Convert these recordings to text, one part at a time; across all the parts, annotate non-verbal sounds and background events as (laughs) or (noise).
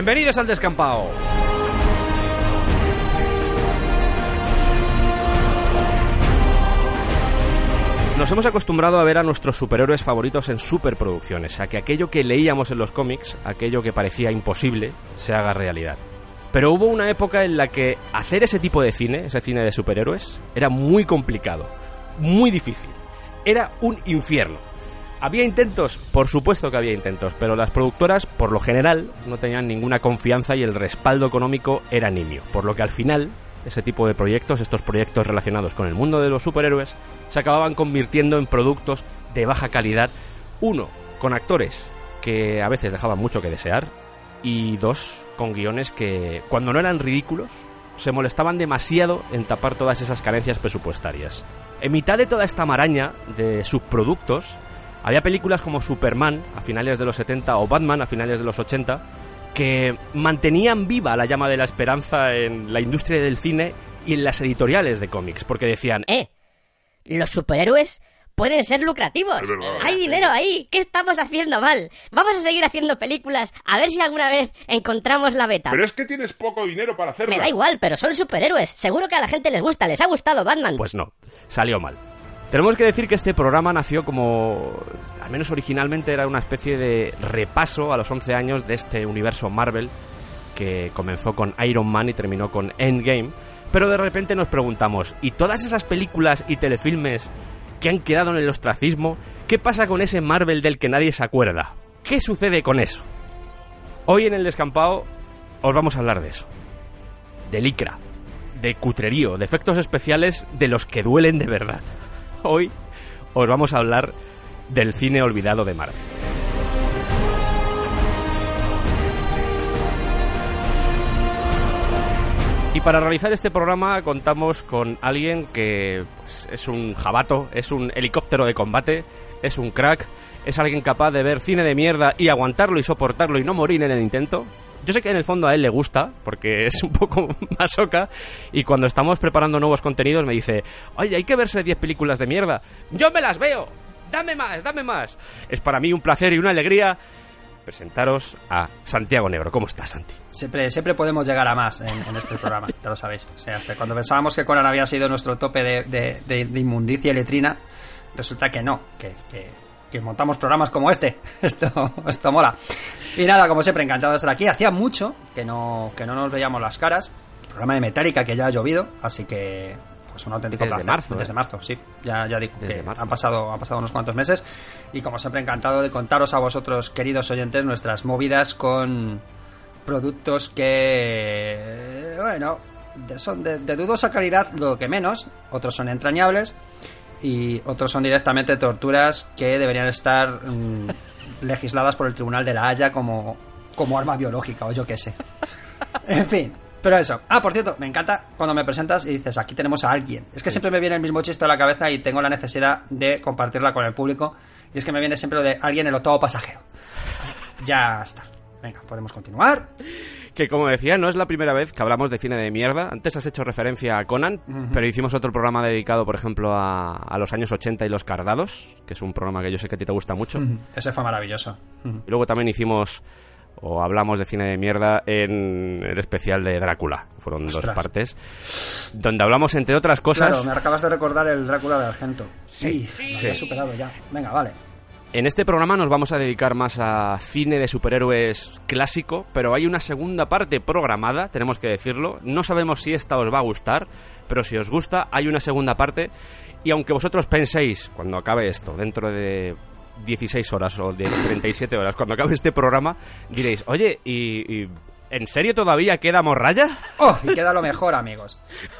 Bienvenidos al descampado. Nos hemos acostumbrado a ver a nuestros superhéroes favoritos en superproducciones, a que aquello que leíamos en los cómics, aquello que parecía imposible, se haga realidad. Pero hubo una época en la que hacer ese tipo de cine, ese cine de superhéroes, era muy complicado, muy difícil. Era un infierno. Había intentos, por supuesto que había intentos, pero las productoras, por lo general, no tenían ninguna confianza y el respaldo económico era nimio. Por lo que al final, ese tipo de proyectos, estos proyectos relacionados con el mundo de los superhéroes, se acababan convirtiendo en productos de baja calidad. Uno, con actores que a veces dejaban mucho que desear. Y dos, con guiones que, cuando no eran ridículos, se molestaban demasiado en tapar todas esas carencias presupuestarias. En mitad de toda esta maraña de subproductos, había películas como Superman a finales de los 70 o Batman a finales de los 80 que mantenían viva la llama de la esperanza en la industria del cine y en las editoriales de cómics, porque decían, ¡Eh! Los superhéroes pueden ser lucrativos. Hay dinero ahí. ¿Qué estamos haciendo mal? Vamos a seguir haciendo películas a ver si alguna vez encontramos la beta. Pero es que tienes poco dinero para hacerlo. Me da igual, pero son superhéroes. Seguro que a la gente les gusta. Les ha gustado Batman. pues no, salió mal. Tenemos que decir que este programa nació como, al menos originalmente, era una especie de repaso a los 11 años de este universo Marvel que comenzó con Iron Man y terminó con Endgame. Pero de repente nos preguntamos, ¿y todas esas películas y telefilmes que han quedado en el ostracismo? ¿Qué pasa con ese Marvel del que nadie se acuerda? ¿Qué sucede con eso? Hoy en el descampado os vamos a hablar de eso. De licra, de cutrerío, de efectos especiales de los que duelen de verdad. (laughs) Hoy os vamos a hablar del cine olvidado de Marvel. Y para realizar este programa contamos con alguien que pues, es un jabato, es un helicóptero de combate, es un crack, es alguien capaz de ver cine de mierda y aguantarlo y soportarlo y no morir en el intento. Yo sé que en el fondo a él le gusta, porque es un poco (laughs) masoca, y cuando estamos preparando nuevos contenidos me dice, oye, hay que verse 10 películas de mierda. Yo me las veo. Dame más, dame más. Es para mí un placer y una alegría presentaros a Santiago Negro. ¿Cómo estás, Santi? Siempre, siempre podemos llegar a más en, este programa, ya lo sabéis. O sea, cuando pensábamos que Conan había sido nuestro tope de, de- inmundicia y letrina, resulta que no, que- que montamos programas como este. (laughs) Esto, esto mola. Y nada, como siempre, encantado de estar aquí. Hacía mucho que no, que no nos veíamos las caras. Programa de Metallica que ya ha llovido, así que pues un auténtico Desde placer. marzo, ¿eh? Desde marzo, sí. Ya, ya digo Desde que marzo. han pasado, han pasado unos cuantos meses. Y como siempre, encantado de contaros a vosotros, queridos oyentes, nuestras movidas con productos que, bueno, son de, de dudosa calidad, lo que menos. Otros son entrañables y otros son directamente torturas que deberían estar mm, (laughs) legisladas por el Tribunal de la Haya como, como arma biológica o yo qué sé. En fin. Pero eso. Ah, por cierto, me encanta cuando me presentas y dices, aquí tenemos a alguien. Es que siempre me viene el mismo chiste a la cabeza y tengo la necesidad de compartirla con el público. Y es que me viene siempre lo de alguien el octavo pasajero. Ya está. Venga, podemos continuar. Que como decía, no es la primera vez que hablamos de cine de mierda. Antes has hecho referencia a Conan, pero hicimos otro programa dedicado, por ejemplo, a, a los años 80 y los cardados, que es un programa que yo sé que a ti te gusta mucho. Ese fue maravilloso. Y luego también hicimos o hablamos de cine de mierda en el especial de Drácula. Fueron dos partes, donde hablamos, entre otras cosas... Claro, me acabas de recordar el Drácula de Argento. Sí, Sí, sí. lo he superado ya. Venga, vale. En este programa nos vamos a dedicar más a cine de superhéroes clásico, pero hay una segunda parte programada, tenemos que decirlo. No sabemos si esta os va a gustar, pero si os gusta, hay una segunda parte. Y aunque vosotros penséis, cuando acabe esto, dentro de 16 horas o de 37 horas, cuando acabe este programa, diréis, oye, ¿y, y ¿En serio todavía queda morralla? ¡Oh! Y queda lo mejor, amigos.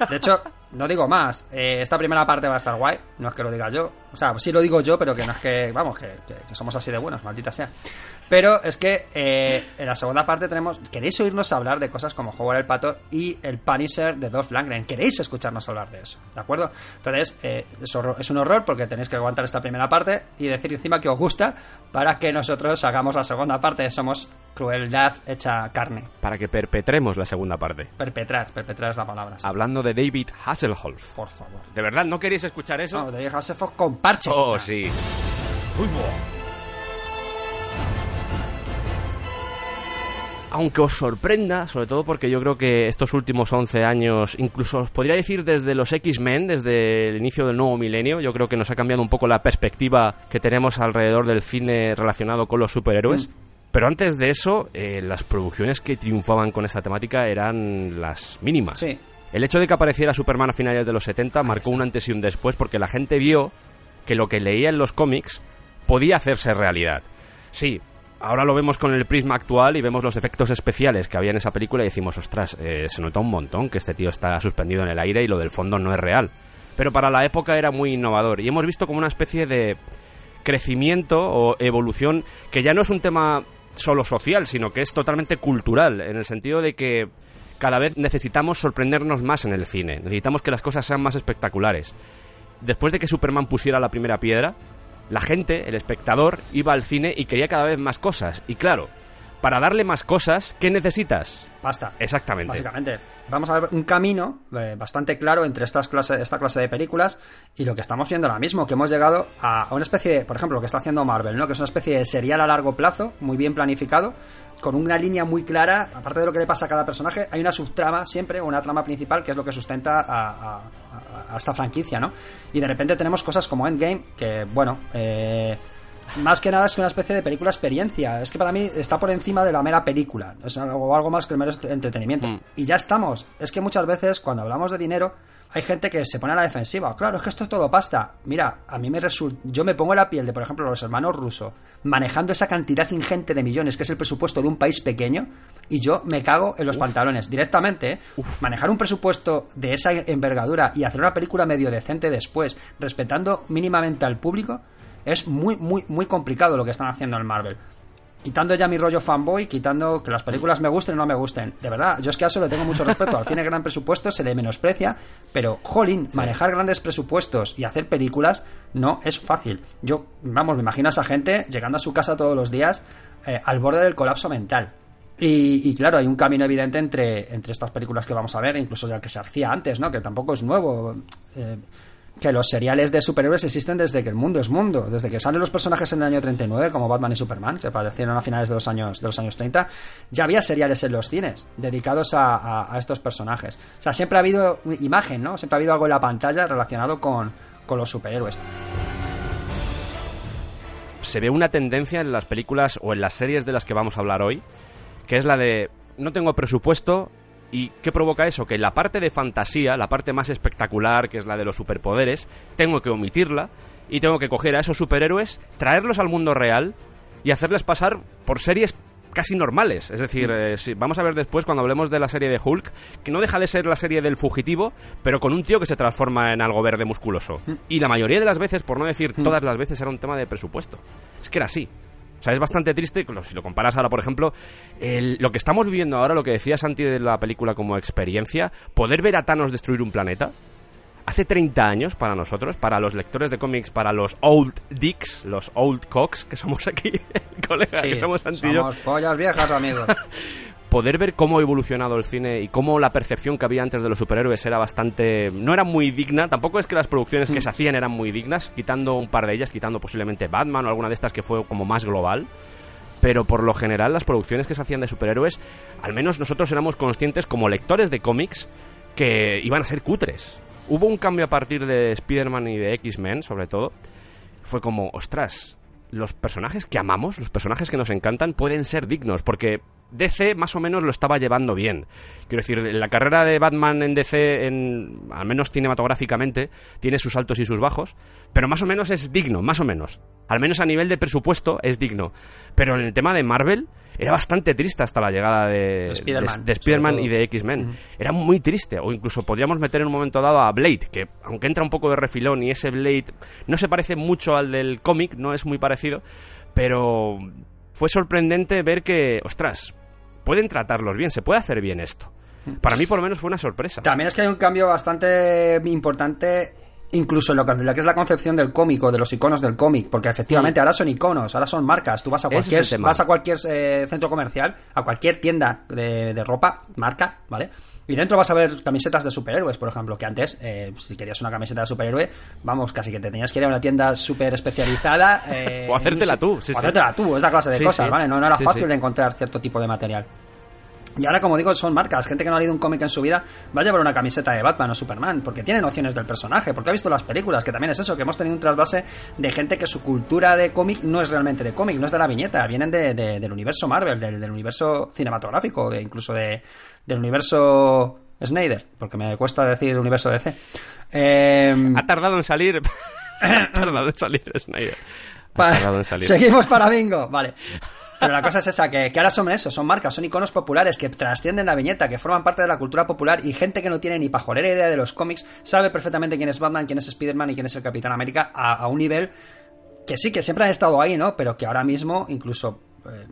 De hecho, no digo más. eh, esta primera parte va a estar guay. No es que lo diga yo. O sea, sí lo digo yo, pero que no es que, vamos, que, que- que somos así de buenos, maldita sea. Pero es que eh, en la segunda parte tenemos. ¿Queréis oírnos hablar de cosas como Howard el Pato y el Punisher de Dolph Lundgren? ¿Queréis escucharnos hablar de eso? ¿De acuerdo? Entonces, eh, es, horror- es un horror porque tenéis que aguantar esta primera parte y decir encima que os gusta para que nosotros hagamos la segunda parte. Somos crueldad hecha carne. Para que perpetremos la segunda parte. Perpetrar, perpetrar es la palabra. sí. Hablando de David Hasselhoff. Por favor. ¿De verdad no queréis escuchar eso? No, David Hasselhoff con parche. Oh, sí. Aunque os sorprenda, sobre todo porque yo creo que estos últimos 11 años, incluso os podría decir desde los X-Men, desde el inicio del nuevo milenio, yo creo que nos ha cambiado un poco la perspectiva que tenemos alrededor del cine relacionado con los superhéroes. Mm. Pero antes de eso, eh, las producciones que triunfaban con esta temática eran las mínimas. Sí. El hecho de que apareciera Superman a finales de los 70 marcó un antes y un después porque la gente vio que lo que leía en los cómics podía hacerse realidad. Sí, ahora lo vemos con el prisma actual y vemos los efectos especiales que había en esa película y decimos, ostras, eh, se nota un montón que este tío está suspendido en el aire y lo del fondo no es real. Pero para la época era muy innovador y hemos visto como una especie de crecimiento o evolución que ya no es un tema solo social, sino que es totalmente cultural, en el sentido de que cada vez necesitamos sorprendernos más en el cine, necesitamos que las cosas sean más espectaculares. Después de que Superman pusiera la primera piedra, la gente, el espectador, iba al cine y quería cada vez más cosas. Y claro, para darle más cosas, ¿qué necesitas? Basta. Exactamente. Básicamente, vamos a ver un camino eh, bastante claro entre estas clase, esta clase de películas y lo que estamos viendo ahora mismo, que hemos llegado a, a una especie de, por ejemplo, lo que está haciendo Marvel, ¿no? que es una especie de serial a largo plazo, muy bien planificado, con una línea muy clara, aparte de lo que le pasa a cada personaje, hay una subtrama siempre, o una trama principal, que es lo que sustenta a, a- a- esta franquicia, ¿no? Y de repente tenemos cosas como Endgame, que, bueno, eh, más que nada es una especie de película experiencia. Es que para mí está por encima de la mera película. Es algo, algo más que el mero entretenimiento. Mm. Y ya estamos. Es que muchas veces cuando hablamos de dinero hay gente que se pone a la defensiva. Claro, es que esto es todo pasta. Mira, a mí me resulta... Yo me pongo la piel de, por ejemplo, los hermanos rusos manejando esa cantidad ingente de millones que es el presupuesto de un país pequeño y yo me cago en los pantalones directamente. ¿eh? Manejar un presupuesto de esa envergadura y hacer una película medio decente después, respetando mínimamente al público, es muy, muy, muy complicado lo que están haciendo en Marvel. Quitando ya mi rollo fanboy, quitando que las películas me gusten o no me gusten. De verdad, yo es que a eso le tengo mucho respeto. Al cine gran presupuesto se le menosprecia, pero, jolín, manejar grandes presupuestos y hacer películas no es fácil. Yo, vamos, me imagino a esa gente llegando a su casa todos los días eh, al borde del colapso mental. Y, y, claro, hay un camino evidente entre, entre estas películas que vamos a ver, incluso ya que se hacía antes, ¿no? Que tampoco es nuevo. Eh, que los seriales de superhéroes existen desde que el mundo es mundo, desde que salen los personajes en el año 39, como Batman y Superman, que aparecieron a finales de los años, de los años 30, ya había seriales en los cines dedicados a, a- a estos personajes. O sea, siempre ha habido imagen, ¿no? Siempre ha habido algo en la pantalla relacionado con, con los superhéroes. se ve una tendencia en las películas o en las series de las que vamos a hablar hoy, que es la de no tengo presupuesto y ¿qué provoca eso? Que la parte de fantasía, la parte más espectacular, que es la de los superpoderes, tengo que omitirla y tengo que coger a esos superhéroes, traerlos al mundo real y hacerles pasar por series casi normales. Es decir, eh, sí, vamos a ver después cuando hablemos de la serie de Hulk, que no deja de ser la serie del fugitivo, pero con un tío que se transforma en algo verde musculoso. Y la mayoría de las veces, por no decir todas las veces, era un tema de presupuesto. Es que era así. O sea, es bastante triste, si lo comparas ahora, por ejemplo, el- lo que estamos viviendo ahora, lo que decía Santi de la película como experiencia, poder ver a Thanos destruir un planeta, hace 30 años para nosotros, para los lectores de cómics, para los old dicks, los old cocks, que somos aquí, (laughs) el colega, que somos yo, somos pollas viejas, amigos. (laughs) poder ver cómo ha evolucionado el cine y cómo la percepción que había antes de los superhéroes era bastante... no era muy digna, tampoco es que las producciones que se hacían eran muy dignas, quitando un par de ellas, quitando posiblemente Batman o alguna de estas que fue como más global, pero por lo general las producciones que se hacían de superhéroes, al menos nosotros éramos conscientes como lectores de cómics que iban a ser cutres. Hubo un cambio a partir de Spider-Man y de X-Men, sobre todo. Fue como, ostras, los personajes que amamos, los personajes que nos encantan, pueden ser dignos, porque DC más o menos lo estaba llevando bien. Quiero decir, la carrera de Batman en DC, en, al menos cinematográficamente, tiene sus altos y sus bajos, pero más o menos es digno, más o menos. Al menos a nivel de presupuesto, es digno. Pero en el tema de Marvel, era bastante triste hasta la llegada de, Spider-Man, de, y de X-Men. Era muy triste. O incluso podríamos meter en un momento dado a Blade, que aunque entra un poco de refilón y ese Blade no se parece mucho al del cómic, no es muy parecido, pero fue sorprendente ver que, ostras, pueden tratarlos bien, se puede hacer bien esto. Para mí, por lo menos, fue una sorpresa. También es que hay un cambio bastante importante incluso en lo que, en lo que es la concepción del cómic o de los iconos del cómic, porque efectivamente ahora son iconos, ahora son marcas. Tú vas a Mm. Es cualquier, vas a cualquier eh, centro comercial, a cualquier tienda de, de ropa, marca, ¿vale? Y dentro vas a ver camisetas de superhéroes, por ejemplo, que antes, eh, si querías una camiseta de superhéroe, vamos, casi que te tenías que ir a una tienda súper especializada. (laughs) eh, O hacértela tú, sí, o sí. hacértela tú, es la clase de cosas. ¿vale? No, no era fácil de encontrar cierto tipo de material. Y ahora, como digo, son marcas. Gente que no ha leído un cómic en su vida va a llevar una camiseta de Batman o Superman, porque tiene nociones del personaje, porque ha visto las películas, que también es eso, que hemos tenido un trasvase de gente que su cultura de cómic no es realmente de cómic, no es de la viñeta, vienen de, de- del universo Marvel, del, del universo cinematográfico, de, incluso de, del universo Snyder, porque me cuesta decir universo DC. Eh, Ha tardado en salir. (coughs) ha tardado en salir Snyder. Ha tardado en salir. Seguimos para bingo, vale. Pero la cosa es esa, que, que ahora son eso, son marcas, son iconos populares que trascienden la viñeta, que forman parte de la cultura popular y gente que no tiene ni pajolera idea de los cómics sabe perfectamente quién es Batman, quién es Spider-Man y quién es el Capitán América a, a un nivel que sí, que siempre han estado ahí, ¿no? Pero que ahora mismo, incluso, eh,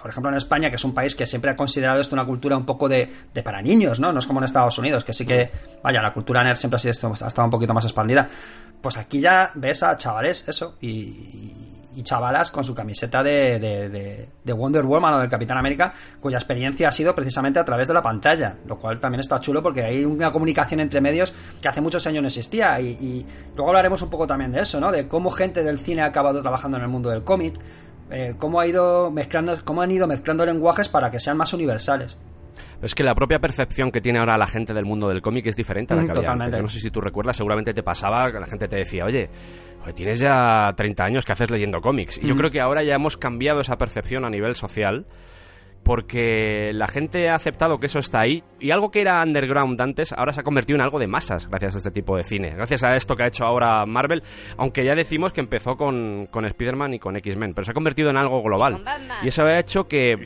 por ejemplo, en España, que es un país que siempre ha considerado esto una cultura un poco de, de para niños, ¿no? No es como en Estados Unidos, que sí que, vaya, la cultura nerd siempre ha, sido, ha estado un poquito más expandida. Pues aquí ya ves a chavales, eso, y, y- chavalas con su camiseta de, de- de- de Wonder Woman o del Capitán América, cuya experiencia ha sido precisamente a través de la pantalla, lo cual también está chulo porque hay una comunicación entre medios que hace muchos años no existía. Y, y luego hablaremos un poco también de eso, ¿no? De cómo gente del cine ha acabado trabajando en el mundo del cómic, eh, cómo ha ido mezclando, cómo han ido mezclando lenguajes para que sean más universales. Es que la propia percepción que tiene ahora la gente del mundo del cómic es diferente a la Mm, que había antes. Yo no sé si tú recuerdas, seguramente te pasaba que la gente te decía, oye, oye, tienes ya 30 años que haces leyendo cómics. Y yo Mm. creo que ahora ya hemos cambiado esa percepción a nivel social porque la gente ha aceptado que eso está ahí y algo que era underground antes ahora se ha convertido en algo de masas gracias a este tipo de cine, gracias a esto que ha hecho ahora Marvel, aunque ya decimos que empezó con, con Spider-Man y con X-Men, pero se ha convertido en algo global. Y eso ha hecho que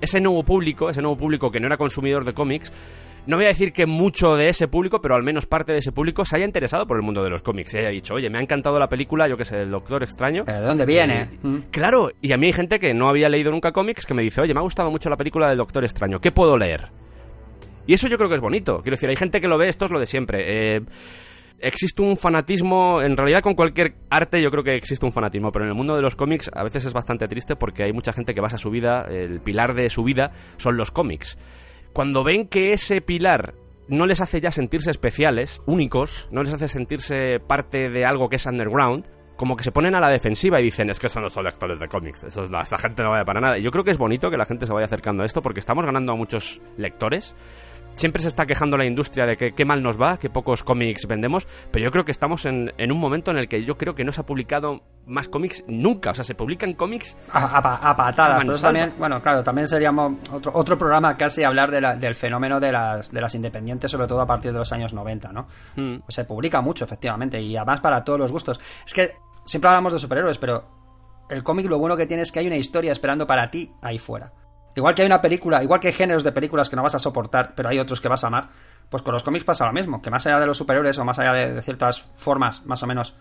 ese nuevo público, ese nuevo público que no era consumidor de cómics, no voy a decir que mucho de ese público, pero al menos parte de ese público se haya interesado por el mundo de los cómics. Se haya dicho, oye, me ha encantado la película, yo que sé, El Doctor Extraño. ¿Pero de dónde viene? Mm. Claro, y a mí hay gente que no había leído nunca cómics que me dice, oye, me ha gustado mucho la película del Doctor Extraño, ¿qué puedo leer? Y eso yo creo que es bonito. Quiero decir, hay gente que lo ve, esto es lo de siempre. Eh, existe un fanatismo, en realidad con cualquier arte yo creo que existe un fanatismo, pero en el mundo de los cómics a veces es bastante triste porque hay mucha gente que basa su vida, el pilar de su vida son los cómics. Cuando ven que ese pilar no les hace ya sentirse especiales, únicos, no les hace sentirse parte de algo que es underground, como que se ponen a la defensiva y dicen, es que eso no son lectores de cómics, eso es- esa gente no vale para nada. Y yo creo que es bonito que la gente se vaya acercando a esto porque estamos ganando a muchos lectores. Siempre se está quejando la industria de que qué mal nos va, que pocos cómics vendemos, pero yo creo que estamos en, en un momento en el que yo creo que no se ha publicado más cómics nunca. O sea, se publican cómics A, a a patadas, pero también, bueno, claro, también seríamos otro, otro programa casi hablar de la- del fenómeno de las, de las independientes, sobre todo a partir de los años 90, ¿no? Mm. Se publica mucho, efectivamente, y además para todos los gustos. Es que siempre hablamos de superhéroes, pero el cómic lo bueno que tiene es que hay una historia esperando para ti ahí fuera. Igual que hay una película, igual que hay géneros de películas que no vas a soportar, pero hay otros que vas a amar, pues con los cómics pasa lo mismo, que más allá de los superhéroes o más allá de, de ciertas formas más o menos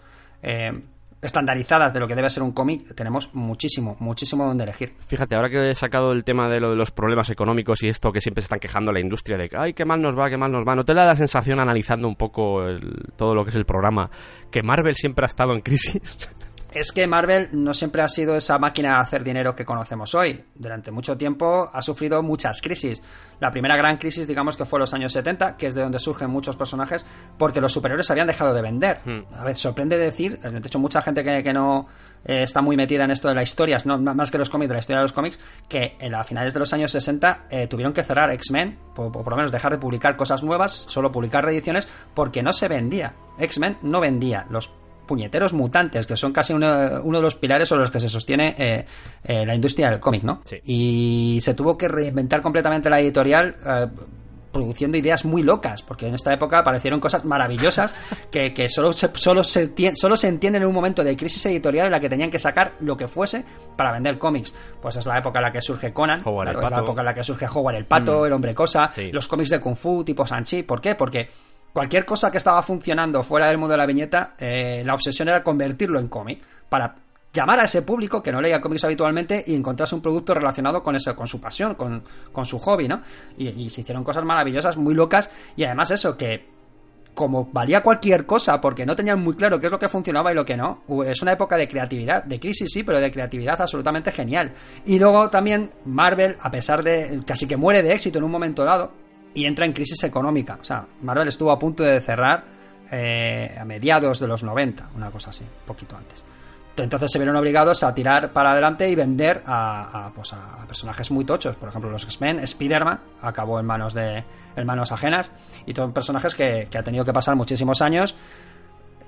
eh, estandarizadas de lo que debe ser un cómic, tenemos muchísimo, muchísimo donde elegir. Fíjate, ahora que he sacado el tema de lo de los problemas económicos y esto que siempre se están quejando la industria de que, ay, qué mal nos va, qué mal nos va, ¿no te da la sensación analizando un poco el- todo lo que es el programa que Marvel siempre ha estado en crisis? (laughs) Es que Marvel no siempre ha sido esa máquina de hacer dinero que conocemos hoy. Durante mucho tiempo ha sufrido muchas crisis. La primera gran crisis, digamos que fue los años 70, que es de donde surgen muchos personajes, porque los superhéroes habían dejado de vender. Hmm. A ver, sorprende decir, de hecho mucha gente que, que no eh, está muy metida en esto de las historias, no más que los cómics, de la historia de los cómics, que en a finales de los años 60 eh, tuvieron que cerrar X-Men, o por, lo menos dejar de publicar cosas nuevas, solo publicar reediciones, porque no se vendía. X-Men no vendía. Los puñeteros mutantes, que son casi uno, uno de los pilares sobre los que se sostiene eh, eh, la industria del cómic, ¿no? Sí. Y se tuvo que reinventar completamente la editorial. eh, produciendo ideas muy locas, porque en esta época aparecieron cosas maravillosas (laughs) que, que solo, se, solo, se, solo se entienden en un momento de crisis editorial en la que tenían que sacar lo que fuese para vender cómics. Pues es la época en la que surge Conan, claro, es la época en la que surge Howard el Pato, Mm. el Hombre Cosa, Sí. los cómics de Kung Fu tipo Sanchi. ¿Por qué? Porque cualquier cosa que estaba funcionando fuera del mundo de la viñeta, eh, la obsesión era convertirlo en cómic para llamar a ese público que no leía cómics habitualmente y encontrarse un producto relacionado con eso, con su pasión, con, con su hobby, ¿no? Y, y se hicieron cosas maravillosas, muy locas, y además eso, que como valía cualquier cosa porque no tenían muy claro qué es lo que funcionaba y lo que no, es una época de creatividad, de crisis sí, pero de creatividad absolutamente genial. Y luego también Marvel, a pesar de casi que muere de éxito en un momento dado, y entra en crisis económica. O sea, Marvel estuvo a punto de cerrar eh, a mediados de los 90, una cosa así, poquito antes. Entonces se vieron obligados a tirar para adelante y vender a, a, pues a personajes muy tochos. Por ejemplo, los X-Men, Spider-Man acabó en manos de en manos ajenas y son personajes que, que ha tenido que pasar muchísimos años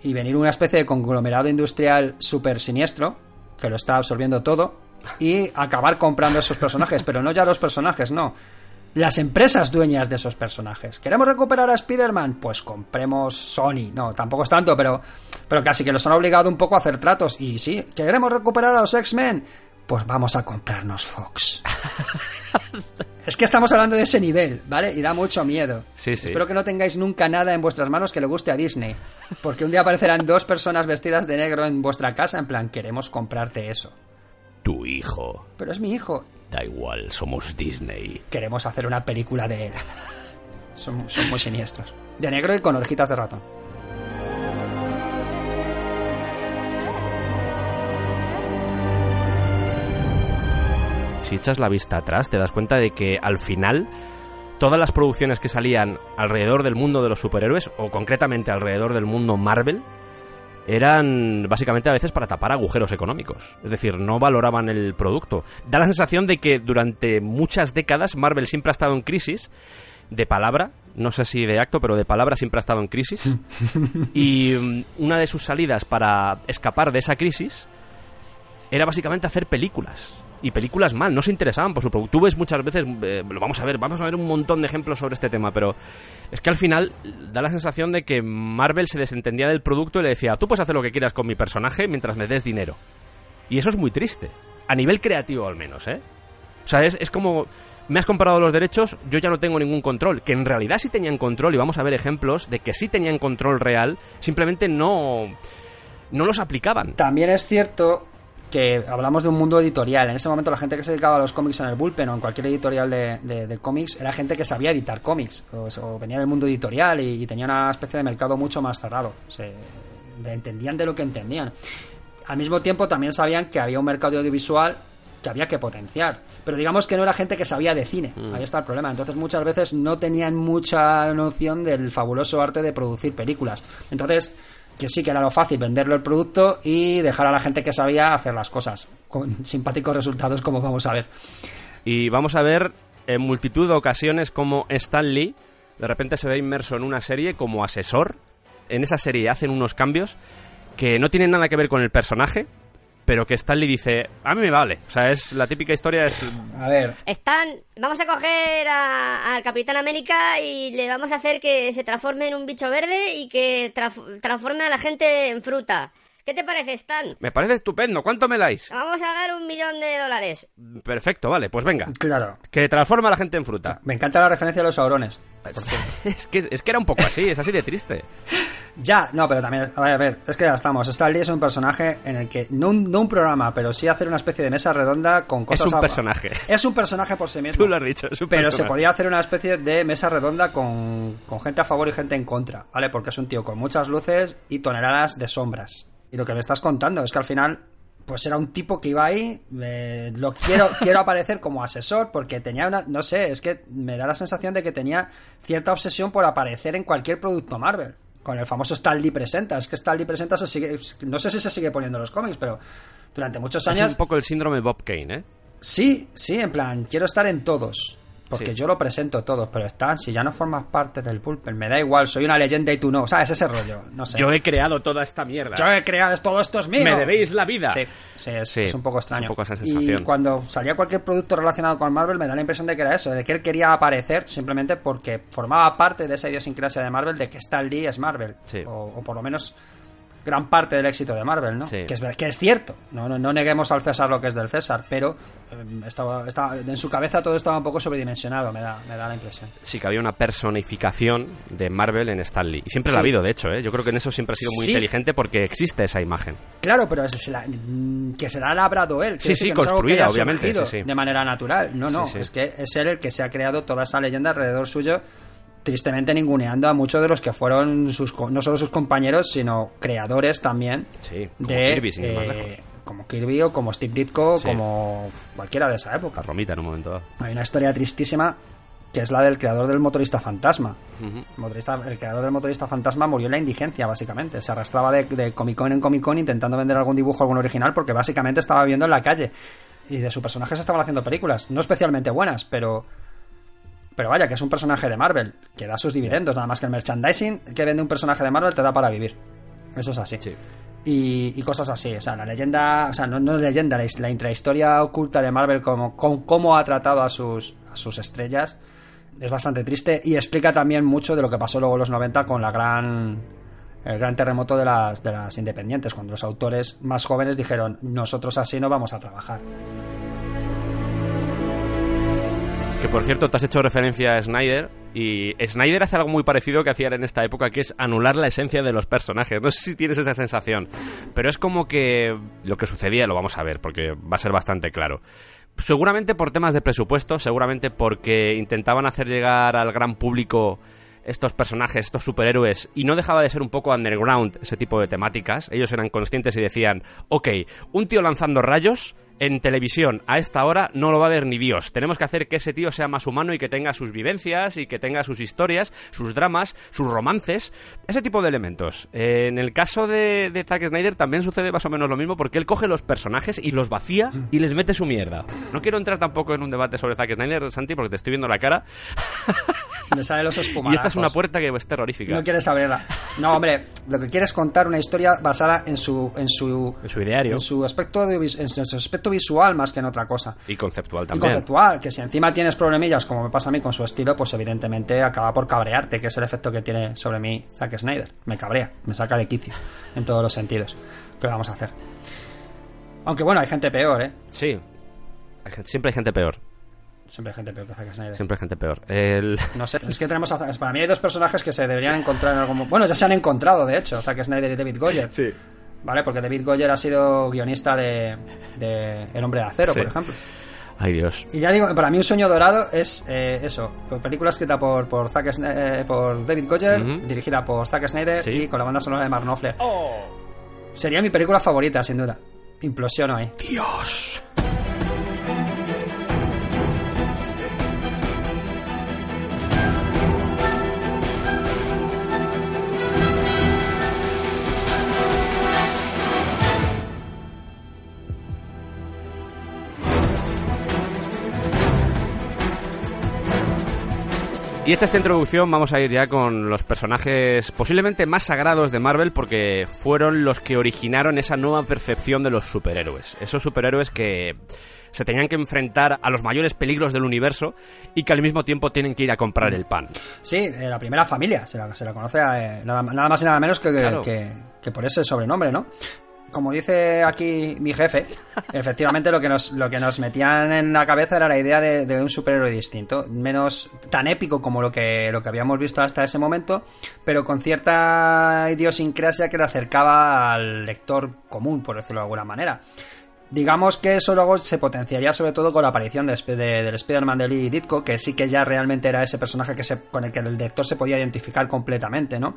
y venir una especie de conglomerado industrial súper siniestro que lo está absorbiendo todo y acabar comprando esos personajes, pero no ya los personajes, no. Las empresas dueñas de esos personajes. ¿Queremos recuperar a Spider-Man? Pues compremos Sony. No, tampoco es tanto, pero, pero casi que los han obligado un poco a hacer tratos. Y sí, ¿queremos recuperar a los X-Men? Pues vamos a comprarnos Fox. (laughs) es que estamos hablando de ese nivel, ¿vale? Y da mucho miedo. Sí, sí. Espero que no tengáis nunca nada en vuestras manos que le guste a Disney. Porque un día aparecerán dos personas vestidas de negro en vuestra casa en plan, queremos comprarte eso. Tu hijo. Pero es mi hijo. Da igual, somos Disney. Queremos hacer una película de él. Son, son muy siniestros. De negro y con orejitas de ratón. Si echas la vista atrás, te das cuenta de que al final todas las producciones que salían alrededor del mundo de los superhéroes, o concretamente alrededor del mundo Marvel, eran básicamente a veces para tapar agujeros económicos. Es decir, no valoraban el producto. Da la sensación de que durante muchas décadas Marvel siempre ha estado en crisis. De palabra, no sé si de acto, pero de palabra siempre ha estado en crisis. (laughs) y mm, una de sus salidas para escapar de esa crisis era básicamente hacer películas. Y películas mal, no se interesaban por su producto. Tú ves muchas veces, eh, lo vamos a ver, vamos a ver un montón de ejemplos sobre este tema, pero es que al final da la sensación de que Marvel se desentendía del producto y le decía, tú puedes hacer lo que quieras con mi personaje mientras me des dinero. Y eso es muy triste, a nivel creativo al menos, ¿eh? O sea, es, es como, me has comprado los derechos, yo ya no tengo ningún control. Que en realidad sí tenían control, y vamos a ver ejemplos de que sí tenían control real, simplemente no, no los aplicaban. También es cierto que hablamos de un mundo editorial. En ese momento la gente que se dedicaba a los cómics en el bullpen o en cualquier editorial de, de- de cómics era gente que sabía editar cómics o, o venía del mundo editorial y, y tenía una especie de mercado mucho más cerrado. Se, entendían de lo que entendían. Al mismo tiempo también sabían que había un mercado audiovisual que había que potenciar. Pero digamos que no era gente que sabía de cine. Ahí está el problema. Entonces muchas veces no tenían mucha noción del fabuloso arte de producir películas. Entonces, que sí que era lo fácil venderlo el producto y dejar a la gente que sabía hacer las cosas. Con simpáticos resultados como vamos a ver. Y vamos a ver en multitud de ocasiones como Stan Lee de repente se ve inmerso en una serie como asesor. En esa serie hacen unos cambios que no tienen nada que ver con el personaje, pero que Stan Lee dice, a mí me vale. O sea, es la típica historia, es... A ver, Están, vamos a coger a- al Capitán América y le vamos a hacer que se transforme en un bicho verde y que transforme a la gente en fruta. ¿Qué te parece, Stan? Me parece estupendo, ¿cuánto me dais? Vamos a dar un millón de dólares. Perfecto, vale, pues venga. claro. Que transforma a la gente en fruta. Me encanta la referencia a los saurones. (laughs) Es que, es que era un poco así, es así de triste. (laughs) Ya, no, pero también, a ver, a ver, es que ya estamos. Stan Lee es un personaje en el que, no un, no un programa, pero sí hacer una especie de mesa redonda con cosas. un a- personaje. (laughs) Es un personaje por sí mismo. Tú lo has dicho, es un Pero se podía hacer una especie de mesa redonda con, con gente a favor y gente en contra, ¿vale? Porque es un tío con muchas luces y toneladas de sombras. Y lo que me estás contando es que al final, pues era un tipo que iba ahí, eh, lo quiero, (laughs) quiero aparecer como asesor porque tenía una, no sé, es que me da la sensación de que tenía cierta obsesión por aparecer en cualquier producto Marvel. Con el famoso Stan Lee Presenta. Es que Stan Lee Presenta se sigue, no sé si se sigue poniendo en los cómics, pero durante muchos Es años... un poco el síndrome Bob Kane, ¿eh? Sí, sí, en plan, quiero estar en todos. Porque Sí. yo lo presento todo, pero Stan, si ya no formas parte del pulpen, me da igual, soy una leyenda y tú no, ¿sabes? Ese rollo, no sé. Yo he creado toda esta mierda. Yo he creado todo esto es mío. Me debéis la vida. Sí, sí, es, Sí, es un poco extraño. es un poco esa sensación. Y cuando salía cualquier producto relacionado con Marvel, me da la impresión de que era eso, de que él quería aparecer simplemente porque formaba parte de esa idiosincrasia de Marvel, de que Stan Lee es Marvel. Sí. O, o por lo menos gran parte del éxito de Marvel, ¿no? Sí. Que, es, que es cierto. No, no, no neguemos al César lo que es del César, pero eh, estaba, estaba- en su cabeza todo estaba un poco sobredimensionado, me da, me da la impresión. Sí que había una personificación de Marvel en Stan Lee. Y siempre la ha Sí. habido, de hecho, ¿eh? Yo creo que en eso siempre ha sido muy Sí. inteligente porque existe esa imagen. Claro, pero es- la- mm, que se la ha labrado él. Sí, sí, que no es algo que construida, haya obviamente, sí, sí. De manera natural. No, no. Sí, sí. Es que es él el que se ha creado toda esa leyenda alrededor suyo, tristemente ninguneando a muchos de los que fueron sus, no solo sus compañeros, sino creadores también. Sí, como de, Kirby, sin ir más eh, lejos. Como Kirby o como Steve Ditko, Sí. como cualquiera de esa época. Romita en un momento dado. Hay una historia tristísima que es la del creador del motorista fantasma. El, motorista- el creador del motorista fantasma murió en la indigencia, básicamente. Se arrastraba de, de Comic Con en Comic Con intentando vender algún dibujo, algún original, porque básicamente estaba viviendo en la calle. Y de su personaje se estaban haciendo películas. No especialmente buenas, pero. Pero vaya, que es un personaje de Marvel, que da sus dividendos. Nada más que el merchandising que vende un personaje de Marvel te da para vivir. Eso es así. Sí. Y, y cosas así. O sea, la leyenda, o sea, no, no leyenda, la, la intrahistoria oculta de Marvel, como, con cómo ha tratado a sus, a sus estrellas, es bastante triste y explica también mucho de lo que pasó luego en los 90 con la gran el gran terremoto de las, de las independientes, cuando los autores más jóvenes dijeron, nosotros así no vamos a trabajar. Que por cierto, te has hecho referencia a Snyder y Snyder hace algo muy parecido que hacían en esta época, que es anular la esencia de los personajes. No sé si tienes esa sensación, pero es como que lo que sucedía, lo vamos a ver, porque va a ser bastante claro. Seguramente por temas de presupuesto, seguramente porque intentaban hacer llegar al gran público estos personajes, estos superhéroes, y no dejaba de ser un poco underground ese tipo de temáticas. Ellos eran conscientes y decían, ok, un tío lanzando rayos en televisión a esta hora no lo va a ver ni Dios. Tenemos que hacer que ese tío sea más humano y que tenga sus vivencias y que tenga sus historias, sus dramas, sus romances, ese tipo de elementos. Eh, en el caso de, de Zack Snyder también sucede más o menos lo mismo porque él coge los personajes y los vacía y les mete su mierda. No quiero entrar tampoco en un debate sobre Zack Snyder, Santi, porque te estoy viendo la cara (laughs) Me salen los (laughs) y espumarajos. esta es una puerta que es terrorífica. No quieres abrirla. No, hombre, lo que quieres es contar una historia basada en su en su En su ideario en su aspecto audiovisual, en su aspecto visual más que en otra cosa. y conceptual Y también. conceptual, que si encima tienes problemillas, como me pasa a mí con su estilo, pues evidentemente acaba por cabrearte, que es el efecto que tiene sobre mí Zack Snyder. Me cabrea, me saca de quicio, en todos los sentidos. ¿Qué vamos a hacer? Aunque bueno, hay gente peor, ¿eh? Sí. Hay gente- siempre hay gente peor. Siempre hay gente peor que Zack Snyder. Siempre hay gente peor. El... (laughs) No sé, es que tenemos a- para mí hay dos personajes que se deberían encontrar en algún mo- Bueno, ya se han encontrado, de hecho, Zack Snyder y David Goyer. Sí. ¿Vale? Porque David Goyer ha sido guionista de, de El Hombre de Acero, Sí. por ejemplo. Ay, Dios. Y ya digo, para mí un sueño dorado es eh, eso, pues película escrita por por, Zack eh, por David Goyer, dirigida por Zack Snyder Sí. y con la banda sonora de Mark Knopfler. Sería mi película favorita, sin duda. Implosiono ahí. Dios. Y hecha esta introducción, vamos a ir ya con los personajes posiblemente más sagrados de Marvel porque fueron los que originaron esa nueva percepción de los superhéroes. Esos superhéroes que se tenían que enfrentar a los mayores peligros del universo y que al mismo tiempo tienen que ir a comprar el pan. Sí, la primera familia, se la, se la conoce eh, nada, nada más y nada menos que, que- Claro. que, que por ese sobrenombre, ¿no? Como dice aquí mi jefe, (laughs) efectivamente lo que nos, lo que nos metían en la cabeza era la idea de, de un superhéroe distinto, menos tan épico como lo que, lo que habíamos visto hasta ese momento, pero con cierta idiosincrasia que le acercaba al lector común, por decirlo de alguna manera. Digamos que eso luego se potenciaría sobre todo con la aparición de, del Spider-Man de Lee Ditko, que sí que ya realmente era ese personaje que se, con el que el lector se podía identificar completamente, ¿no?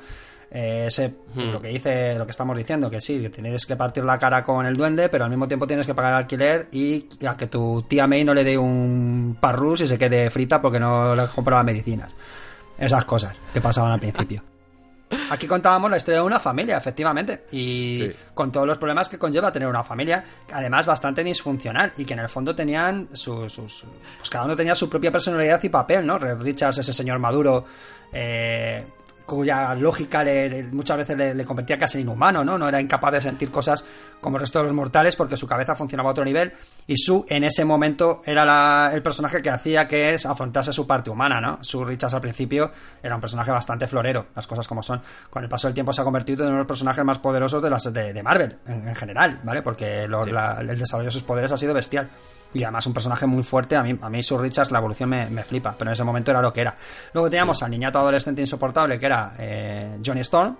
Eh, ese, Hmm. Lo que dice, lo que estamos diciendo, que sí, que tienes que partir la cara con el duende, pero al mismo tiempo tienes que pagar alquiler y a que tu tía May no le dé un parrus y se quede frita porque no le compraba medicinas. Esas cosas que pasaban al principio. Aquí contábamos la historia de una familia, efectivamente, y Sí. con todos los problemas que conlleva tener una familia, además bastante disfuncional, y que en el fondo tenían sus... sus- pues cada uno tenía su propia personalidad y papel, ¿no? Red Richards, ese señor maduro, eh, cuya lógica le- muchas veces le, le convertía casi en inhumano, ¿no? No era incapaz de sentir cosas como el resto de los mortales porque su cabeza funcionaba a otro nivel y Sue en ese momento era la- el personaje que hacía que es afrontase su parte humana, ¿no? Sue Richards al principio era un personaje bastante florero, las cosas como son. Con el paso del tiempo se ha convertido en uno de los personajes más poderosos de, las, de, de Marvel en, en general, ¿vale? Porque lo- Sí. la- el desarrollo de sus poderes ha sido bestial. Y además un personaje muy fuerte, a mí, a mí Richards la evolución me, me flipa, pero en ese momento era lo que era. Luego teníamos al niñato adolescente insoportable que era eh, Johnny Storm,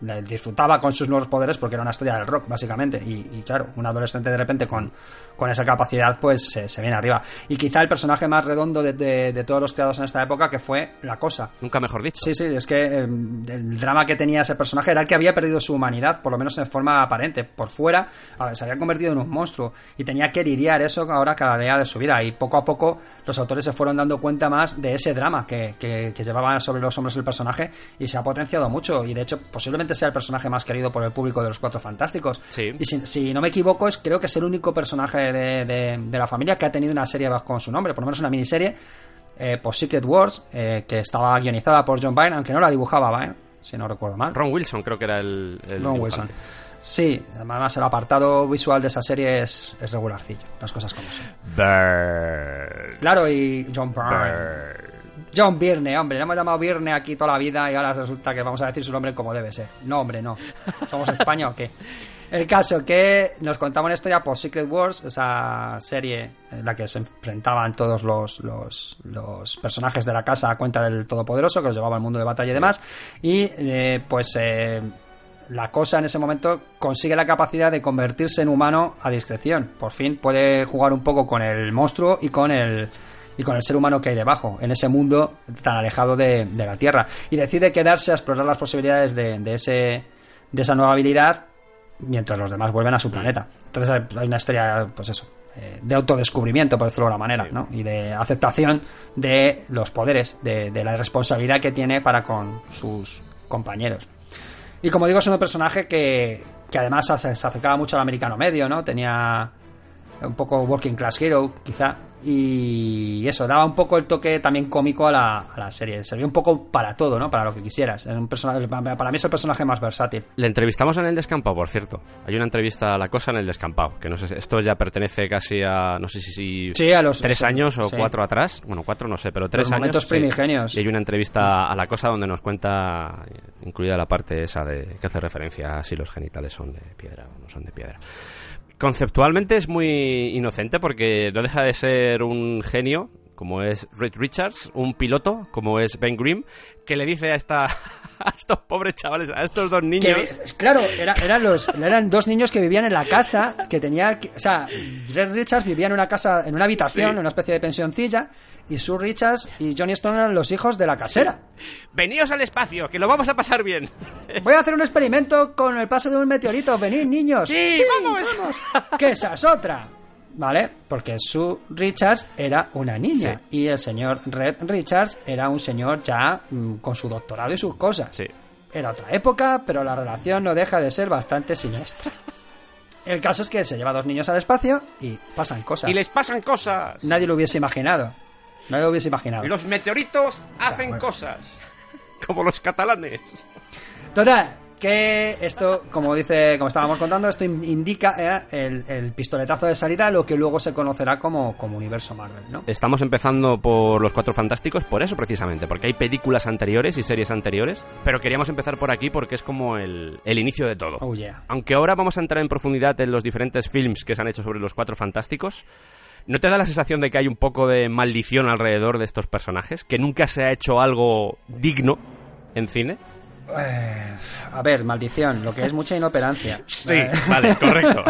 disfrutaba con sus nuevos poderes porque era una estrella del rock, básicamente. Y, y claro, un adolescente de repente con, con esa capacidad, pues se, se viene arriba. Y quizá el personaje más redondo de, de- de todos los creados en esta época, que fue La Cosa. Nunca mejor dicho. Sí, sí, es que eh, el drama que tenía ese personaje era el que había perdido su humanidad, por lo menos en forma aparente. Por fuera, a ver, se había convertido en un monstruo y tenía que lidiar eso ahora cada día de su vida. Y poco a poco los autores se fueron dando cuenta más de ese drama que, que, que llevaba sobre los hombros el personaje y se ha potenciado mucho. Y de hecho, posiblemente sea el personaje más querido por el público de los Cuatro Fantásticos. Sí. Y si, si no me equivoco, es, creo que es el único personaje de, de- de la familia que ha tenido una serie bajo su nombre, por lo menos una miniserie eh, por Secret Wars, eh, que estaba guionizada por John Byrne, aunque no la dibujaba Byrne, si no recuerdo mal. Ron Wilson creo que era el, el Ron dibujante. Wilson. Sí, además el apartado visual de esa serie es, es regularcillo, las cosas como son. Bird. Claro, y John Byrne. Bird. John Byrne, hombre, le hemos llamado Byrne aquí toda la vida y ahora resulta que vamos a decir su nombre como debe ser. No, hombre, no. ¿Somos España o qué? (laughs) El caso que nos contaba una historia por Secret Wars, esa serie en la que se enfrentaban todos los, los, los personajes de la casa a cuenta del Todopoderoso, que los llevaba al mundo de batalla y demás. Y eh, pues eh, la cosa en ese momento consigue la capacidad de convertirse en humano a discreción. Por fin puede jugar un poco con el monstruo y con el y con el ser humano que hay debajo, en ese mundo tan alejado de, de la Tierra. Y decide quedarse a explorar las posibilidades de, de ese, de esa nueva habilidad mientras los demás vuelven a su planeta. Entonces hay- una historia, pues eso, eh, de autodescubrimiento, por decirlo de alguna manera, Sí. ¿no? Y de aceptación de los poderes, de, de la responsabilidad que tiene para con sus compañeros. Y como digo, es un personaje que, que además se, se acercaba mucho al americano medio, ¿no? Tenía un poco working class hero, quizá. Y eso, daba un poco el toque también cómico a la, a la serie. Servía un poco para todo, ¿no? Para lo que quisieras. Es un personaje, para mí es el personaje más versátil. Le entrevistamos en el descampado, por cierto. Hay una entrevista a la cosa en el descampado, que no sé, esto ya pertenece casi a, no sé si, si Sí, a los... tres años o sí. cuatro atrás. Bueno, cuatro no sé, pero tres Los años. momentos primigenios. Y hay una entrevista a la cosa donde nos cuenta, incluida la parte esa de que hace referencia a si los genitales son de piedra o no son de piedra. Conceptualmente es muy inocente porque no deja de ser un genio, como es Reed Richards, un piloto, como es Ben Grimm, que le dice a, esta, (laughs) a estos pobres chavales, a estos dos Que, niños... claro, era- eran, los, eran dos niños que vivían en la casa, que tenía, o sea, Red Richards vivía en una casa, en una habitación, Sí. en una especie de pensioncilla, y Sue Richards y Johnny Stone eran los hijos de la casera. Veníos al espacio, que lo vamos a pasar bien. (laughs) Voy a hacer un experimento con el paso de un meteorito. Venid, niños. Sí, vamos. Que esa es otra. ¿Vale? Porque Sue Richards era una niña y el señor Red Richards era un señor ya mm, con su doctorado y sus cosas. Sí. Era otra época, pero la relación no deja de ser bastante siniestra. El caso es que se lleva a dos niños al espacio y pasan cosas. Y les pasan cosas. Nadie lo hubiese imaginado. Nadie lo hubiese imaginado. Los meteoritos hacen cosas. (laughs) Como los catalanes. Total, que esto, como dice, como estábamos contando, esto in- indica eh, el, el pistoletazo de salida a lo que luego se conocerá como, como universo Marvel, ¿no? Estamos empezando por los Cuatro Fantásticos por eso precisamente, porque hay películas anteriores y series anteriores, pero queríamos empezar por aquí porque es como el, el inicio de todo. Oh yeah. Aunque ahora vamos a entrar en profundidad en los diferentes films que se han hecho sobre los Cuatro Fantásticos, ¿no te da la sensación de que hay un poco de maldición alrededor de estos personajes? ¿Que nunca se ha hecho algo digno en cine? Eh, a ver, maldición, lo que es mucha inoperancia. (laughs) Eh, vale, (laughs) correcto.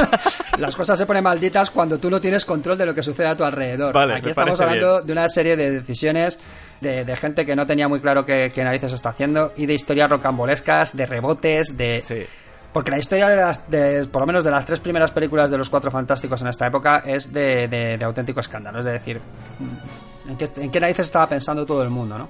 Las cosas se ponen malditas cuando tú no tienes control de lo que sucede a tu alrededor. Vale, Aquí estamos hablando bien. de una serie de decisiones de, de gente que no tenía muy claro qué, qué narices está haciendo y de historias rocambolescas, de rebotes, de... Sí. Porque la historia de las, de, por lo menos de las tres primeras películas de los Cuatro Fantásticos en esta época es de, de- de auténtico escándalo. Es decir, ¿en qué, en qué narices estaba pensando todo el mundo, no?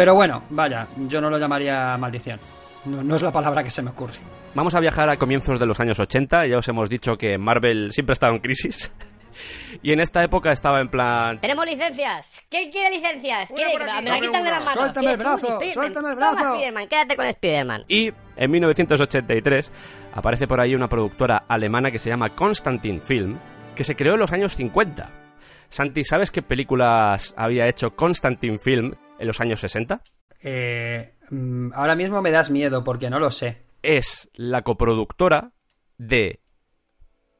Pero bueno, vaya, yo no lo llamaría maldición. No, no es la palabra que se me ocurre. Vamos a viajar a comienzos de los años 80. Ya os hemos dicho que Marvel siempre ha estado en crisis. (laughs) y en esta época estaba en plan. Tenemos licencias. ¿Quién quiere licencias? ¿Quiere? aquí, Me la quitan de las manos. Suéltame el brazo, Spiderman. suéltame el Toma, brazo. Spiderman, quédate con Spiderman. Y en 1983 aparece por ahí una productora alemana que se llama Constantin Film, que se creó en los años 50. Santi, ¿sabes qué películas había hecho Constantin Film en los años 60? Eh, mm, ahora mismo me das miedo porque no lo sé. Es la coproductora de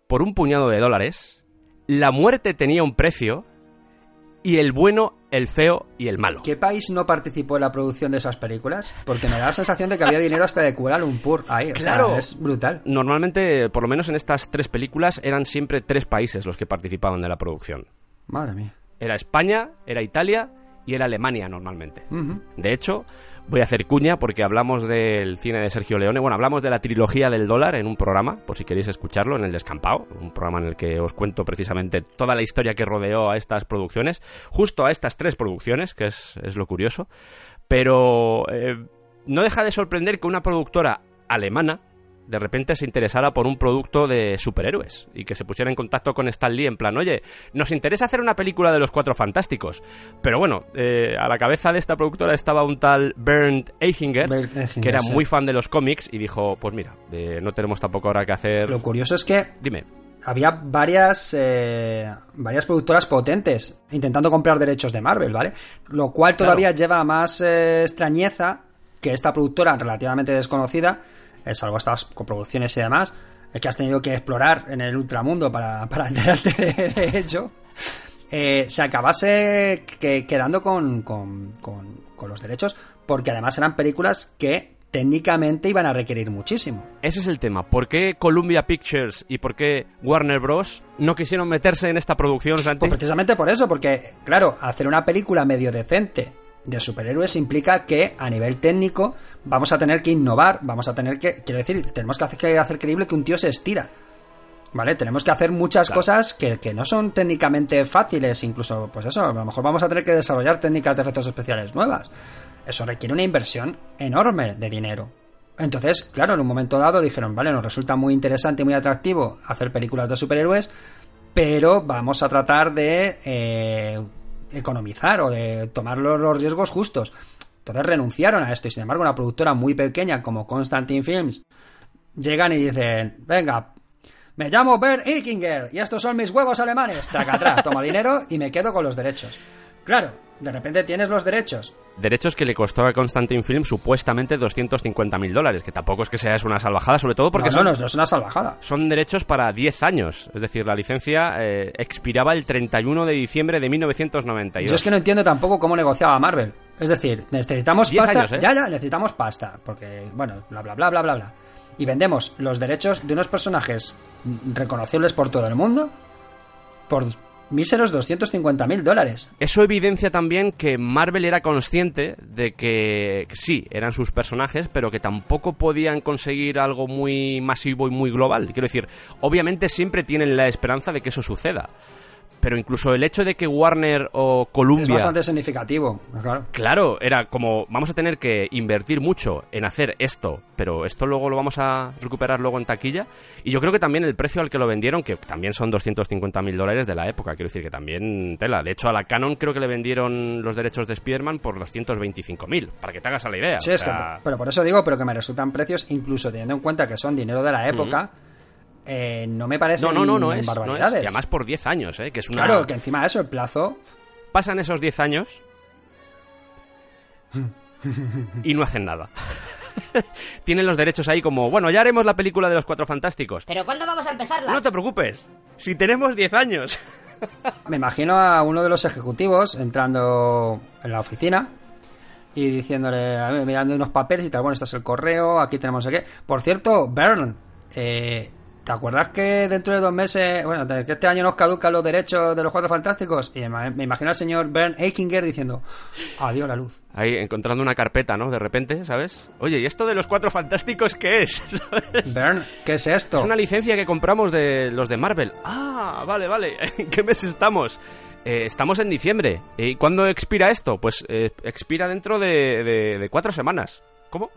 Por un puñado de dólares, La muerte tenía un precio y El bueno, el feo y el malo. ¿Qué país no participó en la producción de esas películas? Porque me da la sensación de que había dinero hasta de Kuala Lumpur ahí. O sea, Claro. es brutal. Normalmente, por lo menos en estas tres películas, eran siempre tres países los que participaban de la producción. Madre mía. Era España, era Italia y era Alemania normalmente. De hecho, voy a hacer cuña porque hablamos del cine de Sergio Leone. Bueno, hablamos de la trilogía del dólar en un programa, por si queréis escucharlo, en el Descampado, un programa en el que os cuento precisamente toda la historia que rodeó a estas producciones, justo a estas tres producciones, que es, es lo curioso. Pero eh, no deja de sorprender que una productora alemana de repente se interesara por un producto de superhéroes y que se pusiera en contacto con Stan Lee en plan, oye, nos interesa hacer una película de los Cuatro Fantásticos. Pero bueno, eh, a la cabeza de esta productora estaba un tal Bernd Eichinger, Bernd Eichinger, que era sí. muy fan de los cómics y dijo, pues mira, eh, no tenemos tampoco ahora que hacer... Lo curioso es que Dime. había varias eh, varias productoras potentes intentando comprar derechos de Marvel, ¿vale? Lo cual Claro. todavía lleva más eh, extrañeza que esta productora relativamente desconocida, salvo estas coproducciones y demás, eh, que has tenido que explorar en el ultramundo para, para enterarte de, de ello, eh, se acabase que- quedando con, con- con- con los derechos, porque además eran películas que técnicamente iban a requerir muchísimo. Ese es el tema. ¿Por qué Columbia Pictures y por qué Warner Bros. no quisieron meterse en esta producción, Santi? Pues precisamente por eso, porque, claro, hacer una película medio decente de superhéroes implica que a nivel técnico vamos a tener que innovar, vamos a tener que, quiero decir, tenemos que hacer, que hacer creíble que un tío se estira. ¿Vale? Tenemos que hacer muchas Claro. cosas que, que no son técnicamente fáciles, incluso, pues eso, a lo mejor vamos a tener que desarrollar técnicas de efectos especiales nuevas. Eso requiere una inversión enorme de dinero. Entonces, claro, en un momento dado dijeron, vale, nos resulta muy interesante y muy atractivo hacer películas de superhéroes, pero vamos a tratar de eh, economizar o de tomar los, riesgos justos. Entonces renunciaron a esto y sin embargo una productora muy pequeña como Constantine Films llegan y dicen, venga, me llamo Bert Eichinger y estos son mis huevos alemanes. Tracatrá, toma dinero y me quedo con los derechos. Claro, de repente tienes los derechos. Derechos que le costó a Constantine Film supuestamente 250.000 dólares, que tampoco es que sea una salvajada, sobre todo porque no, son, no, no, es una salvajada. son derechos para 10 años. Es decir, la licencia eh, expiraba el 31 de diciembre de 1992. Yo es que no entiendo tampoco cómo negociaba Marvel. Es decir, necesitamos pasta. años, ¿eh? Ya, ya, necesitamos pasta. Porque, bueno, bla, bla, bla, bla, bla, bla. Y vendemos los derechos de unos personajes reconocibles por todo el mundo por míseros 250 mil dólares. Eso evidencia también que Marvel era consciente de que sí, eran sus personajes, pero que tampoco podían conseguir algo muy masivo y muy global. Quiero decir, obviamente siempre tienen la esperanza de que eso suceda. Pero incluso el hecho de que Warner o Es Columbia... bastante significativo. Claro. Claro, era como vamos a tener que invertir mucho en hacer esto, pero esto luego lo vamos a recuperar luego en taquilla. Y yo creo que también el precio al que lo vendieron, que también son 250 mil dólares de la época, quiero decir que también tela. De hecho, a la Canon creo que le vendieron los derechos de Spider-Man por los 125 mil, para que te hagas a la idea. Sí, O es que, pero por eso digo, pero que me resultan precios, incluso teniendo en cuenta que son dinero de la época, eh, no me parecen No, no, no, no es, no es. Y además por 10 años, ¿eh? Que es una... Claro, que encima de eso, el plazo. Pasan esos 10 años y no hacen nada. (laughs) Tienen los derechos ahí como, bueno, ya haremos la película de los Cuatro Fantásticos. ¿Pero cuándo vamos a empezarla? No te preocupes, si tenemos 10 años. (laughs) Me imagino a uno de los ejecutivos entrando en la oficina y diciéndole, a ver, mirando unos papeles y tal, bueno, esto es el correo, aquí tenemos aquí. Por cierto, Bern, eh, ¿te acuerdas que dentro de dos meses, bueno, que este año nos caducan los derechos de los Cuatro Fantásticos? Y me me imagino al señor Bern Eichinger diciendo, adiós la luz. Ahí encontrando una carpeta, ¿no? De repente, ¿sabes? Oye, ¿y esto de los Cuatro Fantásticos qué es? (laughs) ¿Sabes? Bern, ¿qué es esto? Es una licencia que compramos de los de Marvel. Ah, vale, vale. (laughs) ¿En qué mes estamos? Eh, estamos en diciembre. ¿Y cuándo expira esto? Pues eh, expira dentro de, de- de cuatro semanas. ¿Cómo?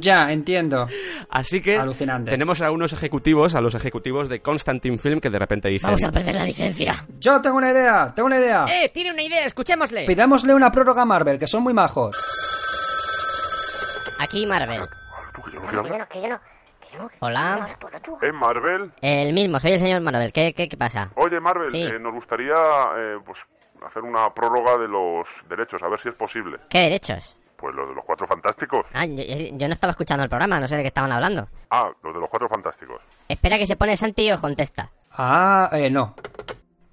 Ya, entiendo. Así que Alucinante. tenemos a unos ejecutivos, a los ejecutivos de Constantine Film, que de repente dicen... Vamos a perder la licencia. Yo tengo una idea, tengo una idea. Eh, tiene una idea, escuchémosle. Pidámosle una prórroga a Marvel, que son muy majos. Aquí Marvel. Hola. ¿Eh, Marvel? El mismo, soy el señor Marvel. ¿Qué, qué, qué pasa? Oye, Marvel, Sí. eh, nos gustaría eh, pues hacer una prórroga de los derechos, a ver si es posible. ¿Qué derechos? Pues los de los cuatro fantásticos. Ah, yo, yo no estaba escuchando el programa, no sé de qué estaban hablando. Ah, los de los cuatro fantásticos. Espera que se pone Santi y os contesta. Ah, eh, no.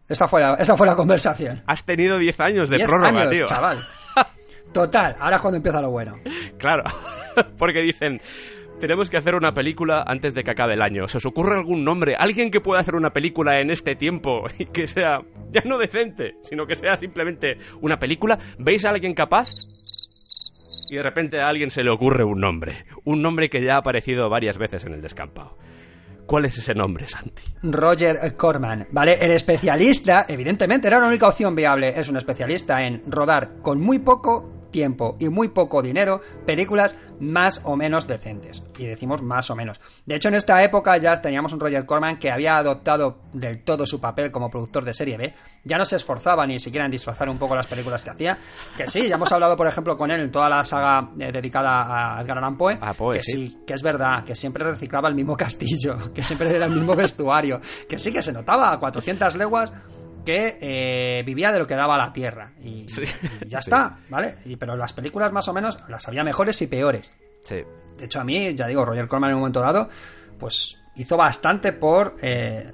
Esta fue la, esta fue la conversación. Has tenido 10 años de Diez prórroga, años, tío. chaval. (laughs) Total, ahora es cuando empieza lo bueno. Claro, (laughs) porque dicen, tenemos que hacer una película antes de que acabe el año. ¿Se os ocurre algún nombre? ¿Alguien que pueda hacer una película en este tiempo (laughs) y que sea ya no decente, sino que sea simplemente una película? ¿Veis a alguien capaz? Y de repente a alguien se le ocurre un nombre. Un nombre que ya ha aparecido varias veces en el descampado. ¿Cuál es ese nombre, Santi? Roger Corman, ¿vale? El especialista, evidentemente, era la única opción viable. Es un especialista en rodar con muy poco tiempo y muy poco dinero películas más o menos decentes. Y decimos más o menos. De hecho, en esta época ya teníamos un Roger Corman que había adoptado del todo su papel como productor de serie B. Ya no se esforzaba ni siquiera en disfrazar un poco las películas que hacía. Que sí, ya hemos hablado, por ejemplo, con él en toda la saga eh, dedicada a Edgar Allan Poe. A Poe, que sí. sí, que es verdad, que siempre reciclaba el mismo castillo, (laughs) que siempre era el mismo vestuario, que sí que se notaba a 400 leguas que eh, vivía de lo que daba la tierra. Y, Sí. y ya (laughs) Sí. está, ¿vale? Y, pero las películas más o menos las había mejores y peores. Sí. De hecho, a mí, ya digo, Roger Corman en un momento dado, pues hizo bastante por eh,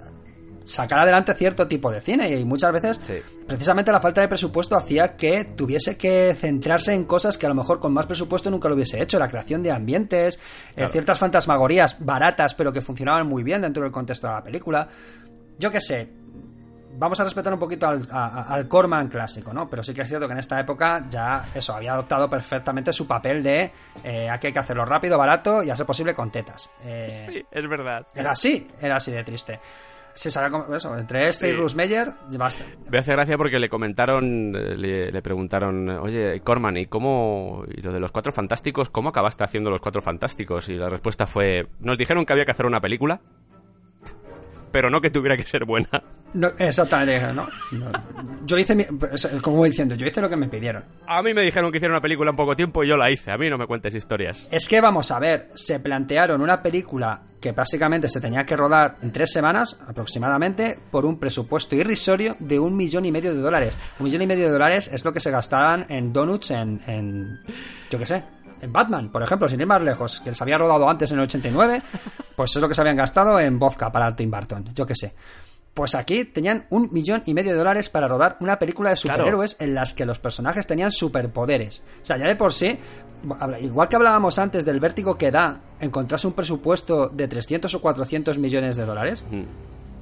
sacar adelante cierto tipo de cine y muchas veces Sí. precisamente la falta de presupuesto hacía que tuviese que centrarse en cosas que a lo mejor con más presupuesto nunca lo hubiese hecho, la creación de ambientes, eh, ciertas fantasmagorías baratas pero que funcionaban muy bien dentro del contexto de la película. Yo qué sé, vamos a respetar un poquito al, a- al Corman clásico, ¿no? Pero sí que es cierto que en esta época ya eso, había adoptado perfectamente su papel de eh, aquí hay que hacerlo rápido, barato y a ser posible con tetas. Eh, Sí, es verdad. Era así, era así de triste. Sí, sabía cómo- eso, entre este y. Russ Meyer, basta. Me hace gracia porque le comentaron, le, le preguntaron, oye, Corman, ¿y cómo, y lo de los cuatro fantásticos, cómo acabaste haciendo los cuatro fantásticos? Y la respuesta fue, nos dijeron que había que hacer una película, pero no que tuviera que ser buena. No, exactamente, no, no. Yo hice, mi- es- como voy diciendo, yo hice lo que me pidieron. A mí me dijeron que hiciera una película en poco tiempo y yo la hice, a mí no me cuentes historias. Es que vamos a ver, se plantearon una película que básicamente se tenía que rodar en tres semanas aproximadamente por un presupuesto irrisorio de un millón y medio de dólares. Un millón y medio de dólares es lo que se gastaban en donuts en, en yo qué sé, en Batman, por ejemplo, sin ir más lejos, que se había rodado antes en el 89, pues es lo que se habían gastado en vodka para Tim Burton, yo qué sé. Pues aquí tenían un millón y medio de dólares para rodar una película de Claro. superhéroes en las que los personajes tenían superpoderes. O sea, ya de por sí, igual que hablábamos antes del vértigo que da encontrarse un presupuesto de 300 o 400 millones de dólares,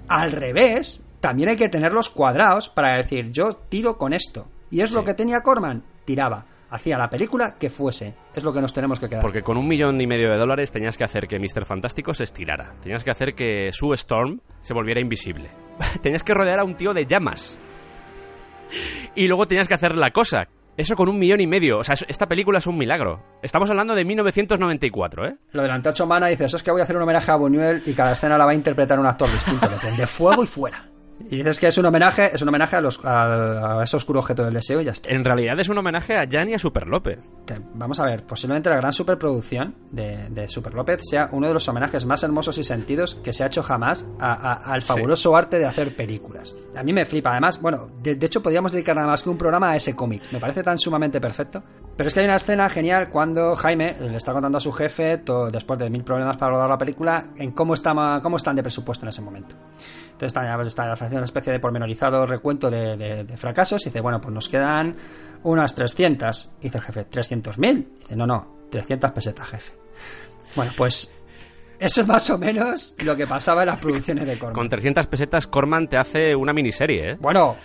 al revés, también hay que tenerlos cuadrados para decir, yo tiro con esto. Y es lo que tenía Corman, tiraba. Hacía la película que fuese. Es lo que nos tenemos que quedar. Porque con un millón y medio de dólares tenías que hacer que Mr. Fantástico se estirara. Tenías que hacer que Sue Storm se volviera invisible. (laughs) tenías que rodear a un tío de llamas. Y luego tenías que hacer la cosa. Eso con un millón y medio. O sea, es- esta película es un milagro. Estamos hablando de 1994, ¿eh? Lo de la antorcha humana dices, es que voy a hacer un homenaje a Buñuel y cada escena la va a interpretar un actor distinto. (laughs) Le prende fuego y fuera. Y dices que es un homenaje, es un homenaje a, los, a, a ese oscuro objeto del deseo y ya está. En realidad es un homenaje a Jan y a Super López. Que, vamos a ver, posiblemente la gran superproducción de, de Super López sea uno de los homenajes más hermosos y sentidos que se ha hecho jamás a- al Sí. fabuloso arte de hacer películas. A mí me flipa, además, bueno, de, de hecho podríamos dedicar nada más que un programa a ese cómic. Me parece tan sumamente perfecto. Pero es que hay una escena genial cuando Jaime le está contando a su jefe, todo, después de mil problemas para rodar la película, en cómo, está, cómo están de presupuesto en ese momento. Entonces está, está haciendo una especie de pormenorizado recuento de, de- de fracasos y dice, bueno, pues nos quedan unas 300. Y dice el jefe, ¿300.000? Dice, no, no, 300 pesetas, jefe. Bueno, pues eso es más o menos lo que pasaba en las producciones de Corman. Con 300 pesetas, Corman te hace una miniserie, ¿eh? Bueno,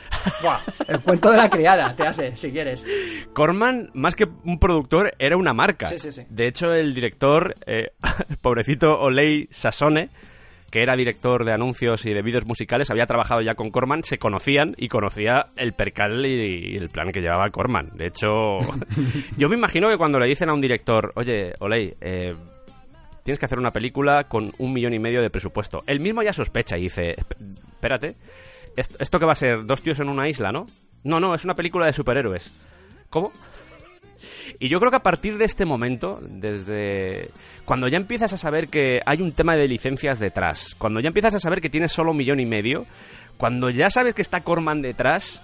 buah, el cuento de la criada te hace, si quieres. Corman, más que un productor, era una marca. Sí, sí, sí. De hecho, el director, eh, (laughs) pobrecito Oley Sassone, que era director de anuncios y de vídeos musicales, había trabajado ya con Corman, se conocían y conocía el percal y, el plan que llevaba Corman. De hecho, (laughs) yo me imagino que cuando le dicen a un director, oye, Oley, eh, tienes que hacer una película con un millón y medio de presupuesto. Él mismo ya sospecha y dice, espérate, ¿esto, esto que va a ser? ¿Dos tíos en una isla, no? No, no, es una película de superhéroes. ¿Cómo? Y yo creo que a partir de este momento, desde cuando ya empiezas a saber que hay un tema de licencias detrás, cuando ya empiezas a saber que tienes solo un millón y medio, cuando ya sabes que está Corman detrás,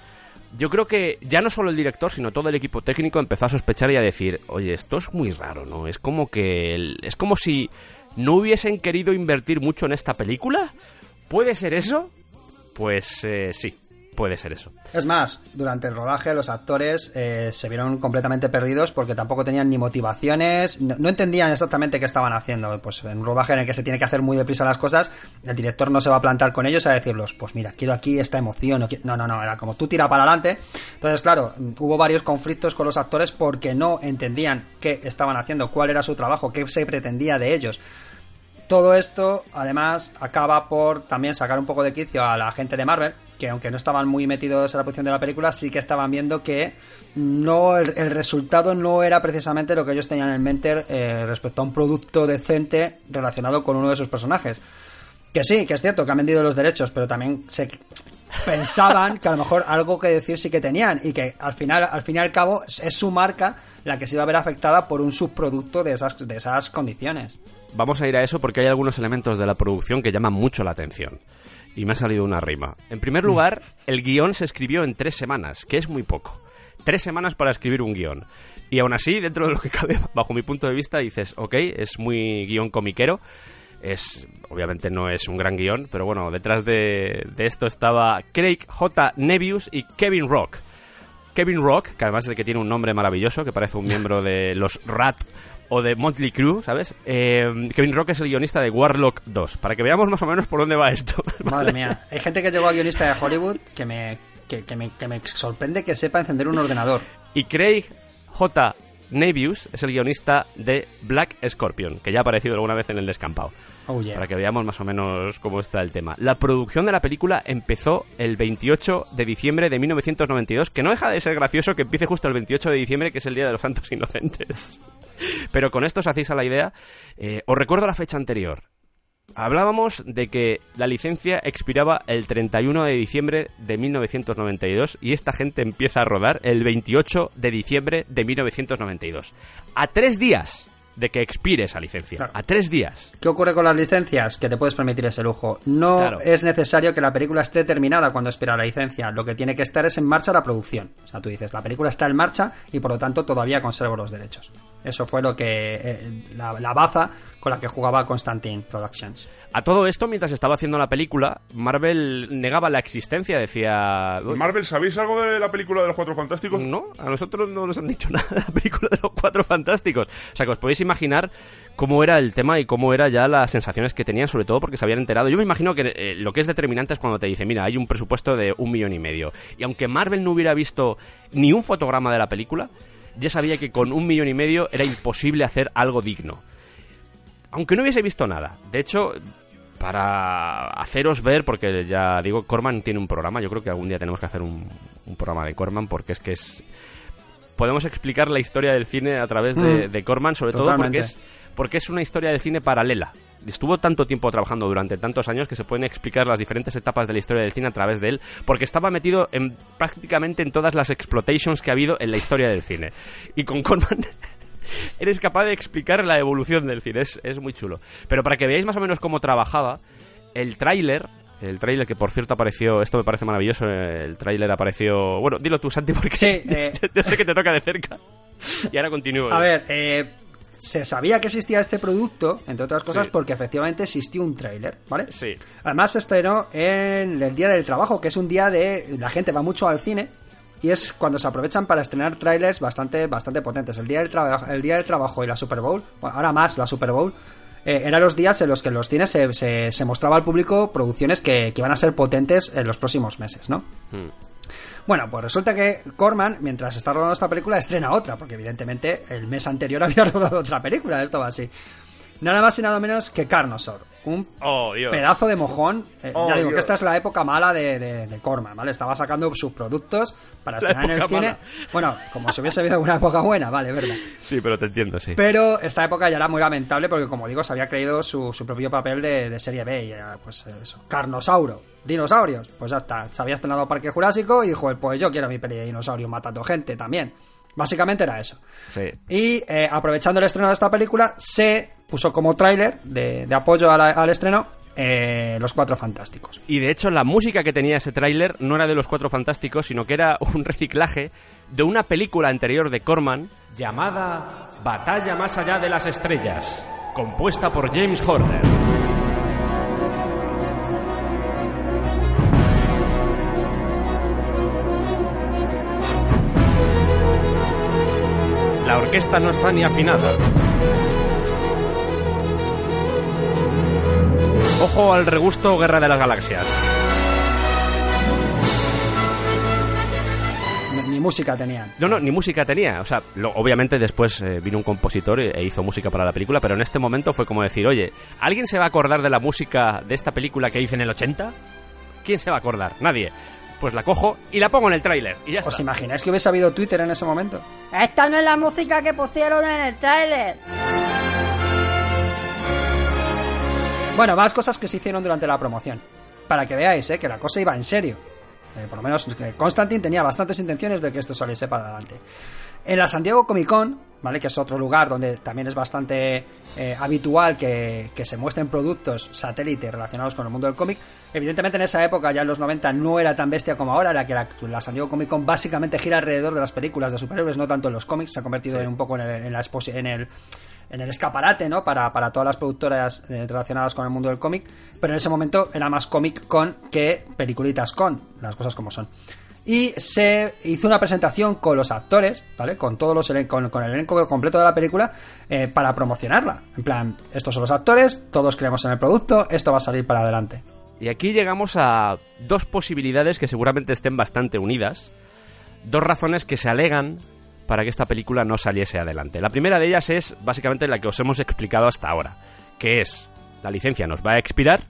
yo creo que ya no solo el director, sino todo el equipo técnico empezó a sospechar y a decir, oye, esto es muy raro, ¿no? Es como que... es como si no hubiesen querido invertir mucho en esta película. ¿Puede ser eso? Pues eh, sí, puede ser eso. Es más, durante el rodaje los actores eh, se vieron completamente perdidos porque tampoco tenían ni motivaciones, no, entendían exactamente qué estaban haciendo. Pues en un rodaje en el que se tiene que hacer muy deprisa las cosas, el director no se va a plantar con ellos a decirlos, pues mira, quiero aquí esta emoción. No, no, no, era como tú tira para adelante. Entonces, claro, hubo varios conflictos con los actores porque no entendían qué estaban haciendo, cuál era su trabajo, qué se pretendía de ellos. Todo esto, además, acaba por también sacar un poco de quicio a la gente de Marvel, que aunque no estaban muy metidos en la producción de la película, sí que estaban viendo que no el, resultado no era precisamente lo que ellos tenían en mente eh, respecto a un producto decente relacionado con uno de sus personajes. Que sí, que es cierto que han vendido los derechos, pero también se pensaban que a lo mejor algo que decir sí que tenían y que al final, al fin y al cabo, es su marca la que se iba a ver afectada por un subproducto de esas, de esas condiciones vamos a ir a eso porque hay algunos elementos de la producción que llaman mucho la atención. Y me ha salido una rima. En primer mm. lugar, el guion se escribió en tres semanas, que es muy poco. Tres semanas para escribir un guion. Y aún así, dentro de lo que cabe, (laughs) bajo mi punto de vista, dices, ok, es muy guion comiquero. Es, obviamente no es un gran guion, pero bueno, detrás de, de esto estaba Craig J. Nebius y Kevin Rock. Kevin Rock, que además de que tiene un nombre maravilloso, que parece un miembro de los Rat o de Motley Crue, ¿sabes? Eh, Kevin Rock es el guionista de Warlock 2, para que veamos más o menos por dónde va esto. (laughs) Madre mía, hay gente que llegó a guionista de Hollywood que me, que, me, que me sorprende que sepa encender un ordenador. Y Craig J. Nebius es el guionista de Black Scorpion, que ya ha aparecido alguna vez en el descampado. Oh, para que veamos más o menos cómo está el tema. La producción de la película empezó el 28 de diciembre de 1992, que no deja de ser gracioso que empiece justo el 28 de diciembre, que es el Día de los Santos Inocentes. (laughs) Pero con esto os hacéis a la idea. Eh, os recuerdo la fecha anterior. Hablábamos de que la licencia expiraba el 31 de diciembre de 1992 y esta gente empieza a rodar el 28 de diciembre de 1992. A tres días de que expire esa licencia. A tres días. ¿Qué ocurre con las licencias? Que te puedes permitir ese lujo. No es necesario que la película esté terminada cuando expira la licencia. Lo que tiene que estar es en marcha la producción. O sea, tú dices, la película está en marcha y por lo tanto todavía conservo los derechos. Eso fue lo que eh, la, baza con la que jugaba Constantine Productions. A todo esto, mientras estaba haciendo la película, Marvel negaba la existencia, decía... Marvel, ¿sabéis algo de la película de los Cuatro Fantásticos? No, a nosotros no nos han dicho (laughs) nada de la película de los Cuatro Fantásticos. O sea, que os podéis imaginar cómo era el tema y cómo era ya las sensaciones que tenían, sobre todo porque se habían enterado. Yo me imagino que eh, lo que es determinante es cuando te dice, mira, hay un presupuesto de un millón y medio. Y aunque Marvel no hubiera visto ni un fotograma de la película ya sabía que con un millón y medio era imposible hacer algo digno. Aunque no hubiese visto nada. De hecho, para haceros ver, porque ya digo, Corman tiene un programa, yo creo que algún día tenemos que hacer un, programa de Corman, porque es que es... Podemos explicar la historia del cine a través de, mm. Corman, sobre todo porque es, porque es una historia del cine paralela estuvo tanto tiempo trabajando durante tantos años que se pueden explicar las diferentes etapas de la historia del cine a través de él, porque estaba metido en prácticamente en todas las exploitations que ha habido en la historia del cine. Y con Corman (laughs) eres capaz de explicar la evolución del cine, es, es muy chulo. Pero para que veáis más o menos cómo trabajaba, el tráiler el tráiler que por cierto apareció, esto me parece maravilloso, el tráiler apareció, bueno, dilo tú Santi porque sí, (laughs) eh. yo sé que te toca de cerca. Y ahora continúo. A ver, eh, se sabía que existía este producto, entre otras cosas, porque efectivamente existió un tráiler, ¿vale? Sí. Además se estrenó en el Día del Trabajo, que es un día de... La gente va mucho al cine y es cuando se aprovechan para estrenar trailers bastante, bastante potentes. El Día del, trabajo el día del Trabajo y la Super Bowl, ahora más la Super Bowl, eh, eran los días en los que en los cines se, se, mostraba al público producciones que, que, iban a ser potentes en los próximos meses, ¿no? Hmm. Bueno, pues resulta que Corman, mientras está rodando esta película, estrena otra, porque evidentemente el mes anterior (laughs) había rodado otra película, esto va así. Nada más y nada menos que Carnosaur. Un Oh, pedazo de mojón. Eh, Oh, ya digo Dios. que esta es la época mala de, de, de Corman, ¿vale? Estaba sacando sus productos para estrenar en el cine. Bueno, como si hubiese habido una época buena, vale, verdad. (laughs) Sí, pero te entiendo, sí. Pero esta época ya era muy lamentable porque, como digo, se había creído su, su propio papel de, de serie B. Y era, pues eso, Carnosauro, dinosaurios. Pues ya está, se había estrenado Parque Jurásico y dijo, pues yo quiero mi peli de dinosaurios matando gente también. Básicamente era eso. Sí. Y eh, aprovechando el estreno de esta película, se puso como tráiler de, de apoyo la- al estreno eh, Los Cuatro Fantásticos. Y de hecho, la música que tenía ese tráiler no era de los Cuatro Fantásticos, sino que era un reciclaje de una película anterior de Corman llamada Batalla más allá de las estrellas, compuesta por James Horner. Orquesta no está ni afinada. Ojo al regusto Guerra de las Galaxias. Ni, música tenían. No, no, ni música tenía. O sea, lo- obviamente después eh, vino un compositor e e hizo música para la película, pero en este momento fue como decir, oye, ¿alguien se va a acordar de la música de esta película que hice en el 80? ¿Quién se va a acordar? Nadie. Pues la cojo y la pongo en el tráiler y ya ¿Os está. imagináis que hubiese habido Twitter en ese momento? Esta no es la música que pusieron en el tráiler. Bueno, más cosas que se hicieron durante la promoción. Para que veáis, eh, que la cosa iba en serio. Eh, por lo menos eh, Constantine tenía bastantes intenciones de que esto saliese para adelante. En la San Diego Comic Con, ¿vale? Que es otro lugar donde también es bastante eh, habitual que, que se muestren productos satélites relacionados con el mundo del cómic. Evidentemente en esa época, ya en los 90, no era tan bestia como ahora, la que la, la San Diego Comic Con básicamente gira alrededor de las películas de superhéroes, no tanto en los cómics, se ha convertido en un poco en el, en la exposi- en el en el escaparate, ¿no? Para, para todas las productoras eh, relacionadas con el mundo del cómic, pero en ese momento era más cómic con que peliculitas con, las cosas como son. Y se hizo una presentación con los actores, ¿vale? Con todos los con, con el elenco completo de la película eh, para promocionarla. En plan, estos son los actores, todos creemos en el producto, esto va a salir para adelante. Y aquí llegamos a dos posibilidades que seguramente estén bastante unidas. Dos razones que se alegan para que esta película no saliese adelante. La primera de ellas es básicamente la que os hemos explicado hasta ahora, que es la licencia nos va a expirar,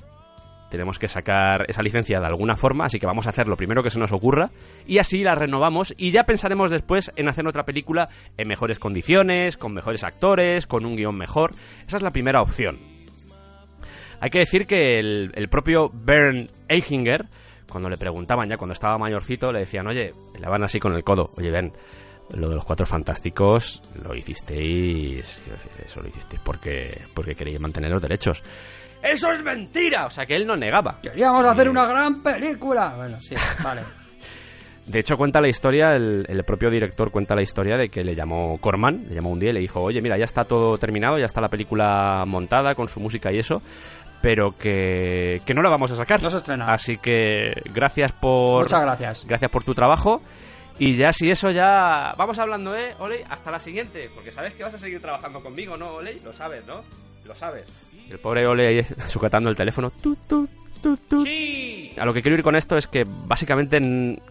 tenemos que sacar esa licencia de alguna forma, así que vamos a hacer lo primero que se nos ocurra y así la renovamos y ya pensaremos después en hacer otra película en mejores condiciones, con mejores actores, con un guion mejor. Esa es la primera opción. Hay que decir que el, propio Bern Eichinger, cuando le preguntaban ya cuando estaba mayorcito, le decían, oye, le van así con el codo, oye, ven, lo de los cuatro fantásticos lo hicisteis, eso lo hicisteis porque, porque queréis mantener los derechos. ¡Eso es mentira! O sea que él no negaba. Queríamos hacer una gran película. Bueno, sí, (laughs) vale. De hecho, cuenta la historia, el, el propio director cuenta la historia de que le llamó Corman, le llamó un día y le dijo, oye, mira, ya está todo terminado, ya está la película montada con su música y eso, pero que, que no la vamos a sacar. No se estrena. Así que gracias por... Muchas gracias. Gracias por tu trabajo. Y ya si eso ya... Vamos hablando, ¿eh, Oley? Hasta la siguiente, porque sabes que vas a seguir trabajando conmigo, ¿no, Oley? Lo sabes, ¿no? Lo sabes. El pobre Oley ahí (laughs) sujetando el teléfono. Tut, tut. A lo que quiero ir con esto es que básicamente,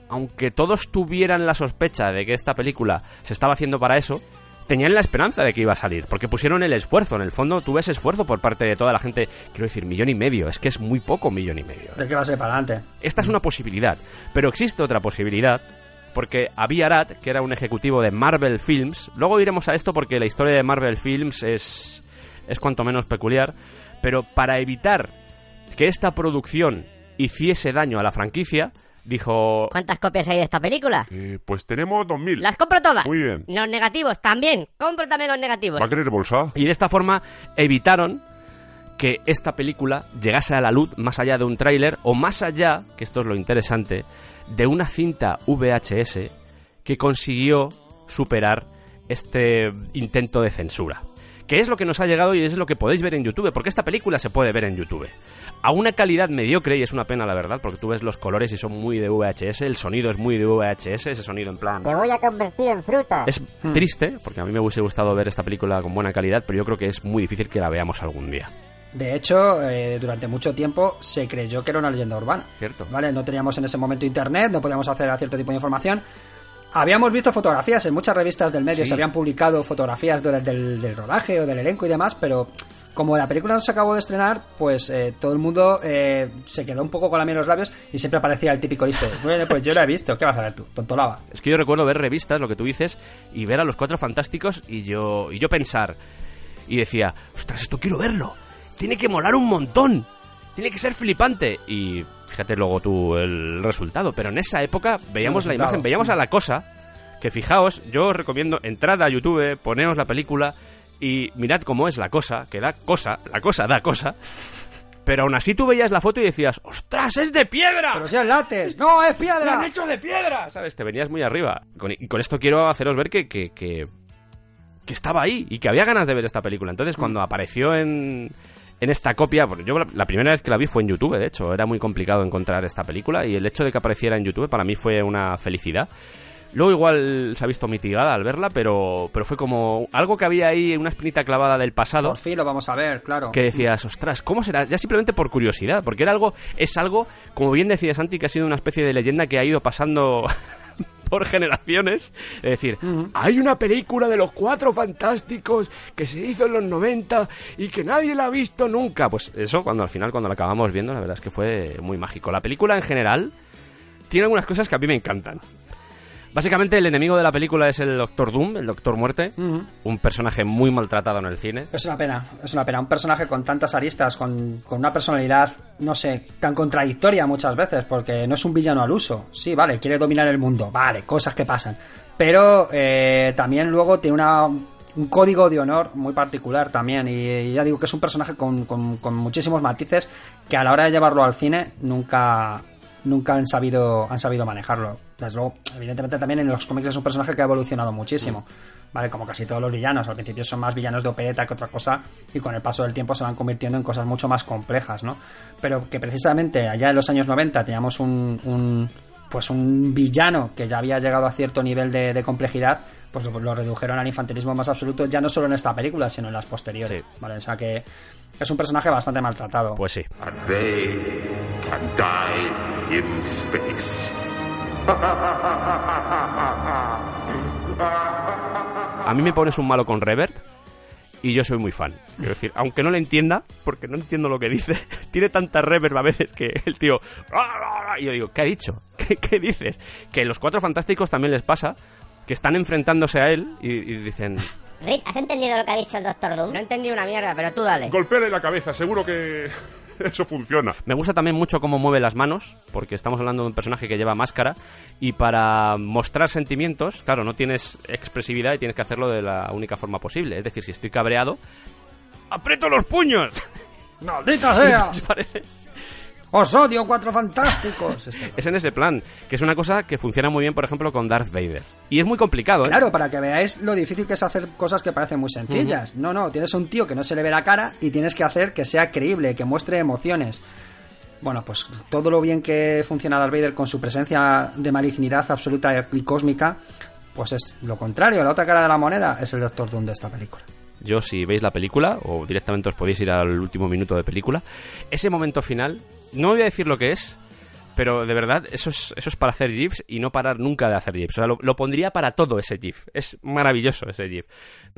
aunque todos tuvieran la sospecha de que esta película se estaba haciendo para eso, tenían la esperanza de que iba a salir, porque pusieron el esfuerzo. En el fondo, tú ves esfuerzo por parte de toda la gente. Quiero decir, millón y medio. Es que es muy poco millón y medio. ¿De qué va a ser para adelante? Esta es una posibilidad, pero existe otra posibilidad. Porque Avi Arad, que era un ejecutivo de Marvel Films, luego iremos a esto porque la historia de Marvel Films es, es cuanto menos peculiar, pero para evitar que esta producción hiciese daño a la franquicia, dijo... ¿Cuántas copias hay de esta película? Eh, pues tenemos 2.000. Las compro todas. Muy bien. Los negativos también. Compro también los negativos. ¿Va a querer bolsa? Y de esta forma evitaron que esta película llegase a la luz más allá de un tráiler o más allá, que esto es lo interesante, de una cinta VHS que consiguió superar este intento de censura. Que es lo que nos ha llegado y es lo que podéis ver en YouTube, porque esta película se puede ver en YouTube. A una calidad mediocre, y es una pena la verdad, porque tú ves los colores y son muy de VHS, el sonido es muy de VHS, ese sonido en plan... Te voy a convertir en fruta. Es triste, porque a mí me hubiese gustado ver esta película con buena calidad, pero yo creo que es muy difícil que la veamos algún día. De hecho, eh, durante mucho tiempo se creyó que era una leyenda urbana. Cierto. ¿Vale? No teníamos en ese momento internet, no podíamos acceder a cierto tipo de información. Habíamos visto fotografías en muchas revistas del medio, Sí. se habían publicado fotografías del, del- del rodaje o del elenco y demás, pero como la película no se acabó de estrenar, pues eh, todo el mundo eh, se quedó un poco con la miel en los labios y siempre aparecía el típico listo. (laughs) Bueno, pues yo la he visto, ¿qué vas a ver tú? Tontolaba. Es que yo recuerdo ver revistas, lo que tú dices, y ver a los cuatro fantásticos y yo, y yo pensar, y decía, ostras, esto quiero verlo, tiene que molar un montón, tiene que ser flipante. Y fíjate luego tú el resultado, pero en esa época veíamos la imagen, veíamos a la cosa, que fijaos, yo os recomiendo, entrad a YouTube, poneos la película y mirad cómo es la cosa, que da cosa, la cosa da cosa. Pero aún así tú veías la foto y decías, ¡ostras, es de piedra! Pero si es látex, no, es ¡Lo piedra. han hecho de piedra! ¿Sabes? Te venías muy arriba. Con- y con esto quiero haceros ver que, que, que, que estaba ahí y que había ganas de ver esta película. Entonces, cuando apareció en, en esta copia, bueno, yo la, la primera vez que la vi fue en YouTube, de hecho, era muy complicado encontrar esta película y el hecho de que apareciera en YouTube para mí fue una felicidad. Luego igual se ha visto mitigada al verla, pero, pero fue como algo que había ahí, una espinita clavada del pasado Por fin lo vamos a ver, claro. que decías, ostras, ¿cómo será? Ya simplemente por curiosidad, porque era algo, es algo, como bien decía Santi, que ha sido una especie de leyenda que ha ido pasando (laughs) (laughs) por generaciones. Es decir, hay una película de los cuatro fantásticos que se hizo en los 90 y que nadie la ha visto nunca. Pues eso, cuando al final, cuando la acabamos viendo, la verdad es que fue muy mágico. La película en general tiene algunas cosas que a mí me encantan. Básicamente el enemigo de la película es el Doctor Doom, el Doctor Muerte, un personaje muy maltratado en el cine. Es una pena, es una pena. Un personaje con tantas aristas, con, con una personalidad, no sé, tan contradictoria muchas veces, porque no es un villano al uso. Sí, vale, quiere dominar el mundo, vale, cosas que pasan. Pero eh, también luego tiene una, un código de honor muy particular también. Y, ya digo que es un personaje con, con- con muchísimos matices que a la hora de llevarlo al cine nunca, nunca han sabido, han sabido manejarlo. Desde luego, evidentemente también en los cómics es un personaje que ha evolucionado muchísimo. ¿Vale? Como casi todos los villanos. Al principio son más villanos de opereta que otra cosa. Y con el paso del tiempo se van convirtiendo en cosas mucho más complejas, ¿no? Pero que precisamente allá en los años 90 teníamos un. un, pues un villano que ya había llegado a cierto nivel de, de complejidad, pues lo, redujeron al infantilismo más absoluto, ya no solo en esta película, sino en las posteriores. Sí. ¿vale? O sea que es un personaje bastante maltratado. Pues sí. And they can die in space. A mí me pones un malo con reverb y yo soy muy fan. Quiero decir, aunque no le entienda, porque no entiendo lo que dice, (laughs) tiene tanta reverb a veces que el tío... Y yo digo, ¿qué ha dicho? ¿Qué, qué dices? Que en los Cuatro Fantásticos también les pasa que están enfrentándose a él y, y dicen... Rick, ¿has entendido lo que ha dicho el Doctor Doom? No entendí una mierda, pero tú dale. Golpéale la cabeza, seguro que (laughs) eso funciona. Me gusta también mucho cómo mueve las manos, porque estamos hablando de un personaje que lleva máscara y para mostrar sentimientos, claro, no tienes expresividad y tienes que hacerlo de la única forma posible. Es decir, si estoy cabreado, aprieto los puños. ¡Maldita sea! (laughs) Parece- ¡Os odio, cuatro fantásticos! (laughs) Es en ese plan, que es una cosa que funciona muy bien, por ejemplo, con Darth Vader. Y es muy complicado, ¿eh? Claro, para que veáis lo difícil que es hacer cosas que parecen muy sencillas. No, no, tienes un tío que no se le ve la cara y tienes que hacer que sea creíble, que muestre emociones. Bueno, pues todo lo bien que funciona Darth Vader con su presencia de malignidad absoluta y cósmica, pues es lo contrario. La otra cara de la moneda es el Doctor Doom de esta película. Yo, si veis la película, o directamente os podéis ir al último minuto de película, ese momento final, no voy a decir lo que es, pero de verdad, eso es, eso es para hacer GIFs y no parar nunca de hacer GIFs. O sea, lo, lo pondría para todo ese GIF. Es maravilloso ese GIF.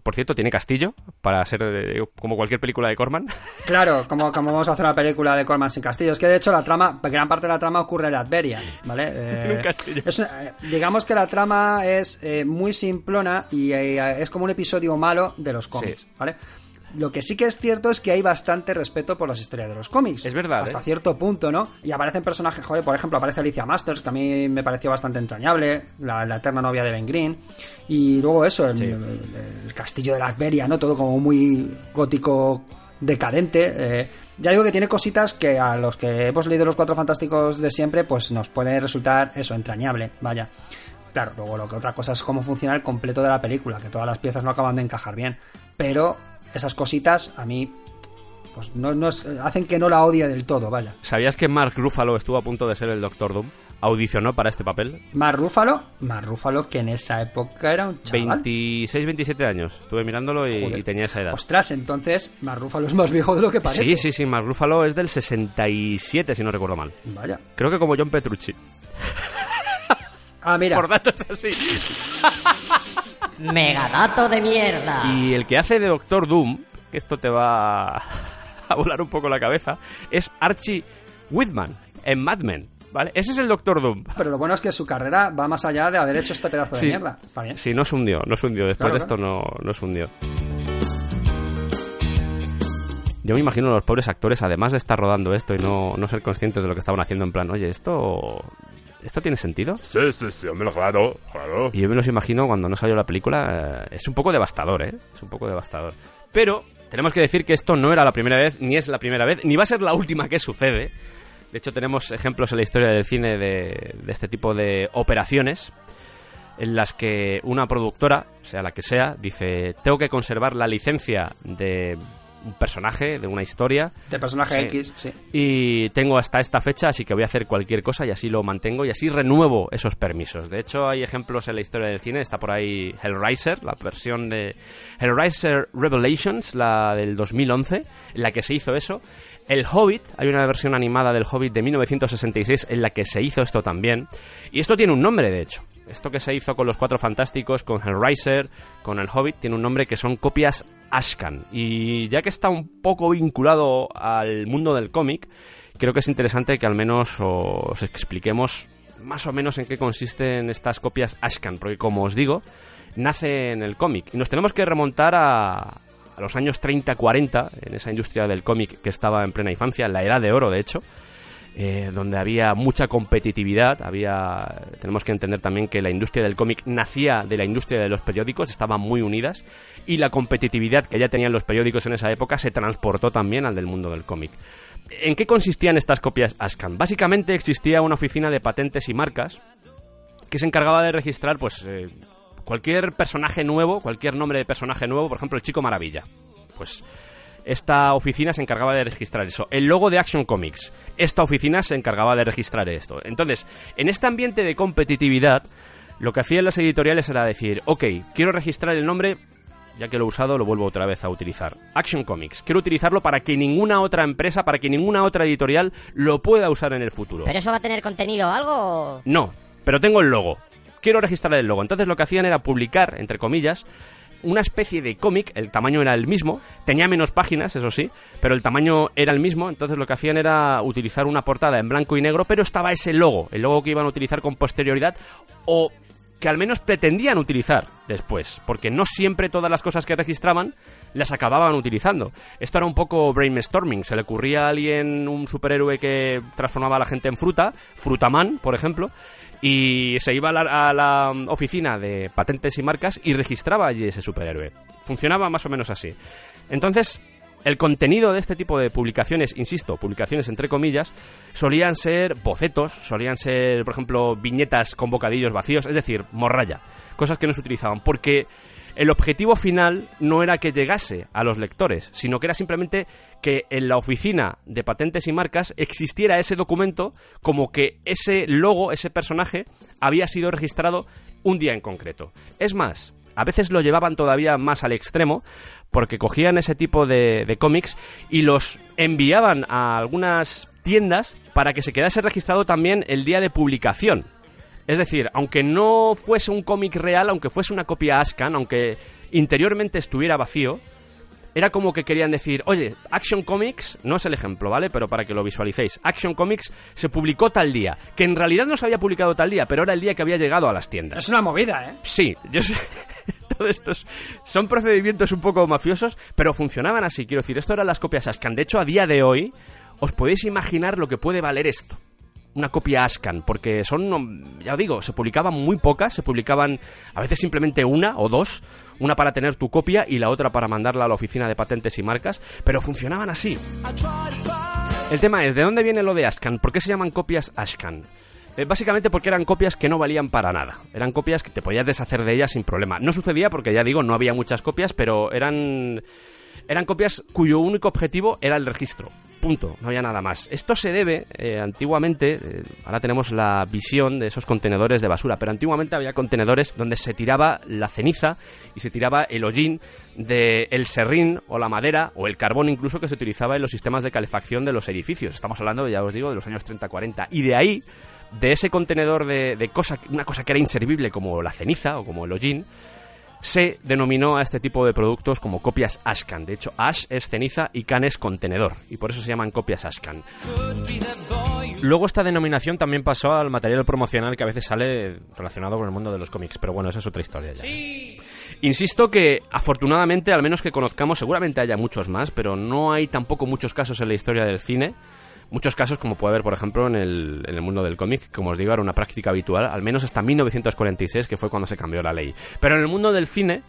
Por cierto, tiene castillo, para ser eh, como cualquier película de Corman. (laughs) Claro, como, como vamos a hacer una película de Corman sin castillo. Es que de hecho la trama, gran parte de la trama ocurre en Latveria, ¿vale? (laughs) Eh, un castillo. es eh, digamos que la trama es eh, muy simplona y eh, es como un episodio malo de los cómics, Sí. ¿vale? Lo que sí que es cierto es que hay bastante respeto por las historias de los cómics. Es verdad, Hasta ¿eh? cierto punto, ¿no? Y aparecen personajes, joder, por ejemplo, aparece Alicia Masters, que a mí me pareció bastante entrañable, la, la eterna novia de Ben Green. Y luego eso, el, el- el castillo de Latveria, ¿no? Todo como muy gótico decadente. eh, ya digo que tiene cositas que a los que hemos leído los cuatro fantásticos de siempre, pues nos puede resultar eso, entrañable, vaya. Claro, luego lo que otra cosa es cómo funciona el completo de la película, que todas las piezas no acaban de encajar bien. Pero esas cositas a mí, pues no, no es- hacen que no la odie del todo, vaya. ¿Sabías que Mark Ruffalo estuvo a punto de ser el Doctor Doom? Audicionó para este papel. Más Rúfalo, más Rúfalo que en esa época era un chaval. 26, 27 años. Estuve mirándolo y, tenía esa edad. Ostras, entonces más Rúfalo es más viejo de lo que parece. Sí, sí, sí, Mark Ruffalo es del 67, si no recuerdo mal. Vaya. Creo que como John Petrucci. Ah, mira. (laughs) Por datos así. Megadato de mierda. Y el que hace de Doctor Doom que esto te va a volar un poco la cabeza, es Archie Whitman en Mad Men. ¿Vale? Ese es el Doctor Doom. Pero lo bueno es que su carrera va más allá de haber hecho este pedazo de Sí. mierda. Está bien. Sí, no se hundió, no se hundió. Después Claro, de esto no, no se hundió. Yo me imagino a los pobres actores, además de estar rodando esto y no, no ser conscientes de lo que estaban haciendo, en plan, oye, esto. ¿Esto tiene sentido? Sí, sí, sí, hombre, claro, claro. Y yo me los imagino cuando no salió la película. eh, es un poco devastador, ¿eh? Es un poco devastador. Pero tenemos que decir que esto no era la primera vez, ni es la primera vez, ni va a ser la última que sucede. De hecho, tenemos ejemplos en la historia del cine de, de este tipo de operaciones en las que una productora, sea la que sea, dice, tengo que conservar la licencia de un personaje, de una historia, De personaje Sí. X, sí. y tengo hasta esta fecha, así que voy a hacer cualquier cosa y así lo mantengo y así renuevo esos permisos. De hecho, hay ejemplos en la historia del cine. Está por ahí Hellraiser, la versión de Hellraiser Revelations, la del 2011, en la que se hizo eso. El Hobbit, hay una versión animada del Hobbit de 1966 en la que se hizo esto también. Y esto tiene un nombre, de hecho. Esto que se hizo con los Cuatro Fantásticos, con Hellraiser, con el Hobbit, tiene un nombre que son copias Ashcan. Y ya que está un poco vinculado al mundo del cómic, creo que es interesante que al menos os expliquemos más o menos en qué consisten estas copias Ashcan, porque como os digo, nace en el cómic. Y nos tenemos que remontar a, los años 30-40, en esa industria del cómic que estaba en plena infancia, en la edad de oro, de hecho, eh, donde había mucha competitividad, había tenemos que entender también que la industria del cómic nacía de la industria de los periódicos, estaban muy unidas y la competitividad que ya tenían los periódicos en esa época se transportó también al del mundo del cómic. ¿En qué consistían estas copias Ashcan? Básicamente existía una oficina de patentes y marcas que se encargaba de registrar pues eh, cualquier personaje nuevo, cualquier nombre de personaje nuevo, por ejemplo el Chico Maravilla. Pues esta oficina se encargaba de registrar eso. El logo de Action Comics. Esta oficina se encargaba de registrar esto. Entonces, en este ambiente de competitividad, lo que hacían las editoriales era decir, ok, quiero registrar el nombre, ya que lo he usado, lo vuelvo otra vez a utilizar. Action Comics. Quiero utilizarlo para que ninguna otra empresa, para que ninguna otra editorial lo pueda usar en el futuro. ¿Pero eso va a tener contenido o algo? No, pero tengo el logo. Quiero registrar el logo. Entonces lo que hacían era publicar, entre comillas, una especie de cómic, el tamaño era el mismo, tenía menos páginas, eso sí, pero el tamaño era el mismo, entonces lo que hacían era utilizar una portada en blanco y negro, pero estaba ese logo, el logo que iban a utilizar con posterioridad, o que al menos pretendían utilizar después, porque no siempre todas las cosas que registraban las acababan utilizando. Esto era un poco brainstorming, se le ocurría a alguien un superhéroe que transformaba a la gente en fruta, Frutaman, por ejemplo, y se iba a la, a la oficina de patentes y marcas y registraba allí ese superhéroe. Funcionaba más o menos así. Entonces, el contenido de este tipo de publicaciones, insisto, publicaciones entre comillas, solían ser bocetos, solían ser, por ejemplo, viñetas con bocadillos vacíos, es decir, morralla, cosas que no se utilizaban, porque el objetivo final no era que llegase a los lectores, sino que era simplemente que en la oficina de patentes y marcas existiera ese documento como que ese logo, ese personaje, había sido registrado un día en concreto. Es más, a veces lo llevaban todavía más al extremo, porque cogían ese tipo de, cómics y los enviaban a algunas tiendas para que se quedase registrado también el día de publicación. Es decir, aunque no fuese un cómic real, aunque fuese una copia Ascan, aunque interiormente estuviera vacío, era como que querían decir, oye, Action Comics, no es el ejemplo, ¿vale? Pero para que lo visualicéis, Action Comics se publicó tal día, que en realidad no se había publicado tal día, pero era el día que había llegado a las tiendas. Es una movida, ¿eh? Sí, yo sé. (laughs) Todos estos son procedimientos un poco mafiosos, pero funcionaban así. Quiero decir, esto eran las copias Ascan. De hecho, a día de hoy, os podéis imaginar lo que puede valer esto. Una copia Ascan, porque son, ya digo, se publicaban muy pocas, se publicaban a veces simplemente una o dos, una para tener tu copia y la otra para mandarla a la oficina de patentes y marcas, pero funcionaban así. El tema es, ¿de dónde viene lo de Ascan? ¿Por qué se llaman copias Ascan? Eh, básicamente porque eran copias que no valían para nada. Eran copias que te podías deshacer de ellas sin problema. No sucedía porque, ya digo, no había muchas copias, pero eran, eran copias cuyo único objetivo era el registro. Punto, no había nada más. Esto se debe, eh, antiguamente, eh, ahora tenemos la visión de esos contenedores de basura, pero antiguamente había contenedores donde se tiraba la ceniza y se tiraba el hollín del serrín o la madera o el carbón incluso que se utilizaba en los sistemas de calefacción de los edificios. Estamos hablando, ya os digo, de los años 30-40. Y de ahí, de ese contenedor de, de cosa, una cosa que era inservible como la ceniza o como el hollín, se denominó a este tipo de productos como copias Ashcan. De hecho, Ash es ceniza y Can es contenedor, y por eso se llaman copias Ashcan. Luego esta denominación también pasó al material promocional que a veces sale relacionado con el mundo de los cómics, pero bueno, esa es otra historia ya. Insisto que afortunadamente, al menos que conozcamos, seguramente haya muchos más, pero no hay tampoco muchos casos en la historia del cine. Muchos casos, como puede haber, por ejemplo, en el, en el mundo del cómic, como os digo, era una práctica habitual, al menos hasta 1946, que fue cuando se cambió la ley. Pero en el mundo del cine,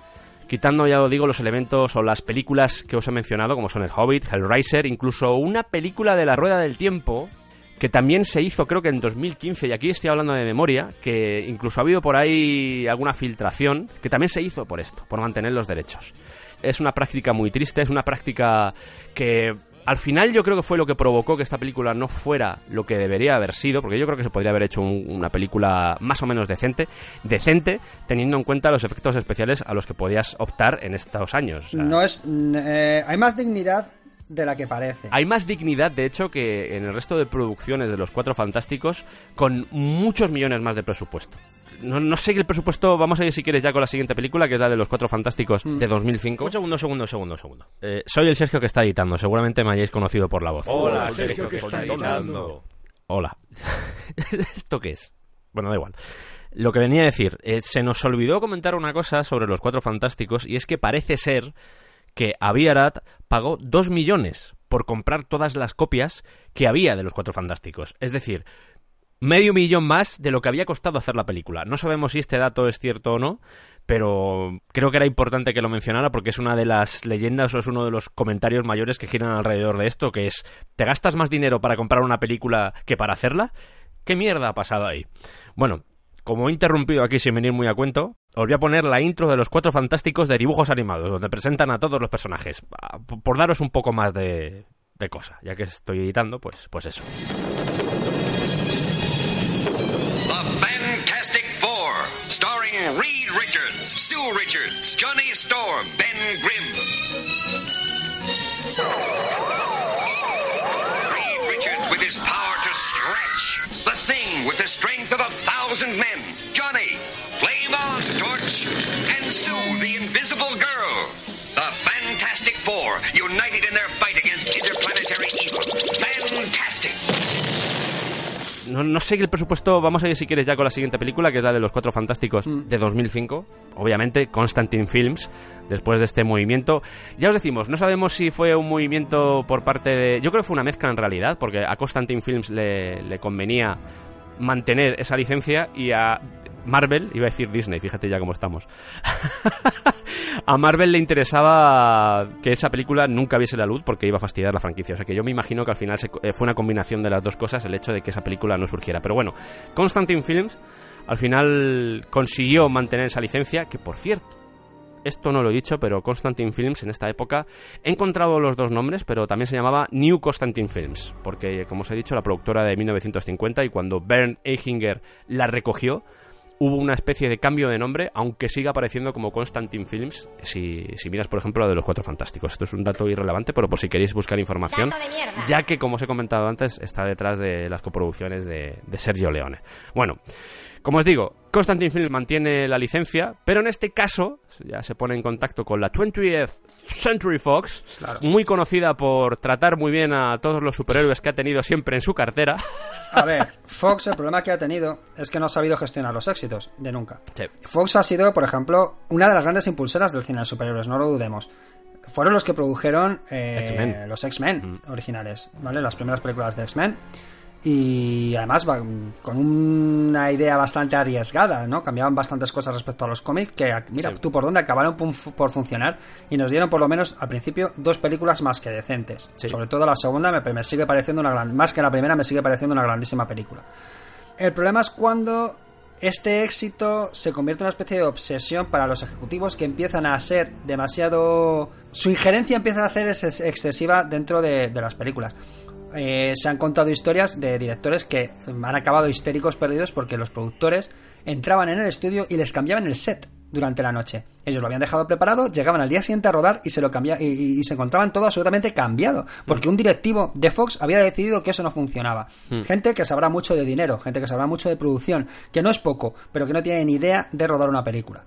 quitando, ya os digo, los elementos o las películas que os he mencionado, como son El Hobbit, Hellraiser, incluso una película de la Rueda del Tiempo, que también se hizo creo que en 2015, y aquí estoy hablando de memoria, que incluso ha habido por ahí alguna filtración, que también se hizo por esto, por mantener los derechos. Es una práctica muy triste, es una práctica que al final yo creo que fue lo que provocó que esta película no fuera lo que debería haber sido, porque yo creo que se podría haber hecho un- una película más o menos decente, decente, teniendo en cuenta los efectos especiales a los que podías optar en estos años. No es. eh, hay más dignidad de la que parece. Hay más dignidad, de hecho, que en el resto de producciones de los Cuatro Fantásticos, con muchos millones más de presupuesto. No, no sé el presupuesto, vamos a ir si quieres ya con la siguiente película, que es la de los Cuatro Fantásticos de 2005. Un segundo, segundo, segundo, segundo. Eh, soy el Sergio que está editando, seguramente me hayáis conocido por la voz. Hola, Sergio, que está editando. Hola. (laughs) ¿Esto qué es? Bueno, da igual. Lo que venía a decir, eh, se nos olvidó comentar una cosa sobre los Cuatro Fantásticos, y es que parece ser que Aviarat pagó 2 millones por comprar todas las copias que había de los Cuatro Fantásticos. Es decir, medio millón más de lo que había costado hacer la película. No sabemos si este dato es cierto o no, pero creo que era importante que lo mencionara porque es una de las leyendas o es uno de los comentarios mayores que giran alrededor de esto, que es, ¿te gastas más dinero para comprar una película que para hacerla? ¿Qué mierda ha pasado ahí? Bueno, como he interrumpido aquí sin venir muy a cuento, os voy a poner la intro de los Cuatro Fantásticos de dibujos animados, donde presentan a todos los personajes, Ah, por daros un poco más de, de cosa, ya que estoy editando, pues, pues eso. The Fantastic Four, starring Reed Richards, Sue Richards, Johnny Storm, Ben Grimm. Reed Richards with his power. Thing with the strength of a thousand men. Johnny, Flame On, Torch, and Sue, the Invisible Girl. The Fantastic Four, united in their fight against interplanetary evil. Fantastic! No, no sé el presupuesto, vamos a ir si quieres ya con la siguiente película, que es la de los Cuatro Fantásticos de 2005. Obviamente, Constantine Films, después de este movimiento. Ya os decimos, no sabemos si fue un movimiento por parte de... Yo creo que fue una mezcla en realidad, porque a Constantine Films le, le convenía mantener esa licencia y a Marvel, iba a decir Disney, fíjate ya cómo estamos. (laughs) a Marvel le interesaba que esa película nunca viese la luz porque iba a fastidiar la franquicia. O sea que yo me imagino que al final eh, fue una combinación de las dos cosas el hecho de que esa película no surgiera. Pero bueno, Constantine Films al final consiguió mantener esa licencia, que por cierto, esto no lo he dicho, pero Constantine Films en esta época he encontrado los dos nombres, pero también se llamaba New Constantine Films, porque como os he dicho, la productora de 1950 y cuando Bernd Eichinger la recogió, hubo una especie de cambio de nombre, aunque siga apareciendo como Constantine Films, si, si miras, por ejemplo, la de los Cuatro Fantásticos. Esto es un dato irrelevante, pero por si queréis buscar información, ya que, como os he comentado antes, está detrás de las coproducciones de, de Sergio Leone. Bueno, como os digo, Constantine Films mantiene la licencia, pero en este caso ya se pone en contacto con la 20th Century Fox, muy conocida por tratar muy bien a todos los superhéroes que ha tenido siempre en su cartera. A ver, (laughs) Fox el problema que ha tenido es que no ha sabido gestionar los éxitos, de nunca. Sí. Fox ha sido, por ejemplo, una de las grandes impulsoras del cine de superhéroes, no lo dudemos. Fueron los que produjeron eh, los X-Men originales, ¿vale? Las primeras películas de X-Men. Y además con una idea bastante arriesgada, ¿no? Cambiaban bastantes cosas respecto a los cómics que, mira, Sí. tú por dónde acabaron por, funcionar y nos dieron por lo menos al principio dos películas más que decentes. Sí. Sobre todo la segunda me, me sigue pareciendo una gran... Más que la primera me sigue pareciendo una grandísima película. El problema es cuando este éxito se convierte en una especie de obsesión para los ejecutivos que empiezan a ser demasiado... Su injerencia empieza a ser ex- excesiva dentro de, de las películas. Eh, se han contado historias de directores que han acabado histéricos perdidos porque los productores entraban en el estudio y les cambiaban el set durante la noche. Ellos lo habían dejado preparado, llegaban al día siguiente a rodar y se lo cambia y, y- y se encontraban todo absolutamente cambiado. Porque un directivo de Fox había decidido que eso no funcionaba. Gente que sabrá mucho de dinero, gente que sabrá mucho de producción, que no es poco, pero que no tiene ni idea de rodar una película.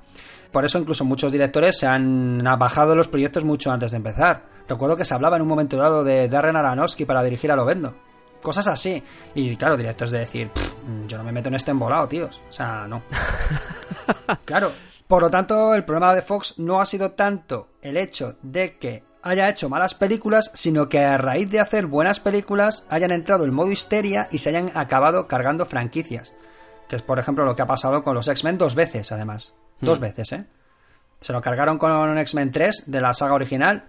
por eso incluso muchos directores se han bajado los proyectos mucho antes de empezar. Recuerdo que se hablaba en un momento dado de Darren Aronofsky para dirigir a Lovendo. Cosas así. Y claro, directos de decir, "Pff, yo no me meto en este embolado, tíos. O sea, no. (laughs) claro. Por lo tanto, el problema de Fox no ha sido tanto el hecho de que haya hecho malas películas, sino que a raíz de hacer buenas películas hayan entrado en modo histeria y se hayan acabado cargando franquicias. Que es, por ejemplo, lo que ha pasado con los X-Men dos veces, además. Dos veces, ¿eh? Se lo cargaron con X-Men 3 de la saga original.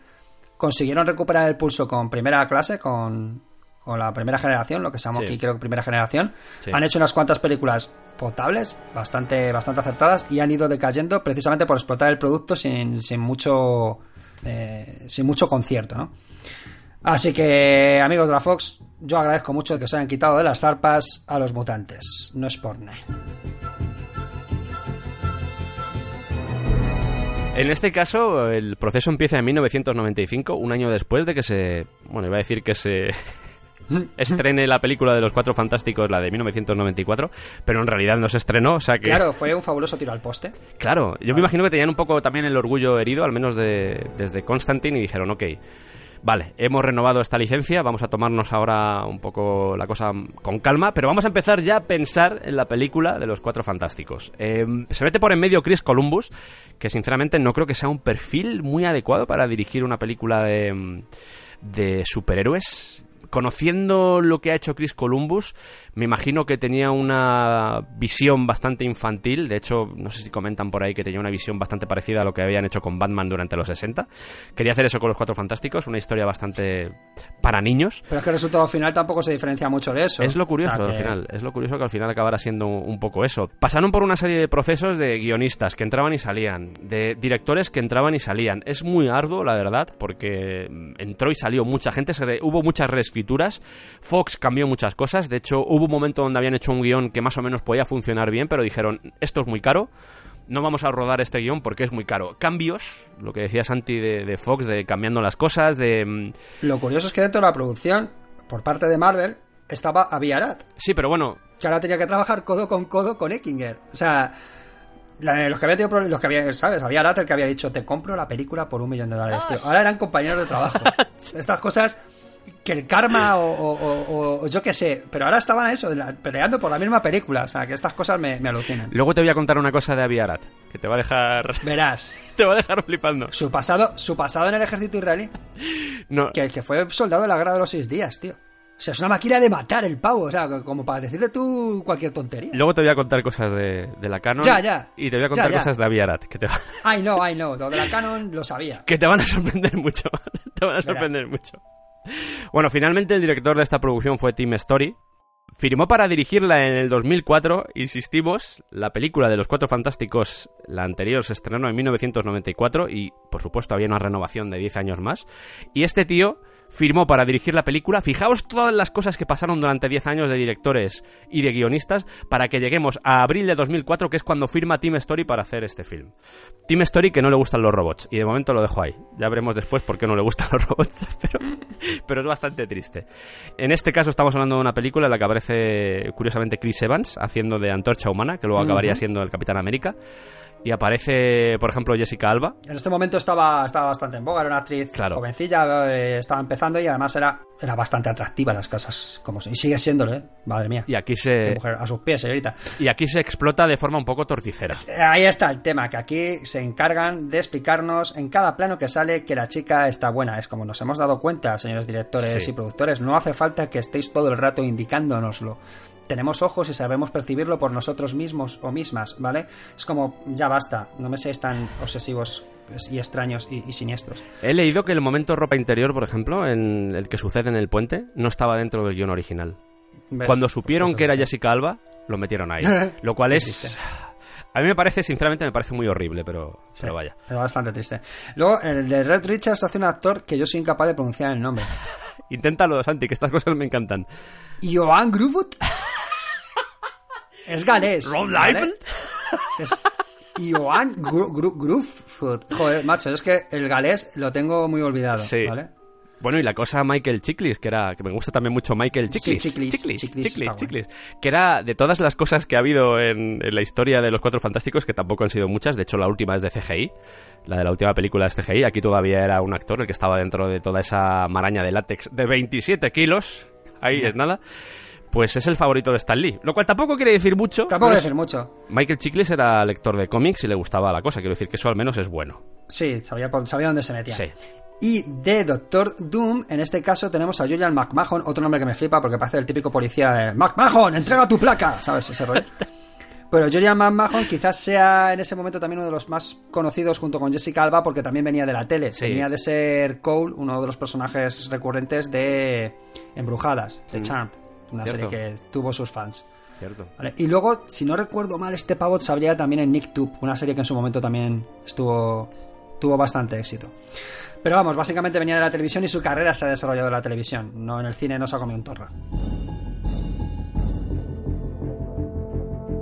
Consiguieron recuperar el pulso con primera clase, con, con la primera generación, lo que se llama Sí. aquí creo que primera generación. Sí. Han hecho unas cuantas películas potables, bastante, bastante acertadas, y han ido decayendo precisamente por explotar el producto sin, sin mucho. eh, sin mucho concierto, ¿no? Así que, amigos de la Fox, yo agradezco mucho que se hayan quitado de las zarpas a los mutantes. No es por nada. En este caso, el proceso empieza en 1995, un año después de que se... Bueno, iba a decir que se... (laughs) estrene la película de los Cuatro Fantásticos, la de 1994, pero en realidad no se estrenó, o sea que... Claro, fue un fabuloso tiro al poste. Claro, yo me imagino que tenían un poco también el orgullo herido, al menos de, desde Constantine, y dijeron, ok, vale, hemos renovado esta licencia, vamos a tomarnos ahora un poco la cosa con calma, pero vamos a empezar ya a pensar en la película de los Cuatro Fantásticos. Eh, se mete por en medio Chris Columbus, que sinceramente no creo que sea un perfil muy adecuado para dirigir una película de, de superhéroes. Conociendo lo que ha hecho Chris Columbus, me imagino que tenía una visión bastante infantil. De hecho, no sé si comentan por ahí que tenía una visión bastante parecida a lo que habían hecho con Batman durante los 60. Quería hacer eso con los Cuatro Fantásticos, una historia bastante para niños. Pero es que el resultado final tampoco se diferencia mucho de eso. Es lo curioso O sea al final, es lo curioso que al final acabara siendo un poco eso. Pasaron por una serie de procesos de guionistas que entraban y salían, de directores que entraban y salían. Es muy arduo, la verdad, porque mm, entró y salió mucha gente, se re- hubo muchas reescrituras. Fox cambió muchas cosas, de hecho hubo un momento donde habían hecho un guion que más o menos podía funcionar bien, pero dijeron, esto es muy caro. No vamos a rodar este guion porque es muy caro. Cambios, lo que decía Santi de, de Fox, de cambiando las cosas, de... mm, Lo curioso es que dentro de la producción, por parte de Marvel, estaba Avi Arad, Sí, pero bueno, que ahora tenía que trabajar codo con codo con Eckinger. O sea, la- los que había tenido problemas, los que había, ¿sabes? Había Arad el que había dicho, te compro la película por un millón de dólares, tío. Ahora eran compañeros de trabajo. (laughs) Estas cosas que el karma o, o- o- o yo qué sé, pero ahora estaban a eso, peleando por la misma película. O sea, que estas cosas me, me alucinan. luego te voy a contar una cosa de Avi Arad, que te va a dejar... (laughs) Verás, te va a dejar flipando. su pasado, su pasado en el ejército israelí, (laughs) No, que, que fue soldado de la guerra de los seis días, tío. O sea, es una máquina de matar el pavo, o sea, como para decirle tú cualquier tontería. Luego te voy a contar cosas de, de la Canon. Ya, ya. Y te voy a contar Ya, ya. cosas de Avi Arad, que te, va- Ay, no, ay, no, lo de la Canon lo sabía. (laughs) que te van a sorprender mucho. te van a sorprender mucho. Bueno, finalmente el director de esta producción fue Tim Story. Firmó para dirigirla en el 2004, insistimos, la película de los Cuatro Fantásticos, la anterior se estrenó en 1994 y por supuesto había una renovación de 10 años más. Y este tío firmó para dirigir la película, fijaos todas las cosas que pasaron durante 10 años de directores y de guionistas para que lleguemos a abril de 2004, que es cuando firma Tim Story para hacer este film. Tim Story que no le gustan los robots y de momento lo dejo ahí. Ya veremos después por qué no le gustan los robots, (laughs) pero, pero es bastante triste. En este caso estamos hablando de una película en la que aparece curiosamente Chris Evans haciendo de Antorcha Humana, que luego acabaría siendo el Capitán América. Y aparece, por ejemplo, Jessica Alba. En este momento estaba, estaba bastante en boga, era una actriz Claro. jovencilla, eh, estaba empezando y además era, era bastante atractiva en las casas, como y sigue siéndolo, ¿eh? Madre mía. Y aquí Qué se, mujer, a sus pies, señorita. y aquí se explota de forma un poco torticera. Ahí está el tema, que aquí se encargan de explicarnos en cada plano que sale que la chica está buena. Es como nos hemos dado cuenta, señores directores Sí. y productores, no hace falta que estéis todo el rato indicándonoslo. Tenemos ojos y sabemos percibirlo por nosotros mismos o mismas, ¿vale? Es como, ya basta, no me seáis tan obsesivos y extraños y, y siniestros. He leído que el momento ropa interior, por ejemplo, en el que sucede en el puente, no estaba dentro del guion original. ¿Ves? Cuando supieron Pues que era. Jessica Alba, lo metieron ahí. (laughs) Lo cual es... A mí me parece, sinceramente, me parece muy horrible, pero, Sí, pero vaya. Es bastante triste. Luego, el de Red Richards hace un actor que yo soy incapaz de pronunciar el nombre. (laughs) Inténtalo, Santi, que estas cosas me encantan. Johan Grufut. es galés. Ron. Liefeld. Es Johan Gru- Gru- Grufut. Joder, macho, es que el galés lo tengo muy olvidado. Sí. ¿vale? Bueno, y la cosa Michael Chiklis, que era que me gusta también mucho Michael Chiklis. Sí, Chiklis, Chiklis. Que era de todas las cosas que ha habido en, en la historia de los Cuatro Fantásticos, que tampoco han sido muchas. De hecho, la última es de CGI. La de la última película es CGI. Aquí todavía era un actor el que estaba dentro de toda esa maraña de látex de 27 kilos. Ahí es nada. Pues es el favorito de Stan Lee. Lo cual tampoco quiere decir mucho. Tampoco es- decir mucho. Michael Chiklis era lector de cómics y le gustaba la cosa. Quiero decir que eso al menos es bueno. Sí, sabía, sabía dónde se metía. Sí. Y de Doctor Doom, en este caso tenemos a Julian McMahon, otro nombre que me flipa porque parece el típico policía de McMahon, entrega tu placa, ¿sabes? Ese rollo. (laughs) Pero Julian McMahon quizás sea en ese momento también uno de los más conocidos junto con Jessica Alba porque también venía de la tele. Sí. Venía de ser Cole, uno de los personajes recurrentes de Embrujadas, de Mm. Charmed, una Cierto. serie que tuvo sus fans. Cierto. ¿vale? Y luego, si no recuerdo mal, este pavo salía también en Nick Tube, una serie que en su momento también estuvo tuvo bastante éxito. Pero vamos, básicamente venía de la televisión y su carrera se ha desarrollado en la televisión, no en el cine, no se ha comido un torra.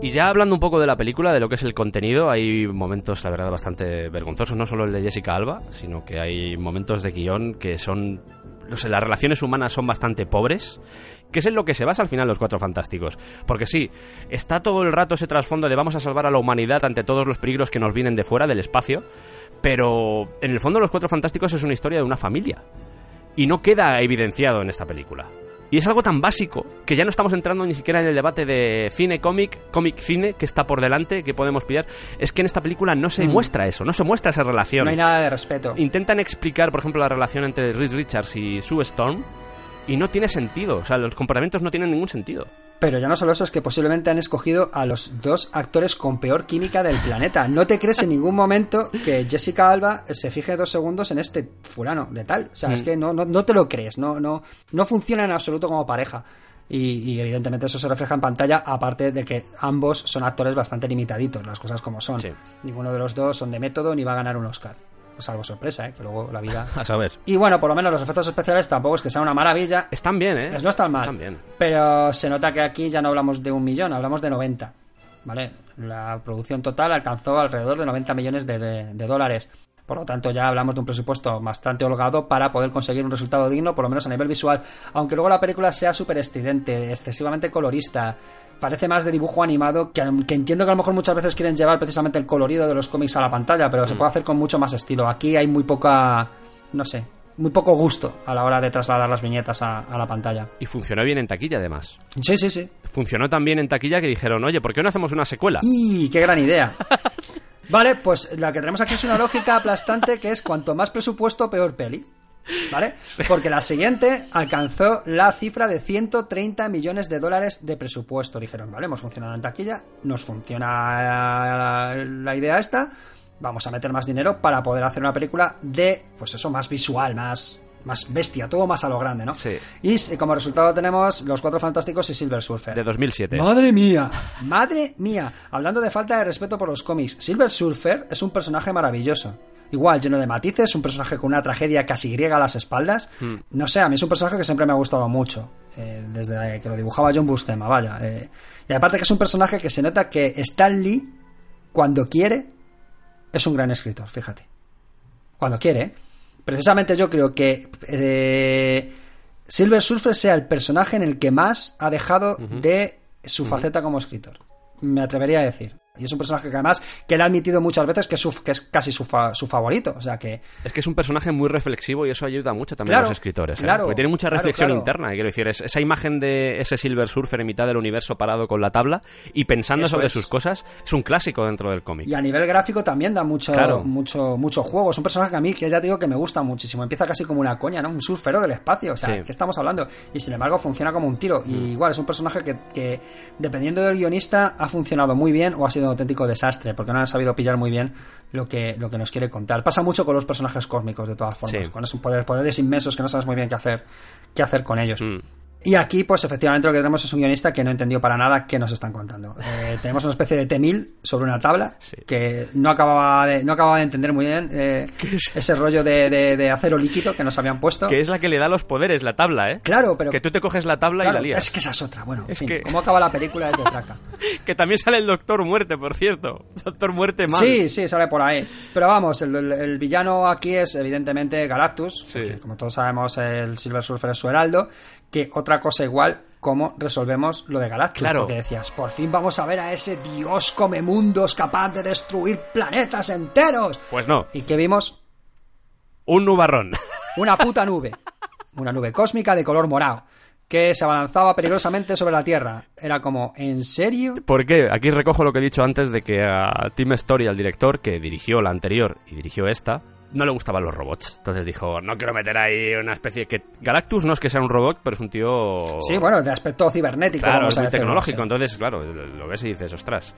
Y ya hablando un poco de la película, de lo que es el contenido, hay momentos, la verdad, bastante vergonzosos, no solo el de Jessica Alba, sino que hay momentos de guion que son... No sé, las relaciones humanas son bastante pobres, que es en lo que se basa al final los Cuatro Fantásticos. Porque sí, está todo el rato ese trasfondo de vamos a salvar a la humanidad ante todos los peligros que nos vienen de fuera, del espacio, pero en el fondo los Cuatro Fantásticos es una historia de una familia. Y no queda evidenciado en esta película. Y es algo tan básico que ya no estamos entrando ni siquiera en el debate de cine, cómic, cómic, cine, que está por delante, que podemos pillar. Es que en esta película no se Mm. muestra eso, no se muestra esa relación. No hay nada de respeto. Intentan explicar, por ejemplo, la relación entre Reed Richards y Sue Storm y no tiene sentido. O sea, los comportamientos no tienen ningún sentido. Pero ya no solo eso, es que posiblemente han escogido a los dos actores con peor química del planeta. No te crees en ningún momento que Jessica Alba se fije dos segundos en este fulano de tal. O sea, es Mm. que no, no, no te lo crees, no, no, no funciona en absoluto como pareja. Y, y evidentemente eso se refleja en pantalla, aparte de que ambos son actores bastante limitaditos, las cosas como son. Sí. Ninguno de los dos son de método ni va a ganar un Oscar. Salvo sorpresa, ¿eh? que luego la vida... (laughs) A saber. Y bueno, por lo menos los efectos especiales tampoco es que sea una maravilla. Están bien, ¿eh? Pues no están mal. Están bien. Pero se nota que aquí ya no hablamos de un millón, hablamos de 90. ¿Vale? La producción total alcanzó alrededor de 90 millones de, de- de dólares. Por lo tanto, ya hablamos de un presupuesto bastante holgado para poder conseguir un resultado digno, por lo menos a nivel visual. Aunque luego la película sea súper estridente, excesivamente colorista, parece más de dibujo animado, que, que entiendo que a lo mejor muchas veces quieren llevar precisamente el colorido de los cómics a la pantalla, pero se puede hacer con mucho más estilo. Aquí hay muy poca, no sé, muy poco gusto a la hora de trasladar las viñetas a, a la pantalla. Y funcionó bien en taquilla, además. Sí, sí, sí. Funcionó tan bien en taquilla que dijeron, oye, ¿por qué no hacemos una secuela? ¡Y qué gran idea! (laughs) Vale, pues la que tenemos aquí es una lógica aplastante que es cuanto más presupuesto, peor peli. ¿Vale? Porque la siguiente alcanzó la cifra de 130 millones de dólares de presupuesto. Dijeron, vale, hemos funcionado en taquilla, nos funciona la idea esta, vamos a meter más dinero para poder hacer una película de, pues eso, más visual, más, más bestia, todo más a lo grande, ¿no? Sí. Y como resultado tenemos Los Cuatro Fantásticos y Silver Surfer. De 2007. Madre mía, madre mía. Hablando de falta de respeto por los cómics, Silver Surfer es un personaje maravilloso. Igual, lleno de matices, un personaje con una tragedia casi griega a las espaldas. No sé, a mí es un personaje que siempre me ha gustado mucho. eh, desde que lo dibujaba John Bustema, vaya. eh. y aparte que es un personaje que se nota que Stan Lee, cuando quiere, es un gran escritor, fíjate. Cuando quiere, ¿eh? Precisamente yo creo que eh, Silver Surfer sea el personaje en el que más ha dejado de su faceta como escritor. Me atrevería a decir. Y es un personaje que además que él ha admitido muchas veces que es, su- que es casi su, fa- su favorito. O sea que Es que es un personaje muy reflexivo y eso ayuda mucho también Claro, a los escritores. ¿eh? claro, Porque tiene mucha reflexión claro. interna. Quiero decir, es- esa imagen de ese Silver Surfer en mitad del universo parado con la tabla y pensando Eso sobre es. sus cosas es un clásico dentro del cómic. Y a nivel gráfico también da mucho, mucho, mucho juego. Es un personaje que a mí, que ya te digo que me gusta muchísimo. Empieza casi como una coña, ¿no? Un surfero del espacio. O sea, Sí. ¿qué estamos hablando? Y sin embargo funciona como un tiro. Y igual es un personaje que, que, dependiendo del guionista, ha funcionado muy bien o ha sido auténtico desastre, porque no han sabido pillar muy bien lo que, lo que nos quiere contar. Pasa mucho con los personajes cósmicos, de todas formas. Sí. Con esos poderes, poderes inmensos que no sabes muy bien qué hacer, qué hacer con ellos. Mm. Y aquí, pues efectivamente lo que tenemos es un guionista que no entendió para nada qué nos están contando. Eh, (laughs) tenemos una especie de T-1000 sobre una tabla Sí. que no acababa, de, no acababa de entender muy bien eh, ese rollo de, de- de acero líquido que nos habían puesto. Que es la que le da los poderes, la tabla, ¿eh? Claro, pero... Que tú te coges la tabla claro, y la lías. es que esa es otra. Bueno, en Es fin, que- ¿cómo acaba la película es de traca? (laughs) Que también sale el Doctor Muerte, por cierto. Doctor Muerte mal. Sí, sí, sale por ahí. Pero vamos, el, el- el villano aquí es evidentemente Galactus, Sí. porque como todos sabemos el Silver Surfer es su heraldo, que otra cosa igual, cómo resolvemos lo de Galactus. Claro. Porque decías, por fin vamos a ver a ese dios come mundos capaz de destruir planetas enteros. Pues no, ¿Y qué vimos? un nubarrón. Una puta nube. Una nube cósmica de color morado. Que se abalanzaba peligrosamente sobre la Tierra. Era como, ¿en serio? ¿Por qué? Aquí recojo lo que he dicho antes de que a Tim Story, al director, que dirigió la anterior y dirigió esta, no le gustaban los robots. Entonces dijo, no quiero meter ahí una especie... que Galactus no es que sea un robot, pero es un tío... Sí, bueno, de aspecto cibernético. Claro, vamos es a muy tecnológico, sí. entonces, claro, lo ves y dices, ostras.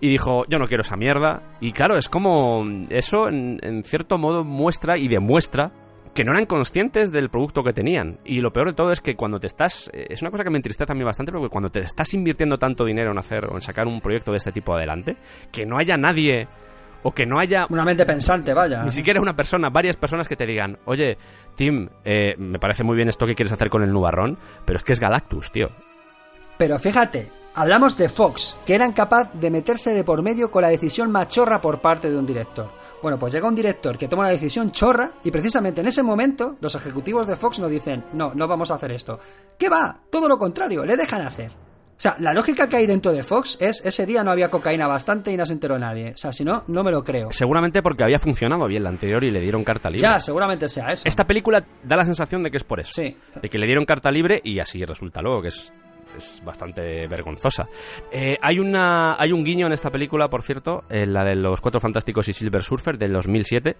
Y dijo, yo no quiero esa mierda. Y claro, es como. Eso, en, en cierto modo, muestra y demuestra que no eran conscientes del producto que tenían. Y lo peor de todo es que cuando te estás. eh, Es una cosa que me entristece a mí bastante, porque cuando te estás invirtiendo tanto dinero en hacer o en sacar un proyecto de este tipo adelante, que no haya nadie. O que no haya Una mente pensante, vaya. ni siquiera una persona, varias personas que te digan, oye, Tim, eh, me parece muy bien esto que quieres hacer con el nubarrón, pero es que es Galactus, tío. Pero fíjate, hablamos de Fox, que eran capaz de meterse de por medio con la decisión machorra por parte de un director. Bueno, pues llega un director que toma una decisión chorra y precisamente en ese momento los ejecutivos de Fox nos dicen, no, no vamos a hacer esto. ¿Qué va? Todo lo contrario, le dejan hacer. O sea, la lógica que hay dentro de Fox es, ese día no había cocaína bastante y no se enteró nadie. O sea, si no, no me lo creo. Seguramente porque había funcionado bien la anterior y le dieron carta libre. Ya, seguramente sea eso. Esta película da la sensación de que es por eso. Sí. De que le dieron carta libre y así resulta luego, que es, es bastante vergonzosa. Eh, hay, una, hay un guiño en esta película, por cierto, en la de los Cuatro Fantásticos y Silver Surfer del 2007.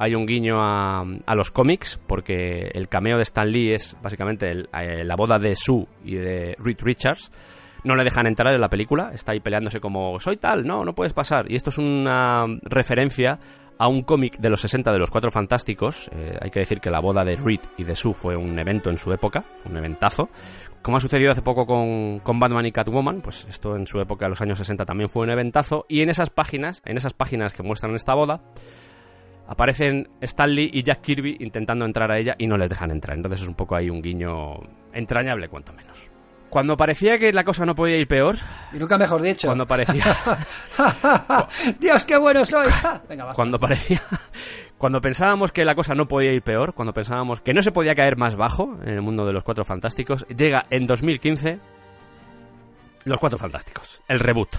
Hay un guiño a, los cómics, porque el cameo de Stan Lee es básicamente eh, la boda de Sue y de Reed Richards. No le dejan entrar en la película, está ahí peleándose como soy tal, no, no puedes pasar. Y esto es una referencia a un cómic de los 60 de los Cuatro Fantásticos. Eh, hay que decir que la boda de Reed y de Sue fue un evento en su época, un eventazo. Como ha sucedido hace poco con, con Batman y Catwoman, pues esto en su época, los años 60, también fue un eventazo. Y en esas páginas, en esas páginas que muestran esta boda, aparecen Stanley y Jack Kirby intentando entrar a ella y no les dejan entrar. Entonces es un poco ahí un guiño entrañable, cuanto menos. Cuando parecía que la cosa no podía ir peor, Y nunca mejor dicho. cuando parecía, (laughs) Dios, qué bueno soy. (laughs) Venga, basta. cuando parecía, cuando pensábamos que la cosa no podía ir peor, cuando pensábamos que no se podía caer más bajo en el mundo de los Cuatro Fantásticos, llega en 2015 los Cuatro Fantásticos, el reboot.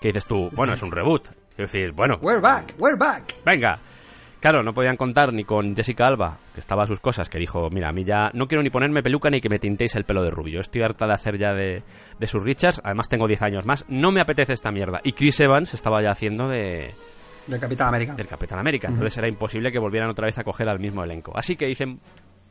Que dices tú, bueno, es un reboot. Quiero decir, bueno, We're back, we're back. venga. Claro, no podían contar ni con Jessica Alba, que estaba a sus cosas, que dijo, mira, a mí ya no quiero ni ponerme peluca ni que me tintéis el pelo de rubio. Estoy harta de hacer ya de, de sus Richards, además tengo 10 años más, no me apetece esta mierda. Y Chris Evans estaba ya haciendo de, Del Capitán América. del Capitán América, entonces era imposible que volvieran otra vez a coger al mismo elenco. Así que dicen,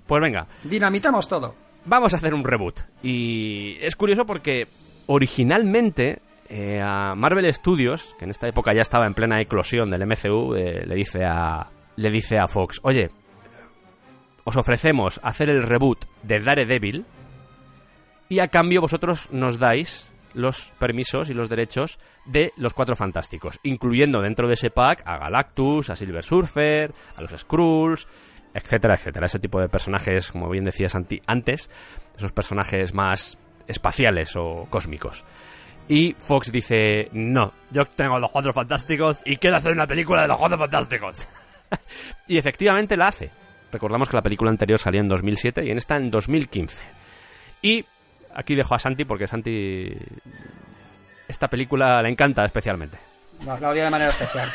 pues venga, Dinamitamos todo. vamos a hacer un reboot. Y es curioso porque originalmente eh, a Marvel Studios, que en esta época ya estaba en plena eclosión del MCU, eh, le dice a le dice a Fox, oye, os ofrecemos hacer el reboot de Daredevil y a cambio vosotros nos dais los permisos y los derechos de los Cuatro Fantásticos, incluyendo dentro de ese pack a Galactus, a Silver Surfer, a los Skrulls, etcétera, etcétera. Ese tipo de personajes, como bien decías antes, esos personajes más espaciales o cósmicos. Y Fox dice, no, yo tengo los Cuatro Fantásticos y quiero hacer una película de los Cuatro Fantásticos. (laughs) y efectivamente la hace. Recordamos que la película anterior salió en 2007 y en esta en 2015. Y aquí dejo a Santi porque Santi esta película le encanta especialmente. La, odio de manera especial.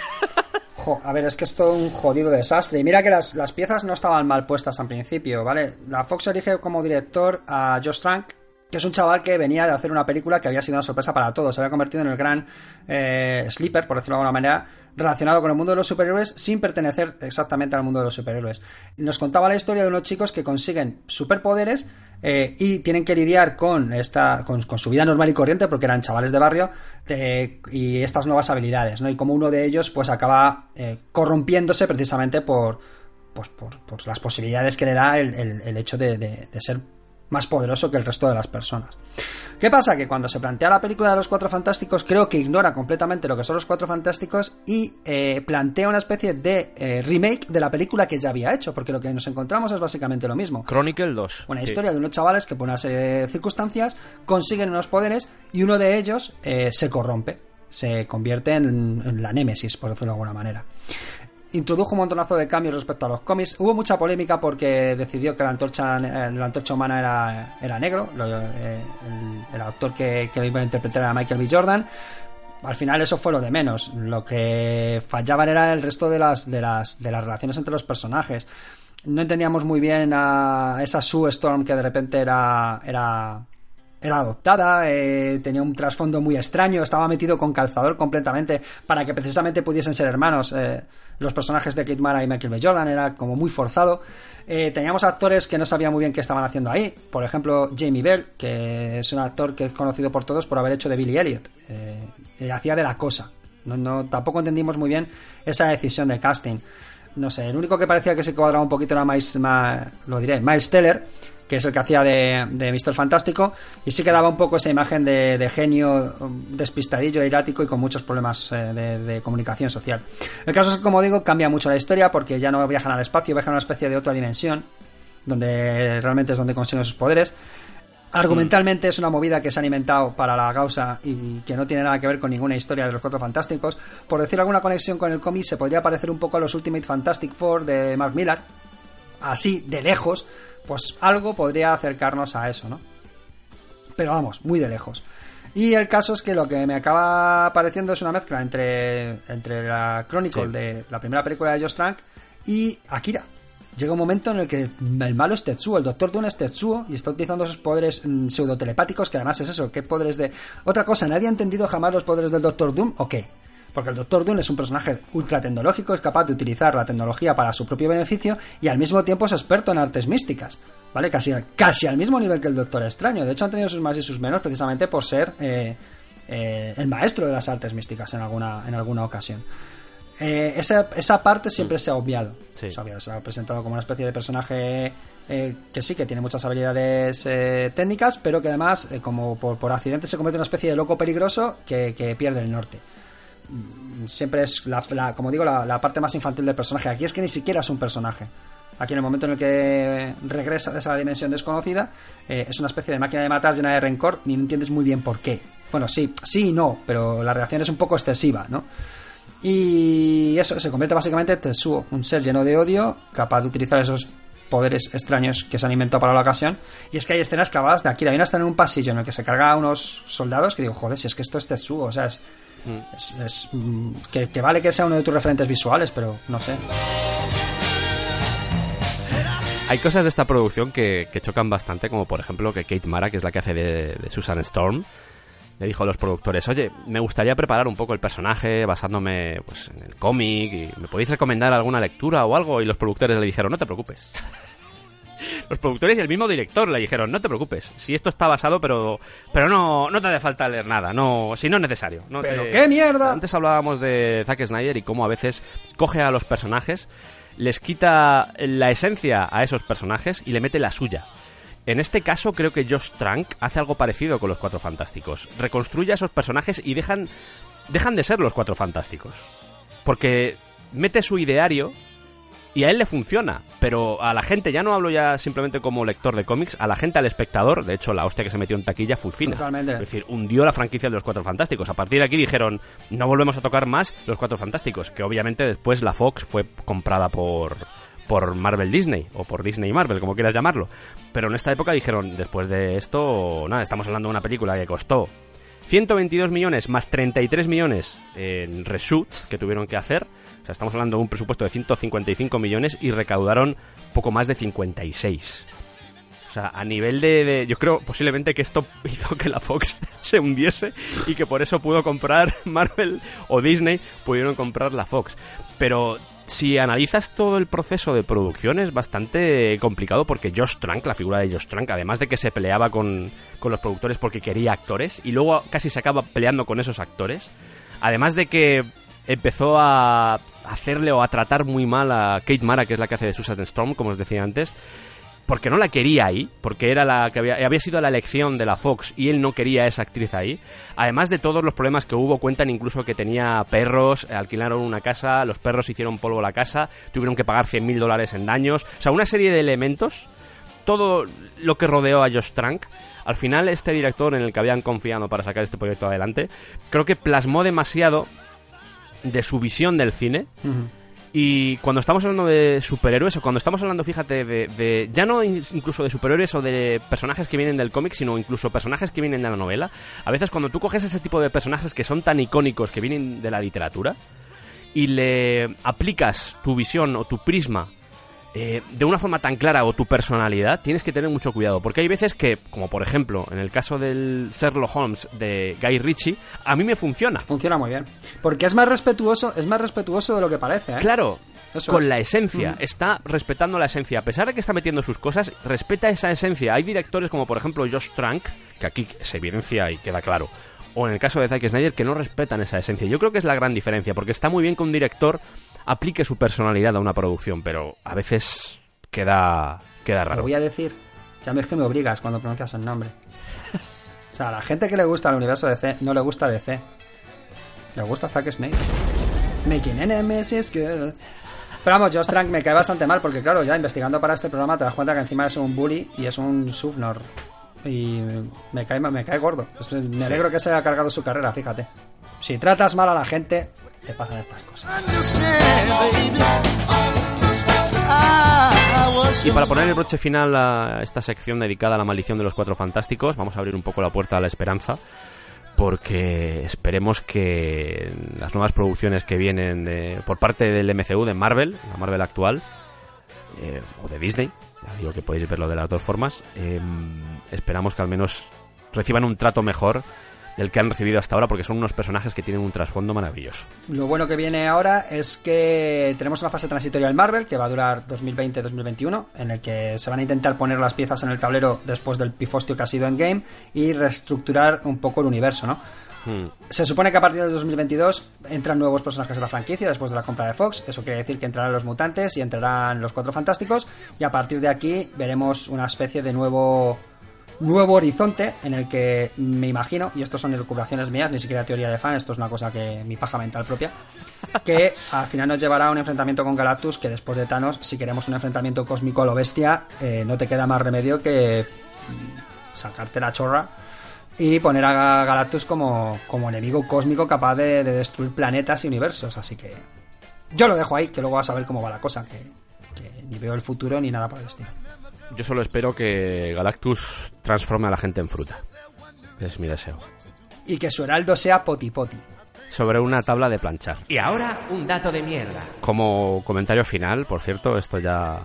A ver, es que es todo un jodido desastre. Y mira que las, las piezas no estaban mal puestas al principio, ¿vale? La Fox elige como director a Josh Trank, que es un chaval que venía de hacer una película que había sido una sorpresa para todos. Se había convertido en el gran eh, sleeper, por decirlo de alguna manera, relacionado con el mundo de los superhéroes sin pertenecer exactamente al mundo de los superhéroes. Nos contaba la historia de unos chicos que consiguen superpoderes eh, y tienen que lidiar con esta con, su vida normal y corriente porque eran chavales de barrio eh, y estas nuevas habilidades, ¿no? Y como uno de ellos pues acaba eh, corrompiéndose precisamente por pues por, las posibilidades que le da el, hecho de ser más poderoso que el resto de las personas. ¿Qué pasa? Que cuando se plantea la película de los Cuatro Fantásticos, creo que ignora completamente lo que son los Cuatro Fantásticos y eh, plantea una especie de eh, remake de la película que ya había hecho, porque lo que nos encontramos es básicamente lo mismo. Chronicle 2. Una Sí. historia de unos chavales que por una serie de circunstancias consiguen unos poderes y uno de ellos eh, se corrompe, se convierte en, en la némesis, por decirlo de alguna manera. Introdujo un montonazo de cambios respecto a los cómics. Hubo mucha polémica porque decidió que la antorcha, eh, la antorcha humana era, era negro. Eh, el, el actor que, que iba a interpretar era Michael B. Jordan. Al final eso fue lo de menos. Lo que fallaban era el resto de las, de las, de las relaciones entre los personajes. No entendíamos muy bien a esa Sue Storm que de repente era, era, era adoptada, eh, tenía un trasfondo muy extraño, estaba metido con calzador completamente para que precisamente pudiesen ser hermanos. eh, los personajes de Kate Mara y Michael B. Jordan era como muy forzado. Eh, teníamos actores que no sabían muy bien qué estaban haciendo ahí. Por ejemplo, Jamie Bell, que es un actor que es conocido por todos por haber hecho de Billy Elliot. Eh, hacía de la cosa. No, no, tampoco entendimos muy bien esa decisión de casting. No sé, el único que parecía que se cuadraba un poquito era lo diré, Miles Teller, que es el que hacía de, de Mr. Fantástico, y sí que daba un poco esa imagen de, genio um, despistadillo, erático y con muchos problemas eh, de, comunicación social. El caso es que, como digo, cambia mucho la historia porque ya no viajan al espacio, viajan a una especie de otra dimensión, donde realmente es donde consiguen sus poderes. Argumentalmente es una movida que se ha alimentado para la causa y que no tiene nada que ver con ninguna historia de los Cuatro Fantásticos. Por decir alguna conexión con el cómic, se podría parecer un poco a los Ultimate Fantastic Four de Mark Millar. Así, de lejos, pues algo podría acercarnos a eso, ¿no? Pero vamos, muy de lejos. Y el caso es que lo que me acaba pareciendo es una mezcla entre, entre la Chronicle Sí. de la primera película de Josh Trank y Akira. Llega un momento en el que el malo es Tetsuo, el Doctor Doom es Tetsuo y está utilizando esos poderes mm, pseudotelepáticos que además es eso, ¿qué poderes de...? Otra cosa, ¿nadie ha entendido jamás los poderes del Doctor Doom o qué? Porque el Doctor Doom es un personaje ultra tecnológico, es capaz de utilizar la tecnología para su propio beneficio y al mismo tiempo es experto en artes místicas. ¿Vale? Casi, casi al mismo nivel que el Doctor Extraño. De hecho, han tenido sus más y sus menos precisamente por ser eh, eh, el maestro de las artes místicas en alguna, en alguna ocasión. Eh, esa, esa parte siempre se ha obviado. Sí. Se ha obviado, se ha presentado como una especie de personaje eh, que sí, que tiene muchas habilidades eh, técnicas, pero que además, eh, como por, por accidente, se convierte en una especie de loco peligroso que, que pierde el norte. Siempre es, la, como digo, la, la parte más infantil del personaje. Aquí es que ni siquiera es un personaje. Aquí en el momento en el que regresa de esa dimensión desconocida, eh, es una especie de máquina de matar llena de rencor y no entiendes muy bien por qué. Bueno, sí, sí y no, pero la reacción es un poco excesiva, ¿no? Y eso, se convierte básicamente en Tetsuo, un ser lleno de odio, capaz de utilizar esos poderes extraños que se han inventado para la ocasión. Y es que hay escenas clavadas de Akira. Hay una escena en un pasillo en el que se carga a unos soldados que digo, joder, si es que esto es Tetsuo, o sea, es. Es- es, mm, que, vale que sea uno de tus referentes visuales, pero no sé. Hay cosas de esta producción que, que chocan bastante, como por ejemplo que Kate Mara, que es la que hace de, de Susan Storm, le dijo a los productores, oye, me gustaría preparar un poco el personaje basándome pues, en el cómic y me podéis recomendar alguna lectura o algo. Y los productores le dijeron, no te preocupes. (laughs) Los productores y el mismo director le dijeron, no te preocupes, si esto está basado, pero pero no, no te hace falta leer nada, no, si no es necesario. No ¿Pero te- qué mierda? Antes hablábamos de Zack Snyder y cómo a veces coge a los personajes, les quita la esencia a esos personajes y le mete la suya. En este caso creo que Josh Trank hace algo parecido con los Cuatro Fantásticos. Reconstruye a esos personajes y dejan, dejan de ser los Cuatro Fantásticos. Porque mete su ideario y a él le funciona, pero a la gente, ya no hablo ya simplemente como lector de cómics, a la gente, al espectador, de hecho la hostia que se metió en taquilla fue fina. Totalmente. Es decir, hundió la franquicia de los Cuatro Fantásticos. A partir de aquí dijeron, no volvemos a tocar más los Cuatro Fantásticos, que obviamente después la Fox fue comprada por por Marvel Disney o por Disney Marvel, como quieras llamarlo. Pero en esta época dijeron, después de esto, nada, estamos hablando de una película que costó 122 millones más 33 millones en reshoots que tuvieron que hacer. O sea, estamos hablando de un presupuesto de 155 millones y recaudaron poco más de 56. O sea, a nivel de, de- Yo creo posiblemente que esto (laughs) hizo que la Fox (laughs) se hundiese y que por eso pudo comprar (laughs) Marvel o Disney pudieron comprar la Fox. Pero si analizas todo el proceso de producción es bastante complicado porque Josh Trank, la figura de Josh Trank, además de que se peleaba con, con los productores porque quería actores y luego casi se acaba peleando con esos actores, además de que empezó a hacerle o a tratar muy mal a Kate Mara, que es la que hace de Susan Storm, como os decía antes, porque no la quería ahí, porque era la que había, había sido la elección de la Fox y él no quería a esa actriz ahí. Además de todos los problemas que hubo, cuentan incluso que tenía perros, eh, alquilaron una casa, los perros hicieron polvo la casa, tuvieron que pagar 100.000 dólares en daños. O sea, una serie de elementos, todo lo que rodeó a Josh Trank. Al final, este director en el que habían confiado para sacar este proyecto adelante, creo que plasmó demasiado de su visión del cine. Y cuando estamos hablando de superhéroes, o cuando estamos hablando, fíjate, de, de- ya no in- incluso de superhéroes o de personajes que vienen del cómic, sino incluso personajes que vienen de la novela, a veces cuando tú coges ese tipo de personajes que son tan icónicos, que vienen de la literatura, y le aplicas tu visión o tu prisma eh, de una forma tan clara o tu personalidad, tienes que tener mucho cuidado. Porque hay veces que, como por ejemplo en el caso del Sherlock Holmes de Guy Ritchie, a mí me funciona. Funciona muy bien. Porque es más respetuoso, es más respetuoso de lo que parece, ¿eh? Claro, Eso con es. la esencia, está respetando la esencia. A pesar de que está metiendo sus cosas, respeta esa esencia. Hay directores como por ejemplo Josh Trank, que aquí se evidencia y queda claro. O en el caso de Zack Snyder, que no respetan esa esencia. Yo creo que es la gran diferencia, porque está muy bien que un director aplique su personalidad a una producción, pero a veces queda, queda Lo raro. voy a decir. Ya ves que me obligas cuando pronuncias el nombre. O sea, a la gente que le gusta el universo de DC no le gusta DC. Le gusta Zack Snyder. Making enemies is good. Pero vamos, Josh Trank me cae bastante mal porque, claro, ya investigando para este programa te das cuenta que encima es un bully y es un subnor. Y me cae, me cae gordo. Es- Me alegro que se haya cargado su carrera, fíjate. Si tratas mal a la gente, te pasan estas cosas. Y para poner el broche final a esta sección dedicada a la maldición de los cuatro fantásticos, vamos a abrir un poco la puerta a la esperanza. Porque esperemos que las nuevas producciones que vienen de- por parte del MCU, de Marvel, la Marvel actual, eh, o de Disney, digo que podéis verlo de las dos formas, eh, esperamos que al menos reciban un trato mejor del que han recibido hasta ahora, porque son unos personajes que tienen un trasfondo maravilloso. Lo bueno que viene ahora es que tenemos una fase transitoria en Marvel que va a durar 2020-2021, en el que se van a intentar poner las piezas en el tablero después del pifostio que ha sido Endgame y reestructurar un poco el universo, ¿no? Se supone que a partir de 2022 entran nuevos personajes de la franquicia después de la compra de Fox. Eso quiere decir que entrarán los mutantes y entrarán los cuatro fantásticos. Y a partir de aquí veremos una especie de nuevo nuevo horizonte en el que me imagino, y esto son elucubraciones mías, ni siquiera teoría de fan, esto es una cosa que mi paja mental propia, que al final nos llevará a un enfrentamiento con Galactus que después de Thanos, si queremos un enfrentamiento cósmico a lo bestia, eh, no te queda más remedio que mm, sacarte la chorra y poner a Galactus como, como enemigo cósmico capaz de, de destruir planetas y universos. Así que yo lo dejo ahí, que luego vas a ver cómo va la cosa, que, que ni veo el futuro ni nada por el estilo. Yo solo espero que Galactus transforme a la gente en fruta. Es mi deseo. Y que su heraldo sea poti poti. Sobre una tabla de planchar. Y ahora un dato de mierda. Como comentario final, por cierto, esto ya...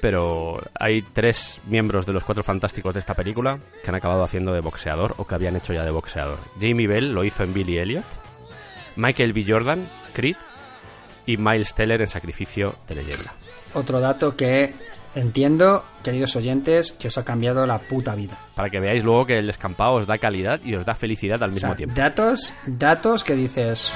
Pero hay tres miembros de los cuatro fantásticos de esta película que han acabado haciendo de boxeador o que habían hecho ya de boxeador. Jamie Bell lo hizo en Billy Elliot, Michael B. Jordan, Creed, y Miles Teller en Sacrificio de Leyenda. Otro dato que entiendo, queridos oyentes, que os ha cambiado la puta vida. Para que veáis luego que el escampado os da calidad y os da felicidad al O mismo sea, tiempo. datos, datos que dices.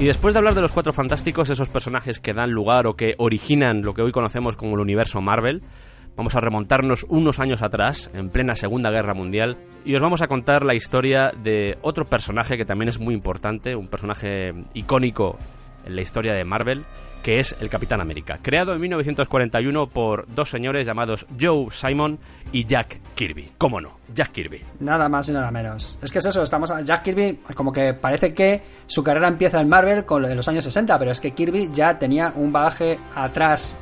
Y después de hablar de los cuatro fantásticos, esos personajes que dan lugar o que originan lo que hoy conocemos como el universo Marvel, vamos a remontarnos unos años atrás, en plena Segunda Guerra Mundial, y os vamos a contar la historia de otro personaje que también es muy importante, un personaje icónico en la historia de Marvel, que es el Capitán América, creado en 1941 por dos señores llamados Joe Simon y Jack Kirby. ¿Cómo no? Jack Kirby. Nada más y nada menos. Es que es eso, estamos a Jack Kirby, como que parece que su carrera empieza en Marvel con, en los años 60, pero es que Kirby ya tenía un bagaje atrás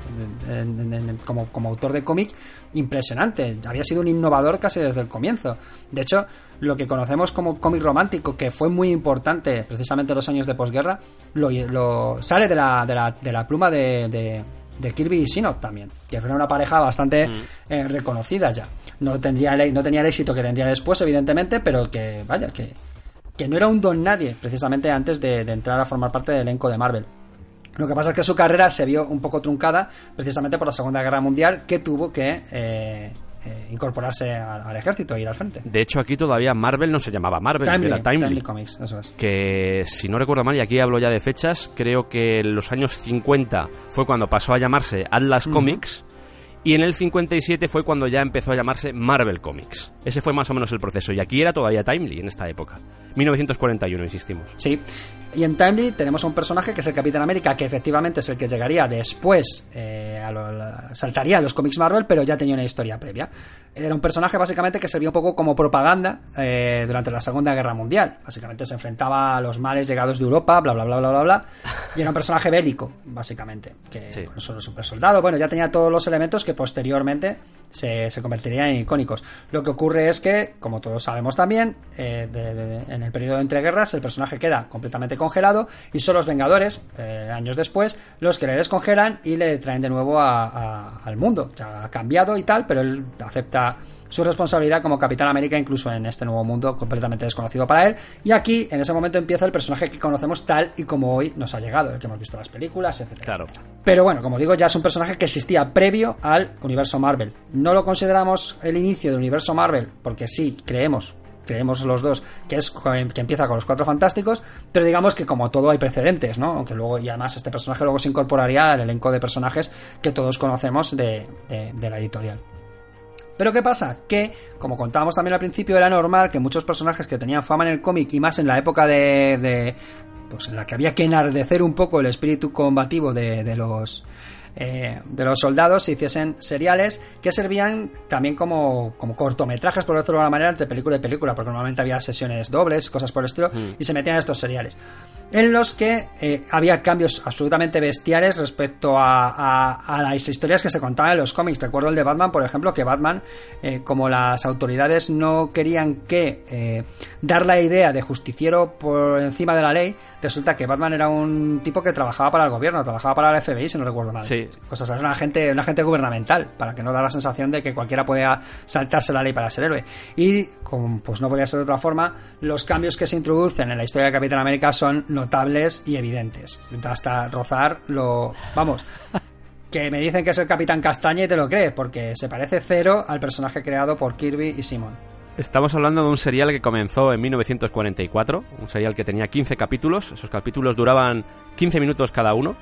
como, como autor de cómic impresionante. Había sido un innovador casi desde el comienzo. De hecho, lo que conocemos como cómic romántico, que fue muy importante precisamente en los años de posguerra, lo, sale de la, de la pluma de, de, de Kirby y Sinnoh también, que era una pareja bastante eh, reconocida ya. No, tendría el, no tenía el éxito que tendría después, evidentemente, pero que, vaya, que, que no era un don nadie, precisamente antes de, de entrar a formar parte del elenco de Marvel. Lo que pasa es que su carrera se vio un poco truncada precisamente por la Segunda Guerra Mundial, que tuvo que eh, eh, incorporarse al, al ejército e ir al frente. De hecho, aquí todavía Marvel no se llamaba Marvel, Timely, era Timely. Timely Comics, eso es. que si no recuerdo mal, y aquí hablo ya de fechas, creo que en los años 50 fue cuando pasó a llamarse Atlas Comics y en el 57 fue cuando ya empezó a llamarse Marvel Comics. Ese fue más o menos el proceso y aquí era todavía Timely en esta época. 1941, insistimos. Sí. Y en Timely tenemos a un personaje que es el Capitán América, que efectivamente es el que llegaría después, eh, a lo- la- saltaría a los cómics Marvel, pero ya tenía una historia previa. Era un personaje básicamente que servía un poco como propaganda eh, durante la Segunda Guerra Mundial. Básicamente se enfrentaba a los males llegados de Europa, bla, bla, bla, bla, bla, bla. (laughs) Y era un personaje bélico, básicamente. Que Sí. con su super soldado, bueno, ya tenía todos los elementos que posteriormente se, se convertirían en icónicos. Lo que ocurre es que, como todos sabemos también, eh, en el periodo de entreguerras el personaje queda completamente congelado y son los Vengadores, eh, años después, los que le descongelan y le traen de nuevo a- a- al mundo. Ya ha cambiado y tal, pero él acepta su responsabilidad como Capitán América incluso en este nuevo mundo completamente desconocido para él y aquí en ese momento empieza el personaje que conocemos tal y como hoy nos ha llegado el que hemos visto en las películas etcétera Claro. pero bueno, como digo, ya es un personaje que existía previo al universo Marvel. No lo consideramos el inicio del universo Marvel, porque sí, creemos, creemos los dos, que es que empieza con los cuatro fantásticos, pero digamos que como todo hay precedentes, ¿no? Aunque luego, y además este personaje luego se incorporaría al elenco de personajes que todos conocemos de, de- de la editorial. Pero ¿qué pasa? Que, como contábamos también al principio, era normal que muchos personajes que tenían fama en el cómic y más en la época de, de- pues en la que había que enardecer un poco el espíritu combativo de, de los eh, de los soldados se hiciesen seriales que servían también como, como cortometrajes, por decirlo de alguna manera, entre película y película, porque normalmente había sesiones dobles, cosas por el estilo, y se metían estos seriales. En los que eh, había cambios absolutamente bestiales respecto a, a- a las historias que se contaban en los cómics. Recuerdo el de Batman, por ejemplo, que Batman, eh, como las autoridades no querían que dar la idea de justiciero por encima de la ley, resulta que Batman era un tipo que trabajaba para el gobierno, trabajaba para el FBI, si no recuerdo mal. Sí. Cosas así, un agente, un agente gubernamental, para que no da la sensación de que cualquiera podía saltarse la ley para ser héroe. Y, como pues no podía ser de otra forma, los cambios que se introducen en la historia de Capitán América son notables y evidentes. Hasta rozar lo. Vamos. (laughs) Que me dicen que es el Capitán Castaña y te lo crees, porque se parece cero al personaje creado por Kirby y Simon. Estamos hablando de un serial que comenzó en 1944, un serial que tenía 15 capítulos, esos capítulos duraban 15 minutos cada uno.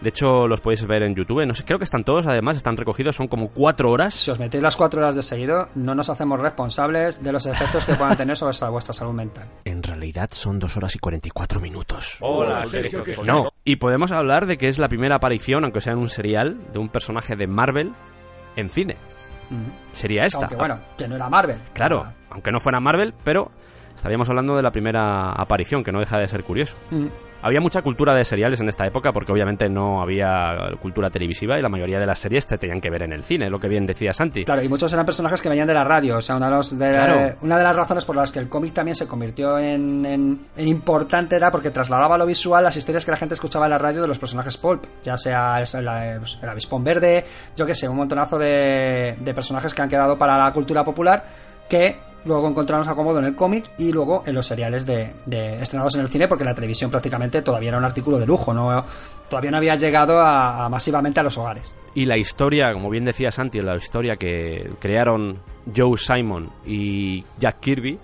De hecho, los podéis ver en YouTube. No sé, creo que están todos, además, están recogidos, son como 4 horas. Si os metéis las cuatro horas de seguido, no nos hacemos responsables de los efectos que puedan tener sobre vuestra salud mental. (laughs) En realidad son 2 horas y 44 minutos. Hola, Sergio, ¿qué No, y podemos hablar de que es la primera aparición, aunque sea en un serial, de un personaje de Marvel en cine. Sería esta. Aunque bueno, que no era Marvel. Claro, aunque no fuera Marvel, pero estaríamos hablando de la primera aparición, que no deja de ser curioso. Mm. Había mucha cultura de seriales en esta época porque obviamente no había cultura televisiva y la mayoría de las series te tenían que ver en el cine, lo que bien decía Santi. Claro, y muchos eran personajes que venían de la radio. O sea, una de, los- de- Claro. una de las razones por las que el cómic también se convirtió en, en- en importante era porque trasladaba lo visual las historias que la gente escuchaba en la radio de los personajes pulp. Ya sea pues, el avispón verde, yo qué sé, un montonazo de, de personajes que han quedado para la cultura popular que luego encontramos acomodo en el cómic y luego en los seriales de, estrenados en el cine porque la televisión prácticamente todavía era un artículo de lujo, no todavía no había llegado a- a masivamente a los hogares. Y la historia, como bien decía Santi, la historia que crearon Joe Simon y Jack Kirby,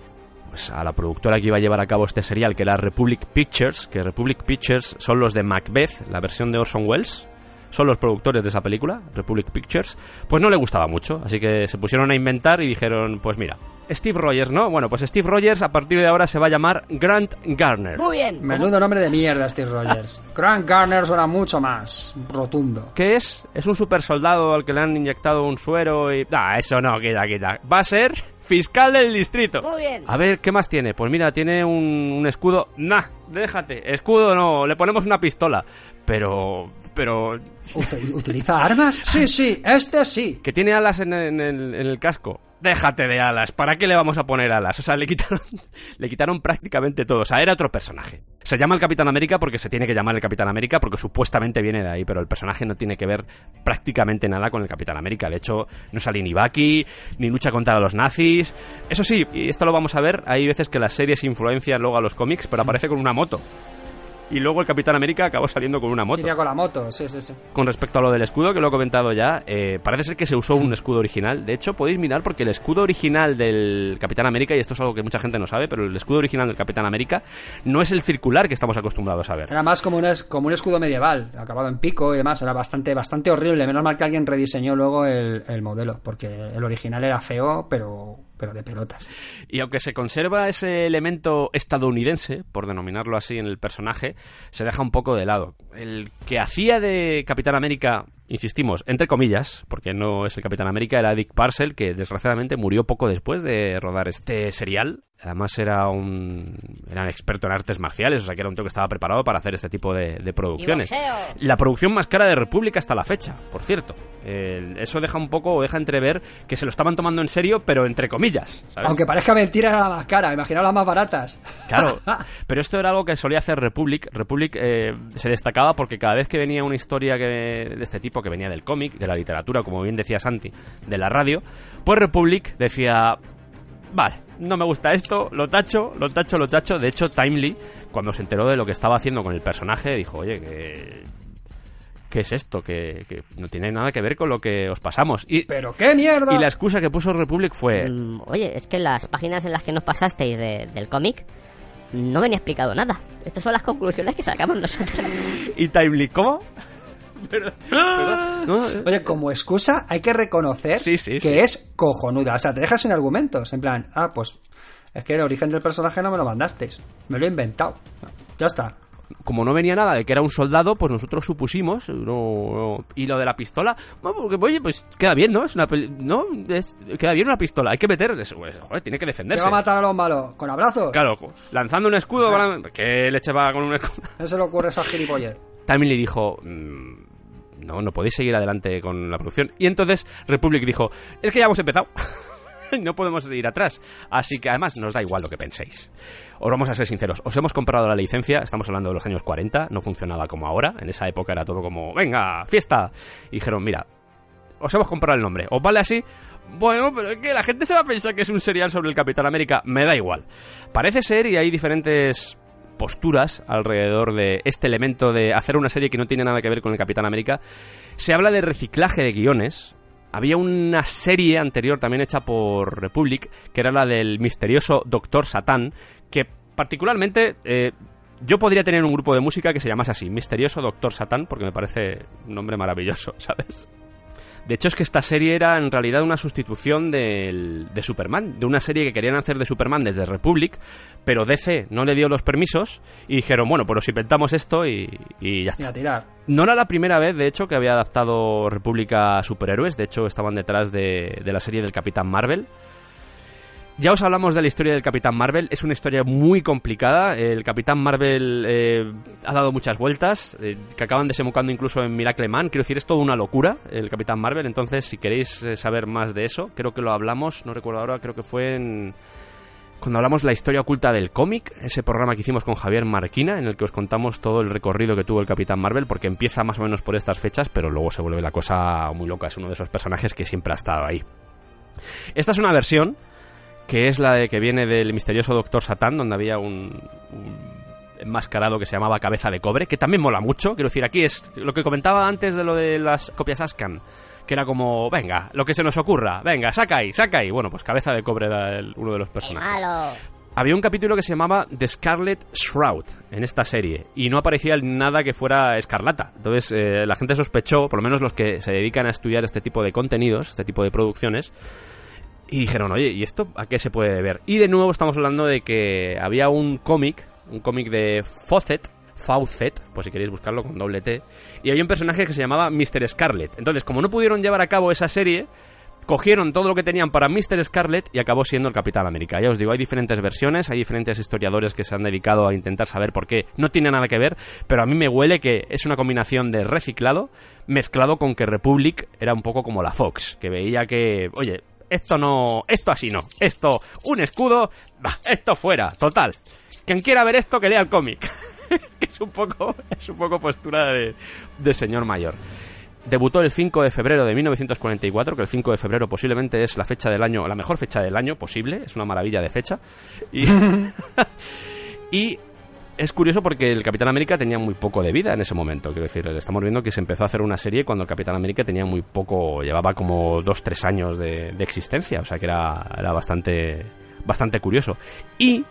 pues a la productora que iba a llevar a cabo este serial, que era Republic Pictures, que Republic Pictures son los de Macbeth, la versión de Orson Welles, son los productores de esa película, Republic Pictures, pues no le gustaba mucho, así que se pusieron a inventar y dijeron, pues mira, Steve Rogers, ¿no? Bueno, pues Steve Rogers a partir de ahora se va a llamar Grant Garner. Muy bien. Menudo nombre de mierda, Steve Rogers. (laughs) Grant Garner suena mucho más rotundo. ¿Qué es? Es un super soldado al que le han inyectado un suero y... Ah, eso no, quita, quita. Va a ser fiscal del distrito. Muy bien. A ver, ¿qué más tiene? Pues mira, tiene un, un escudo... Nah, déjate. Escudo no, le ponemos una pistola. Pero... Pero... Ut- ¿Utiliza armas? (laughs) Sí, sí, este sí. Que tiene alas en, en el, en el casco. Déjate de alas. ¿Para qué le vamos a poner alas? O sea, le quitaron, (laughs) le quitaron prácticamente todo. O sea, era otro personaje. Se llama el Capitán América porque se tiene que llamar el Capitán América porque supuestamente viene de ahí, pero el personaje no tiene que ver prácticamente nada con el Capitán América. De hecho, no sale ni Bucky, ni lucha contra los nazis. Eso sí, y esto lo vamos a ver, hay veces que las series influencian luego a los cómics, pero aparece con una moto. Y luego el Capitán América acabó saliendo con una moto. Iría con la moto, sí, sí, sí. Con respecto a lo del escudo, que lo he comentado ya, eh, parece ser que se usó un escudo original. De hecho, podéis mirar porque el escudo original del Capitán América, y esto es algo que mucha gente no sabe, pero el escudo original del Capitán América no es el circular que estamos acostumbrados a ver. Era más como un, es- como un escudo medieval, acabado en pico y demás. Era bastante, bastante horrible. Menos mal que alguien rediseñó luego el, el modelo, porque el original era feo, pero, pero de pelotas. Y aunque se conserva ese elemento estadounidense, por denominarlo así en el personaje, se deja un poco de lado. El que hacía de Capitán América, insistimos, entre comillas, porque no es el Capitán América, era Dick Parcell, que desgraciadamente murió poco después de rodar este serial. Además era un, era un experto en artes marciales, o sea que era un tío que estaba preparado para hacer este tipo de, de producciones. La producción más cara de República hasta la fecha, por cierto. Eso deja un poco, o deja entrever que se lo estaban tomando en serio, pero entre comillas. ¿sabes? Aunque parezca mentira, era la más cara. Imaginaos las más baratas. Claro, (laughs) pero esto era algo que solía hacer Republic. Republic eh, se destacaba porque cada vez que venía una historia que, de este tipo, que venía del cómic, de la literatura, como bien decía Santi, de la radio, pues Republic decía, vale, no me gusta esto, lo tacho, lo tacho, lo tacho. De hecho, Timely, cuando se enteró de lo que estaba haciendo con el personaje, dijo, oye, que... ¿Qué es esto? Que, que no tiene nada que ver con lo que os pasamos. Y, ¡Pero qué mierda! y la excusa que puso Republic fue... Mm, Oye, es que las páginas en las que nos pasasteis de- del cómic no venía explicado nada. Estas son las conclusiones que sacamos nosotros. (laughs) ¿Y Timely cómo? Pero- (laughs) perdón, no, eh, Oye, como excusa hay que reconocer Sí, sí, que sí. es cojonuda. O sea, te dejas sin argumentos. En plan, ah, pues es que el origen del personaje no me lo mandasteis. Me lo he inventado. Ya está. como no venía nada de que era un soldado, pues nosotros supusimos, no, no- y lo de la pistola, porque oye, pues queda bien, ¿no? Es una peli- no, es- queda bien una pistola, hay que meter, es- pues, joder, tiene que ¿Qué defenderse. va a matar a los malos? ¿Con abrazos? Claro, lanzando un escudo, van a- ¿qué leche va con un escudo? Se le ocurre a esa. También le dijo, "Mm, no, no podéis seguir adelante con la producción. Y entonces Republic dijo, es que ya hemos empezado. (laughs) no podemos ir atrás. Así que además nos da igual lo que penséis. Os vamos a ser sinceros, os hemos comprado la licencia, estamos hablando de los años 40, no funcionaba como ahora, en esa época era todo como, venga, fiesta. Y dijeron, mira, os hemos comprado el nombre, ¿os vale así? Bueno, pero es que la gente se va a pensar que es un serial sobre el Capitán América, me da igual. Parece ser, y hay diferentes posturas alrededor de este elemento de hacer una serie que no tiene nada que ver con el Capitán América. Se habla de reciclaje de guiones. Había una serie anterior también hecha por Republic, que era la del misterioso Doctor Satán, que particularmente eh, yo podría tener un grupo de música que se llamase así, Misterioso Doctor Satán, porque me parece un nombre maravilloso, (laughs) ¿sabes? De hecho, es que esta serie era en realidad una sustitución del- de Superman, de una serie que querían hacer de Superman desde Republic, pero DC no le dio los permisos y dijeron, bueno, pues nos inventamos esto y, y ya Y está. a tirar. No era la primera vez, de hecho, que había adaptado República a superhéroes, de hecho estaban detrás de, de la serie del Capitán Marvel. Ya os hablamos de la historia del Capitán Marvel, es una historia muy complicada, el Capitán Marvel eh, ha dado muchas vueltas, eh, que acaban desembocando incluso en Miracle Man, quiero decir, es toda una locura el Capitán Marvel, entonces si queréis eh, saber más de eso, creo que lo hablamos, no recuerdo ahora, creo que fue en... Cuando hablamos la historia oculta del cómic, ese programa que hicimos con Javier Marquina, en el que os contamos todo el recorrido que tuvo el Capitán Marvel, porque empieza más o menos por estas fechas, pero luego se vuelve la cosa muy loca, es uno de esos personajes que siempre ha estado ahí. Esta es una versión que es la de que viene del misterioso Doctor Satán, donde había un, un enmascarado que se llamaba Cabeza de Cobre, que también mola mucho. Quiero decir, aquí es lo que comentaba antes de lo de las copias Ascan, que era como, venga, lo que se nos ocurra, venga, saca ahí, saca ahí. Bueno, pues Cabeza de Cobre era el- uno de los ¡Qué personajes. malo! Había un capítulo que se llamaba The Scarlet Shroud en esta serie y no aparecía nada que fuera escarlata. Entonces eh, la gente sospechó, por lo menos los que se dedican a estudiar este tipo de contenidos, este tipo de producciones, y dijeron, oye, ¿y esto a qué se puede deber? Y de nuevo estamos hablando de que había un cómic, un cómic de Fawcett, Fawcett, pues si queréis buscarlo con doble T, y había un personaje que se llamaba Mr. Scarlet. Entonces, como no pudieron llevar a cabo esa serie, cogieron todo lo que tenían para Mr. Scarlet y acabó siendo el Capitán América. Ya os digo, hay diferentes versiones, hay diferentes historiadores que se han dedicado a intentar saber por qué. No tiene nada que ver, pero a mí me huele que es una combinación de reciclado mezclado con que Republic era un poco como la Fox, que veía que, oye, esto no, esto así no, esto, un escudo, esto fuera, total. Quien quiera ver esto, que lea el cómic. (laughs) que es un poco, es un poco postura de, señor mayor. Debutó el 5 de febrero de 1944, que el 5 de febrero posiblemente es la fecha del año, la mejor fecha del año posible, es una maravilla de fecha. Y (laughs) es curioso porque el Capitán América tenía muy poco de vida en ese momento. Quiero decir, estamos viendo que se empezó a hacer una serie cuando el Capitán América tenía muy poco, llevaba como dos, tres años de, de existencia. O sea que era, era bastante, bastante curioso. Y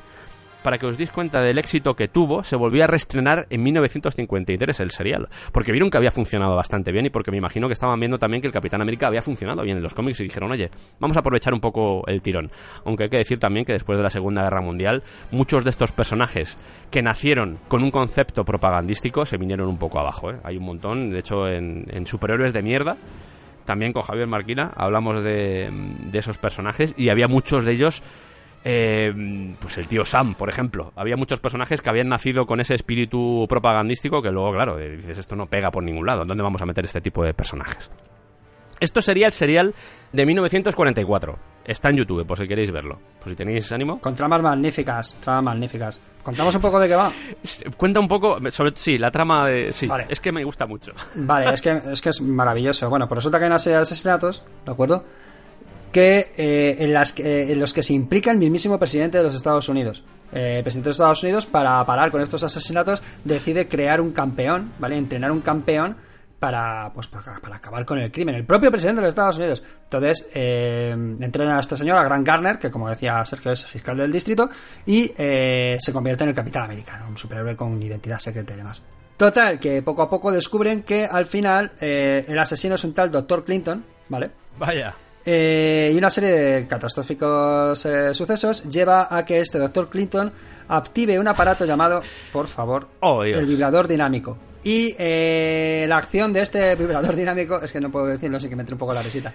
para que os deis cuenta del éxito que tuvo, se volvió a reestrenar en 1953 el serial. Porque vieron que había funcionado bastante bien y porque me imagino que estaban viendo también que el Capitán América había funcionado bien en los cómics y dijeron, oye, vamos a aprovechar un poco el tirón. Aunque hay que decir también que después de la Segunda Guerra Mundial, muchos de estos personajes que nacieron con un concepto propagandístico se vinieron un poco abajo. ¿eh? Hay un montón, de hecho, en, en Superhéroes de Mierda también con Javier Marquina hablamos de, de, esos personajes y había muchos de ellos eh, pues el tío Sam, por ejemplo. Había muchos personajes que habían nacido con ese espíritu propagandístico que luego, claro, dices, esto no pega por ningún lado. ¿Dónde vamos a meter este tipo de personajes? Esto sería el serial de 1944. Está en YouTube, por si queréis verlo. Por si tenéis ánimo. Con tramas magníficas, tramas magníficas. ¿Contamos un poco de qué va? (laughs) Cuenta un poco, sobre, sí, la trama de... Sí, vale. es que me gusta mucho. Vale, es que, es que es maravilloso. Bueno, pues resulta que hay una serie de asesinatos, ¿de acuerdo? Que, eh, eh, en los que se implica el mismísimo presidente de los Estados Unidos. Eh, el presidente de los Estados Unidos, para parar con estos asesinatos, decide crear un campeón, ¿vale? Entrenar un campeón para, pues, para, acabar con el crimen. El propio presidente de los Estados Unidos. Entonces, eh, entrena a esta señora, Grant Garner, que como decía Sergio es fiscal del distrito, y se convierte en el Capitán Americano, un superhéroe con identidad secreta y demás. Total, que poco a poco descubren que al final el asesino es un tal Dr. Clinton, ¿vale? Vaya. Eh, y una serie de catastróficos eh, sucesos lleva a que este Dr. Clinton active un aparato llamado, por favor, oh, el vibrador dinámico. Y eh, la acción de este vibrador dinámico, es que no puedo decirlo, así que me entré un poco la risita,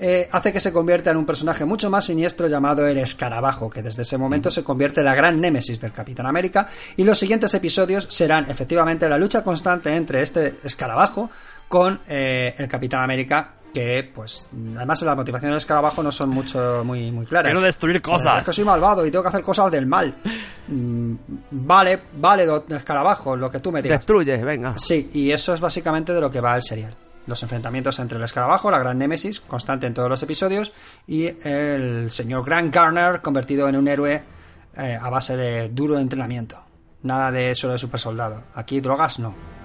eh, hace que se convierta en un personaje mucho más siniestro llamado el Escarabajo, que desde ese momento se convierte en la gran némesis del Capitán América. Y los siguientes episodios serán efectivamente la lucha constante entre este Escarabajo con el Capitán América que pues además las motivaciones del escarabajo no son mucho muy muy claras. Quiero destruir cosas. es que soy malvado y tengo que hacer cosas del mal. Mm, vale vale escarabajo lo que tú me digas. Destruye venga. Sí y eso es básicamente de lo que va el serial. Los enfrentamientos entre el escarabajo la gran némesis constante en todos los episodios y el señor Grant Garner convertido en un héroe eh, a base de duro entrenamiento. Nada de eso de super soldado aquí drogas no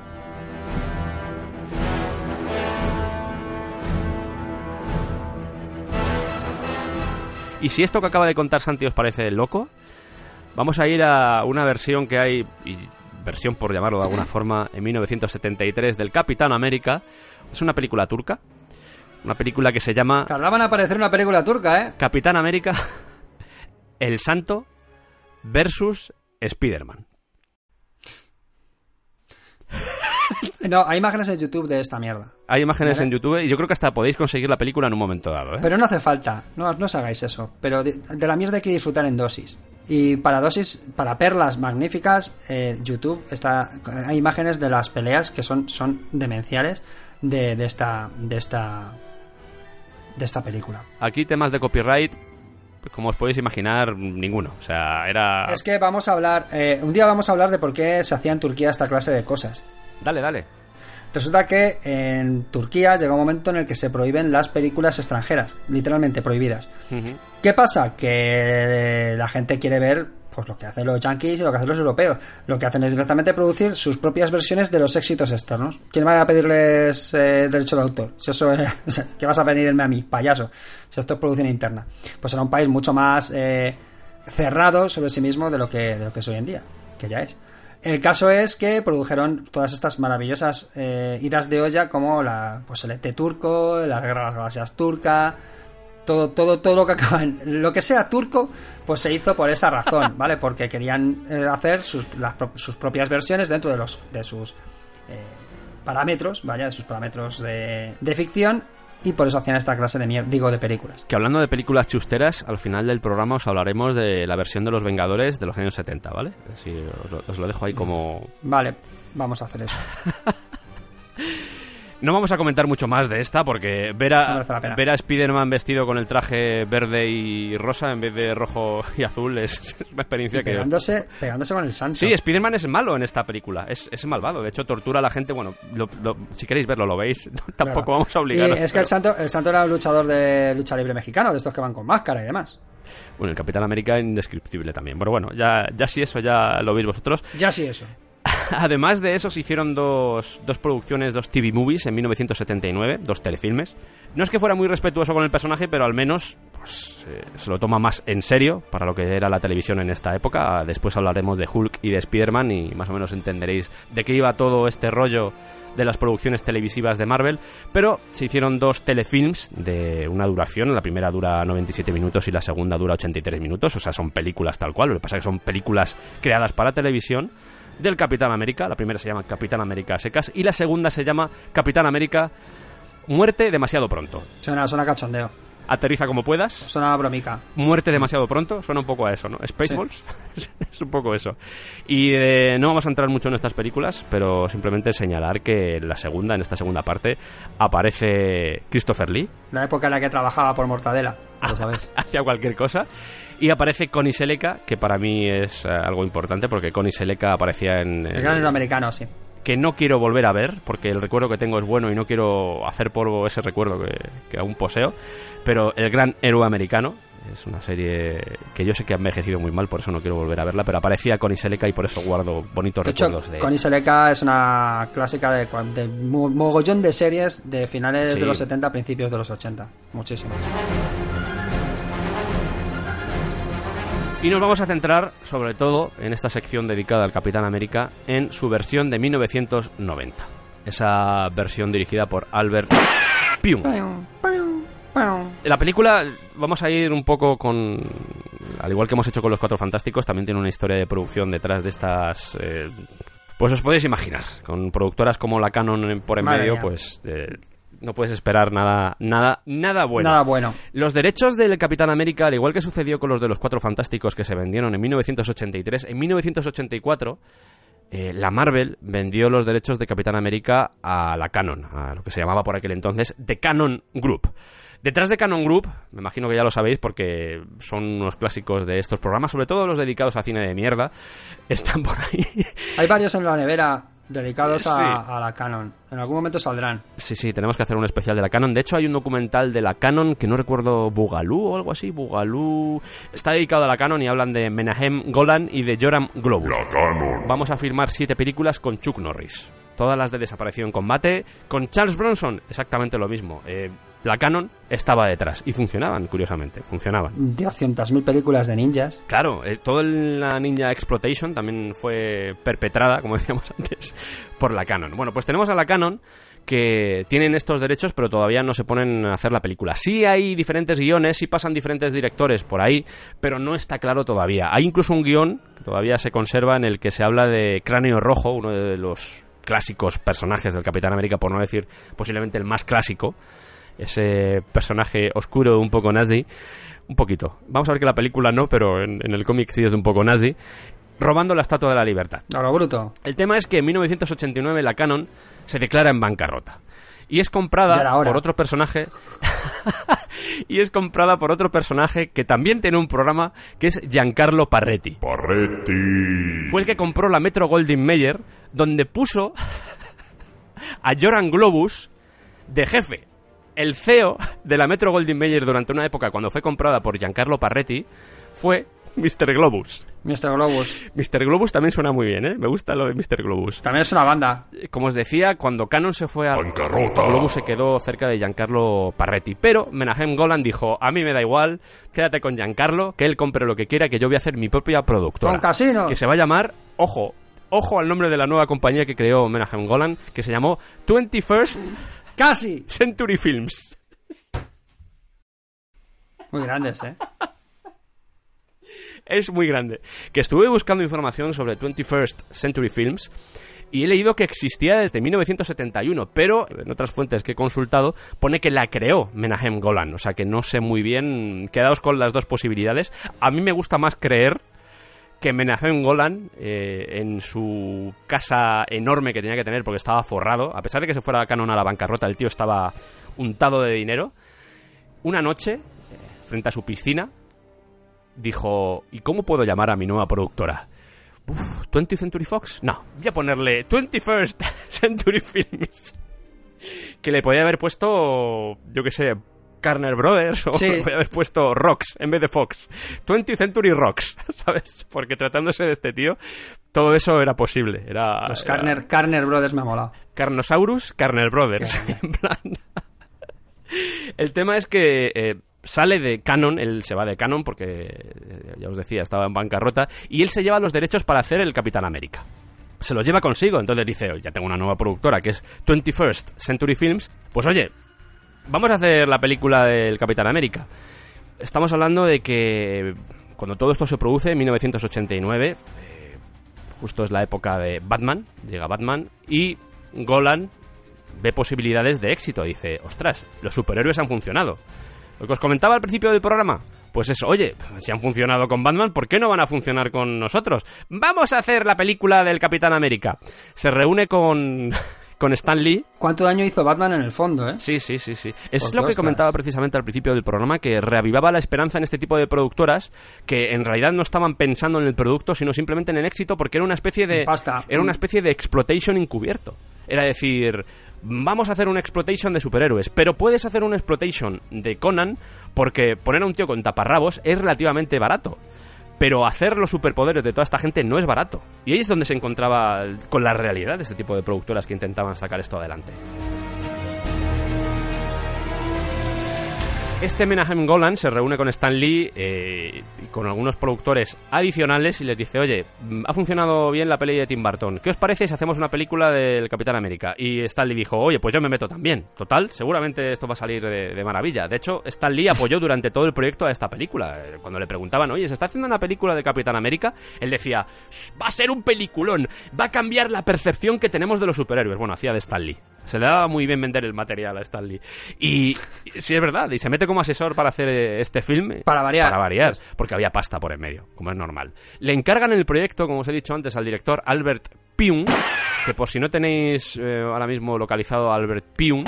Y si esto que acaba de contar Santi os parece loco, vamos a ir a una versión que hay, y versión por llamarlo de alguna (laughs) forma, en 1973 del Capitán América. Es una película turca. Una película que se llama... Tardaban a aparecer una película turca, ¿eh? Capitán América, (laughs) El Santo versus Spider-Man. (laughs) (laughs) No, hay imágenes en YouTube de esta mierda. Hay imágenes ¿Vale? en YouTube y yo creo que hasta podéis conseguir la película en un momento dado. ¿eh? Pero no hace falta, no, no os hagáis eso. Pero de, de, la mierda hay que disfrutar en dosis. Y para dosis, para perlas magníficas, eh, YouTube está, hay imágenes de las peleas que son, son demenciales de, de, esta, de esta de esta película. Aquí temas de copyright como os podéis imaginar, ninguno. O sea, era. Es que vamos a hablar. Eh, un día vamos a hablar de por qué se hacía en Turquía esta clase de cosas. Dale, dale. Resulta que en Turquía llega un momento en el que se prohíben las películas extranjeras, literalmente prohibidas. Uh -huh. ¿Qué pasa? Que la gente quiere ver pues lo que hacen los yankees y lo que hacen los europeos. Lo que hacen es directamente producir sus propias versiones de los éxitos externos. ¿Quién va a pedirles eh, derecho de autor? Si eso es, (laughs) ¿Qué vas a pedirme a mí, payaso? Si esto es producción interna. Pues era un país mucho más eh, cerrado sobre sí mismo de lo, que, de lo que es hoy en día, que ya es. El caso es que produjeron todas estas maravillosas eh, idas de olla como la, pues el ET turco, la guerra de las galaxias turca, todo, todo, todo lo que acaba en, lo que sea turco, pues se hizo por esa razón, (laughs) ¿vale? Porque querían eh, hacer sus, las, sus, propias versiones dentro de los de sus eh, parámetros, vaya, de sus parámetros de, de ficción y por eso hacían esta clase de mierda, digo, de películas. Que hablando de películas chusteras, al final del programa os hablaremos de la versión de Los Vengadores de los años 70, ¿vale? Así os lo, os lo dejo ahí como... Vale, vamos a hacer eso. (laughs) No vamos a comentar mucho más de esta porque ver a, No ver a Spider-Man vestido con el traje verde y rosa en vez de rojo y azul es, es (laughs) una experiencia Y que... pegándose, pegándose con el santo. Sí, Spider-Man es malo en esta película, es, es malvado, de hecho tortura a la gente, bueno, lo- lo- si queréis verlo lo veis, (laughs) tampoco Claro. vamos a Y obligaros. es que el santo, el santo era un luchador de lucha libre mexicano, de estos que van con máscara y demás. Bueno, el Capitán América indescriptible también, pero bueno, ya, ya si eso ya lo veis vosotros. Ya sí eso. (laughs) Además de eso, se hicieron dos, dos producciones, dos TV movies en 1979, dos telefilmes. No es que fuera muy respetuoso con el personaje, pero al menos pues, eh, se lo toma más en serio para lo que era la televisión en esta época. Después hablaremos de Hulk y de Spider-Man y más o menos entenderéis de qué iba todo este rollo de las producciones televisivas de Marvel, pero se hicieron dos telefilms de una duración, la primera dura 97 minutos y la segunda dura 83 minutos, o sea, son películas tal cual, lo que pasa es que son películas creadas para televisión del Capitán América, la primera se llama Capitán América secas y la segunda se llama Capitán América Muerte demasiado pronto. Suena, suena cachondeo. Aterriza como puedas, Suena bromica. muerte demasiado pronto, suena un poco a eso, ¿no? Spaceballs, (laughs) es un poco eso. Y eh, no vamos a entrar mucho en estas películas, pero simplemente señalar que en la segunda, en esta segunda parte, aparece Christopher Lee, La época en la que trabajaba por Mortadela. Lo sabes. (laughs) hacia cualquier cosa, y aparece Connie Seleca, que para mí es eh, algo importante, porque Connie Seleca aparecía en... El gran héroe americano, sí. Que no quiero volver a ver, porque el recuerdo que tengo es bueno y no quiero hacer polvo ese recuerdo que, que aún poseo, pero El Gran Héroe Americano es una serie que yo sé que ha envejecido muy mal, por eso no quiero volver a verla, pero aparecía con Iseleca y por eso guardo bonitos De hecho, recuerdos de Connie Seleca es una clásica de, de mo- mogollón de series de finales Sí. de los 70 principios de los 80. Muchísimas. Y nos vamos a centrar, sobre todo, en esta sección dedicada al Capitán América, en su versión de 1990. Esa versión dirigida por Albert Pyun. La película, vamos a ir un poco con. Al igual que hemos hecho con los Cuatro Fantásticos, también tiene una historia de producción detrás de estas. eh, pues os podéis imaginar, con productoras como la Canon por en Madre medio, mía. pues eh, no puedes esperar nada, nada, nada bueno. Nada bueno. Los derechos del Capitán América, al igual que sucedió con los de los Cuatro Fantásticos que se vendieron en 1983, en 1984 eh, la Marvel vendió los derechos de Capitán América a la Canon, a lo que se llamaba por aquel entonces The Canon Group. Detrás de Canon Group, me imagino que ya lo sabéis porque son unos clásicos de estos programas, sobre todo los dedicados a cine de mierda, están por ahí. Hay varios en la nevera dedicados a, Sí. a la Canon. En algún momento saldrán. Sí, sí, tenemos que hacer un especial de la Canon. De hecho, hay un documental de la Canon que no recuerdo, Bugalú o algo así. Bugalú. Está dedicado a la Canon y hablan de Menahem Golan y de Joram Globus. La Canon. Vamos a firmar siete películas con Chuck Norris. Todas las de Desaparecido en Combate. Con Charles Bronson, exactamente lo mismo. Eh, la Canon estaba detrás y funcionaban, curiosamente. Funcionaban. 200.000 películas de ninjas. Claro, eh, toda la Ninja Exploitation también fue perpetrada, como (laughs) decíamos antes, por la Canon. Bueno, pues tenemos a la Canon que tienen estos derechos, pero todavía no se ponen a hacer la película. Sí hay diferentes guiones, sí pasan diferentes directores por ahí, pero no está claro todavía. Hay incluso un guion que todavía se conserva en el que se habla de Cráneo Rojo, uno de los clásicos personajes del Capitán América, por no decir posiblemente el más clásico. Ese personaje oscuro, un poco nazi. Un poquito. Vamos a ver que la película no, pero en, en el cómic sí es un poco nazi. Robando la Estatua de la Libertad. A lo bruto. El tema es que en 1989 la Canon se declara en bancarrota. Y es comprada por otro personaje. (laughs) y es comprada por otro personaje que también tiene un programa que es Giancarlo Parretti. Parretti. Fue el que compró la Metro Goldwyn Mayer, donde puso (laughs) a Joran Globus de jefe. El CEO de la Metro Goldwyn Mayer durante una época cuando fue comprada por Giancarlo Parretti fue Mr. Globus. Mr. Globus. Mr. Globus también suena muy bien, ¿eh? Me gusta lo de Mr. Globus. También es una banda. Como os decía, cuando Canon se fue a Bancarrota. Globus se quedó cerca de Giancarlo Parretti. Pero Menahem Golan dijo, a mí me da igual, quédate con Giancarlo, que él compre lo que quiera, que yo voy a hacer mi propia productora. Con casino. Que se va a llamar, ojo, ojo al nombre de la nueva compañía que creó Menahem Golan, que se llamó 21st Casi. Century Films. Muy grandes, ¿eh? es muy grande. Que estuve buscando información sobre 21st Century Films y he leído que existía desde 1971, pero en otras fuentes que he consultado pone que la creó Menahem Golan, o sea que no sé muy bien, quedaos con las dos posibilidades. A mí me gusta más creer que Menachem Golan, eh, en su casa enorme que tenía que tener porque estaba forrado, a pesar de que se fuera Canon a la bancarrota, el tío estaba untado de dinero, una noche, eh, frente a su piscina, dijo, ¿y cómo puedo llamar a mi nueva productora? Uf, ¿20th Century Fox? No, voy a ponerle 21st (laughs) Century Films. (laughs) Que le podía haber puesto, yo qué sé, Carner Brothers o Sí. (laughs) le podía haber puesto Rocks en vez de Fox. 20th Century Rocks, (laughs) ¿sabes? Porque tratándose de este tío, todo eso era posible. Era, Los era Carner, Carner Brothers me ha molado. Carnosaurus, Carner Brothers. (laughs) En plan... El tema es que eh, sale de Canon, él se va de Canon porque, eh, ya os decía, estaba en bancarrota, y él se lleva los derechos para hacer el Capitán América. Se los lleva consigo, entonces dice, "Oye, ya tengo una nueva productora que es 21st Century Films, pues oye, vamos a hacer la película del Capitán América. Estamos hablando de que cuando todo esto se produce, en 1989, eh, justo es la época de Batman, llega Batman, y Golan ve posibilidades de éxito. Dice, ostras, los superhéroes han funcionado. Lo que os comentaba al principio del programa, pues eso, oye, si han funcionado con Batman, ¿por qué no van a funcionar con nosotros? Vamos a hacer la película del Capitán América. Se reúne con, con Stan Lee. ¿Cuánto daño hizo Batman en el fondo, eh? Sí, sí, sí, sí. Es Porque, lo que ostras. comentaba precisamente al principio del programa, que reavivaba la esperanza en este tipo de productoras que en realidad no estaban pensando en el producto, sino simplemente en el éxito, porque era una especie de... Pasta. Era una especie de exploitation encubierto. Era decir, vamos a hacer un exploitation de superhéroes, pero puedes hacer un exploitation de Conan porque poner a un tío con taparrabos es relativamente barato. Pero hacer los superpoderes de toda esta gente no es barato. Y ahí es donde se encontraba con la realidad de este tipo de productoras que intentaban sacar esto adelante. Este Menahem Golan se reúne con Stan Lee eh, y con algunos productores adicionales y les dice, oye, mm, ha funcionado bien la peli de Tim Burton, ¿qué os parece si hacemos una película del Capitán América? Y Stan Lee dijo, oye, pues yo me meto también. Total, seguramente esto va a salir de, de maravilla. De hecho, Stan Lee apoyó durante todo el proyecto a esta película. Cuando le preguntaban, oye, ¿se está haciendo una película de Capitán América? Él decía, "S- va a ser un peliculón, va a cambiar la percepción que tenemos de los superhéroes. Bueno, hacía de Stan Lee. Se le daba muy bien vender el material a Stan Lee. Y y sí es verdad, y se mete como asesor para hacer eh, este film. Para variar. Para variar, porque había pasta por en medio, como es normal. Le encargan el proyecto, como os he dicho antes, al director Albert Pyun, que por si no tenéis eh, ahora mismo localizado a Albert Pyun,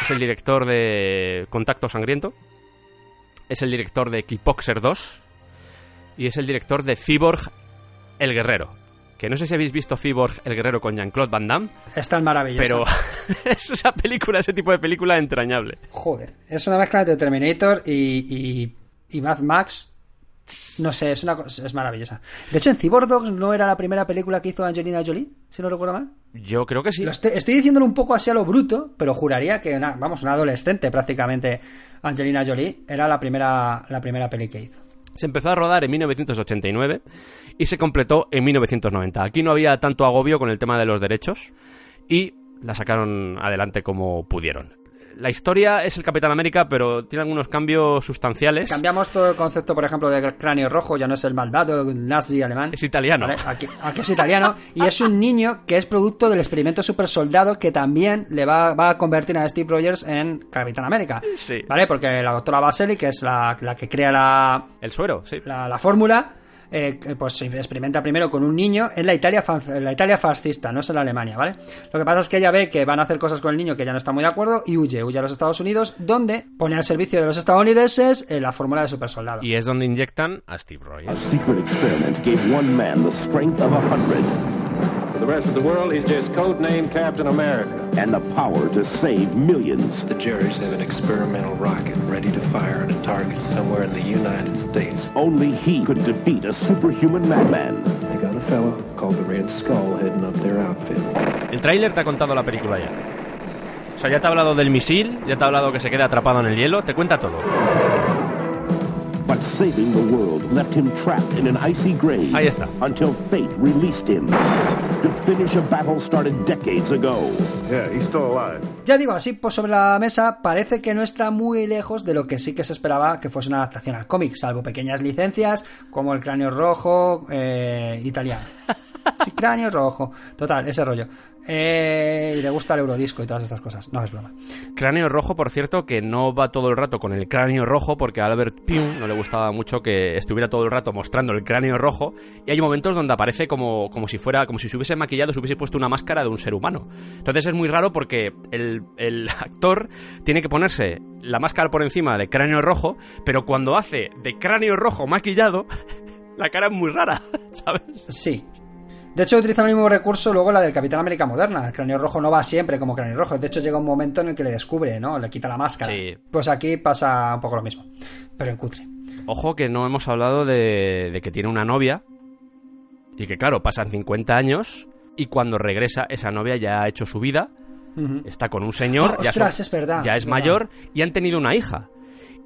es el director de Contacto Sangriento, es el director de Kickboxer 2 y es el director de Cyborg El Guerrero. Que no sé si habéis visto Cyborg El Guerrero con Jean-Claude Van Damme, Está el maravilloso. pero (laughs) es esa película, ese tipo de película entrañable. Joder, es una mezcla entre Terminator y, y, y Mad Max. No sé, es una cosa, es maravillosa. De hecho, en Cyborg Dogs no era la primera película que hizo Angelina Jolie, si no recuerdo mal. Yo creo que sí. Lo estoy, estoy diciéndolo un poco así a lo bruto, pero juraría que, una, vamos, una adolescente prácticamente, Angelina Jolie, era la primera, la primera peli que hizo. Se empezó a rodar en 1989 y se completó en 1990. Aquí no había tanto agobio con el tema de los derechos y la sacaron adelante como pudieron. La historia es el Capitán América, pero tiene algunos cambios sustanciales. Cambiamos todo el concepto, por ejemplo, de cráneo rojo, ya no es el malvado nazi alemán. Es italiano. ¿vale? Aquí, aquí es italiano y es un niño que es producto del experimento super soldado que también le va, va a convertir a Steve Rogers en Capitán América. Sí. ¿Vale? Porque la doctora Baseli, que es la, la que crea la, El suero, sí. la, la fórmula, eh, pues se experimenta primero con un niño en la Italia, la Italia fascista, no es en la Alemania, ¿vale? Lo que pasa es que ella ve que van a hacer cosas con el niño que ya no está muy de acuerdo y huye, huye a los Estados Unidos, donde pone al servicio de los estadounidenses eh, la fórmula de super soldado. Y es donde inyectan a Steve A Rogers. secret experiment gave one man the strength of a the rest of the world, he's just codenamed Captain America. and the power to save millions. The Jerry's have an experimental rocket ready to fire at a target somewhere in the United States. Only he could defeat a superhuman madman. They got a fellow called the Red Skull heading up their outfit. El tráiler te ha contado la película ya. O sea, ya te ha hablado del misil, ya te ha hablado que se queda atrapado en el hielo, te cuenta todo. But saving the world left him trapped in an icy grave Ahí está. until fate released him to finish a battle started decades ago. Yeah, he's still alive. Ya digo, así pues sobre la mesa, parece que no está muy lejos de lo que sí que se esperaba que fuese una adaptación al cómic, salvo pequeñas licencias como el cráneo rojo eh, italiano. (laughs) Sí, cráneo rojo. Total, ese rollo. Eh, y le gusta el eurodisco y todas estas cosas. No, es broma. Cráneo rojo, por cierto, que no va todo el rato con el cráneo rojo porque a Albert Pugh no le gustaba mucho que estuviera todo el rato mostrando el cráneo rojo y hay momentos donde aparece como, como si fuera, como si se hubiese maquillado, se hubiese puesto una máscara de un ser humano. Entonces es muy raro porque el, el actor tiene que ponerse la máscara por encima de cráneo rojo, pero cuando hace de cráneo rojo maquillado, (laughs) la cara es muy rara, (laughs) ¿sabes? Sí. De hecho, utilizan el mismo recurso luego la del Capitán América moderna. El cráneo rojo no va siempre como cráneo rojo. De hecho, llega un momento en el que le descubre, ¿no? Le quita la máscara. Sí. Pues aquí pasa un poco lo mismo. Pero en cutre. Ojo que no hemos hablado de, de que tiene una novia y que claro, pasan 50 años y cuando regresa esa novia ya ha hecho su vida, está con un señor, ya, ostras, son- es verdad, ya es es verdad. mayor y han tenido una hija.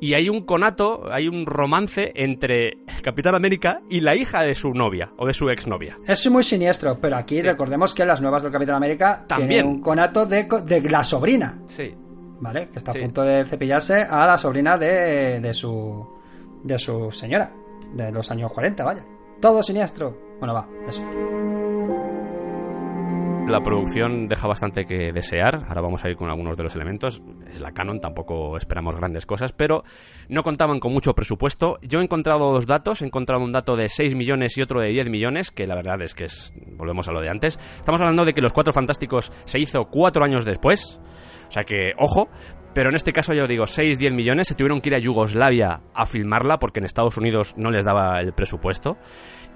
Y hay un conato, hay un romance entre Capitán América y la hija de su novia o de su exnovia. Es muy siniestro, pero aquí Sí. recordemos que las nuevas del Capitán América También. tienen un conato de, de la sobrina, Sí. ¿vale? Que está Sí. a punto de cepillarse a la sobrina de, de su de su señora, de los años 40, vaya. Todo siniestro. Bueno, va, eso. La producción deja bastante que desear. Ahora vamos a ir con algunos de los elementos. Es la Canon, tampoco esperamos grandes cosas, pero no contaban con mucho presupuesto. Yo he encontrado dos datos. He encontrado un dato de 6 millones y otro de 10 millones, que la verdad es que es. Volvemos a lo de antes. Estamos hablando de que Los Cuatro Fantásticos se hizo cuatro años después. O sea que, ojo. Pero en este caso yo digo 6-10 millones. Se tuvieron que ir a Yugoslavia a filmarla porque en Estados Unidos no les daba el presupuesto.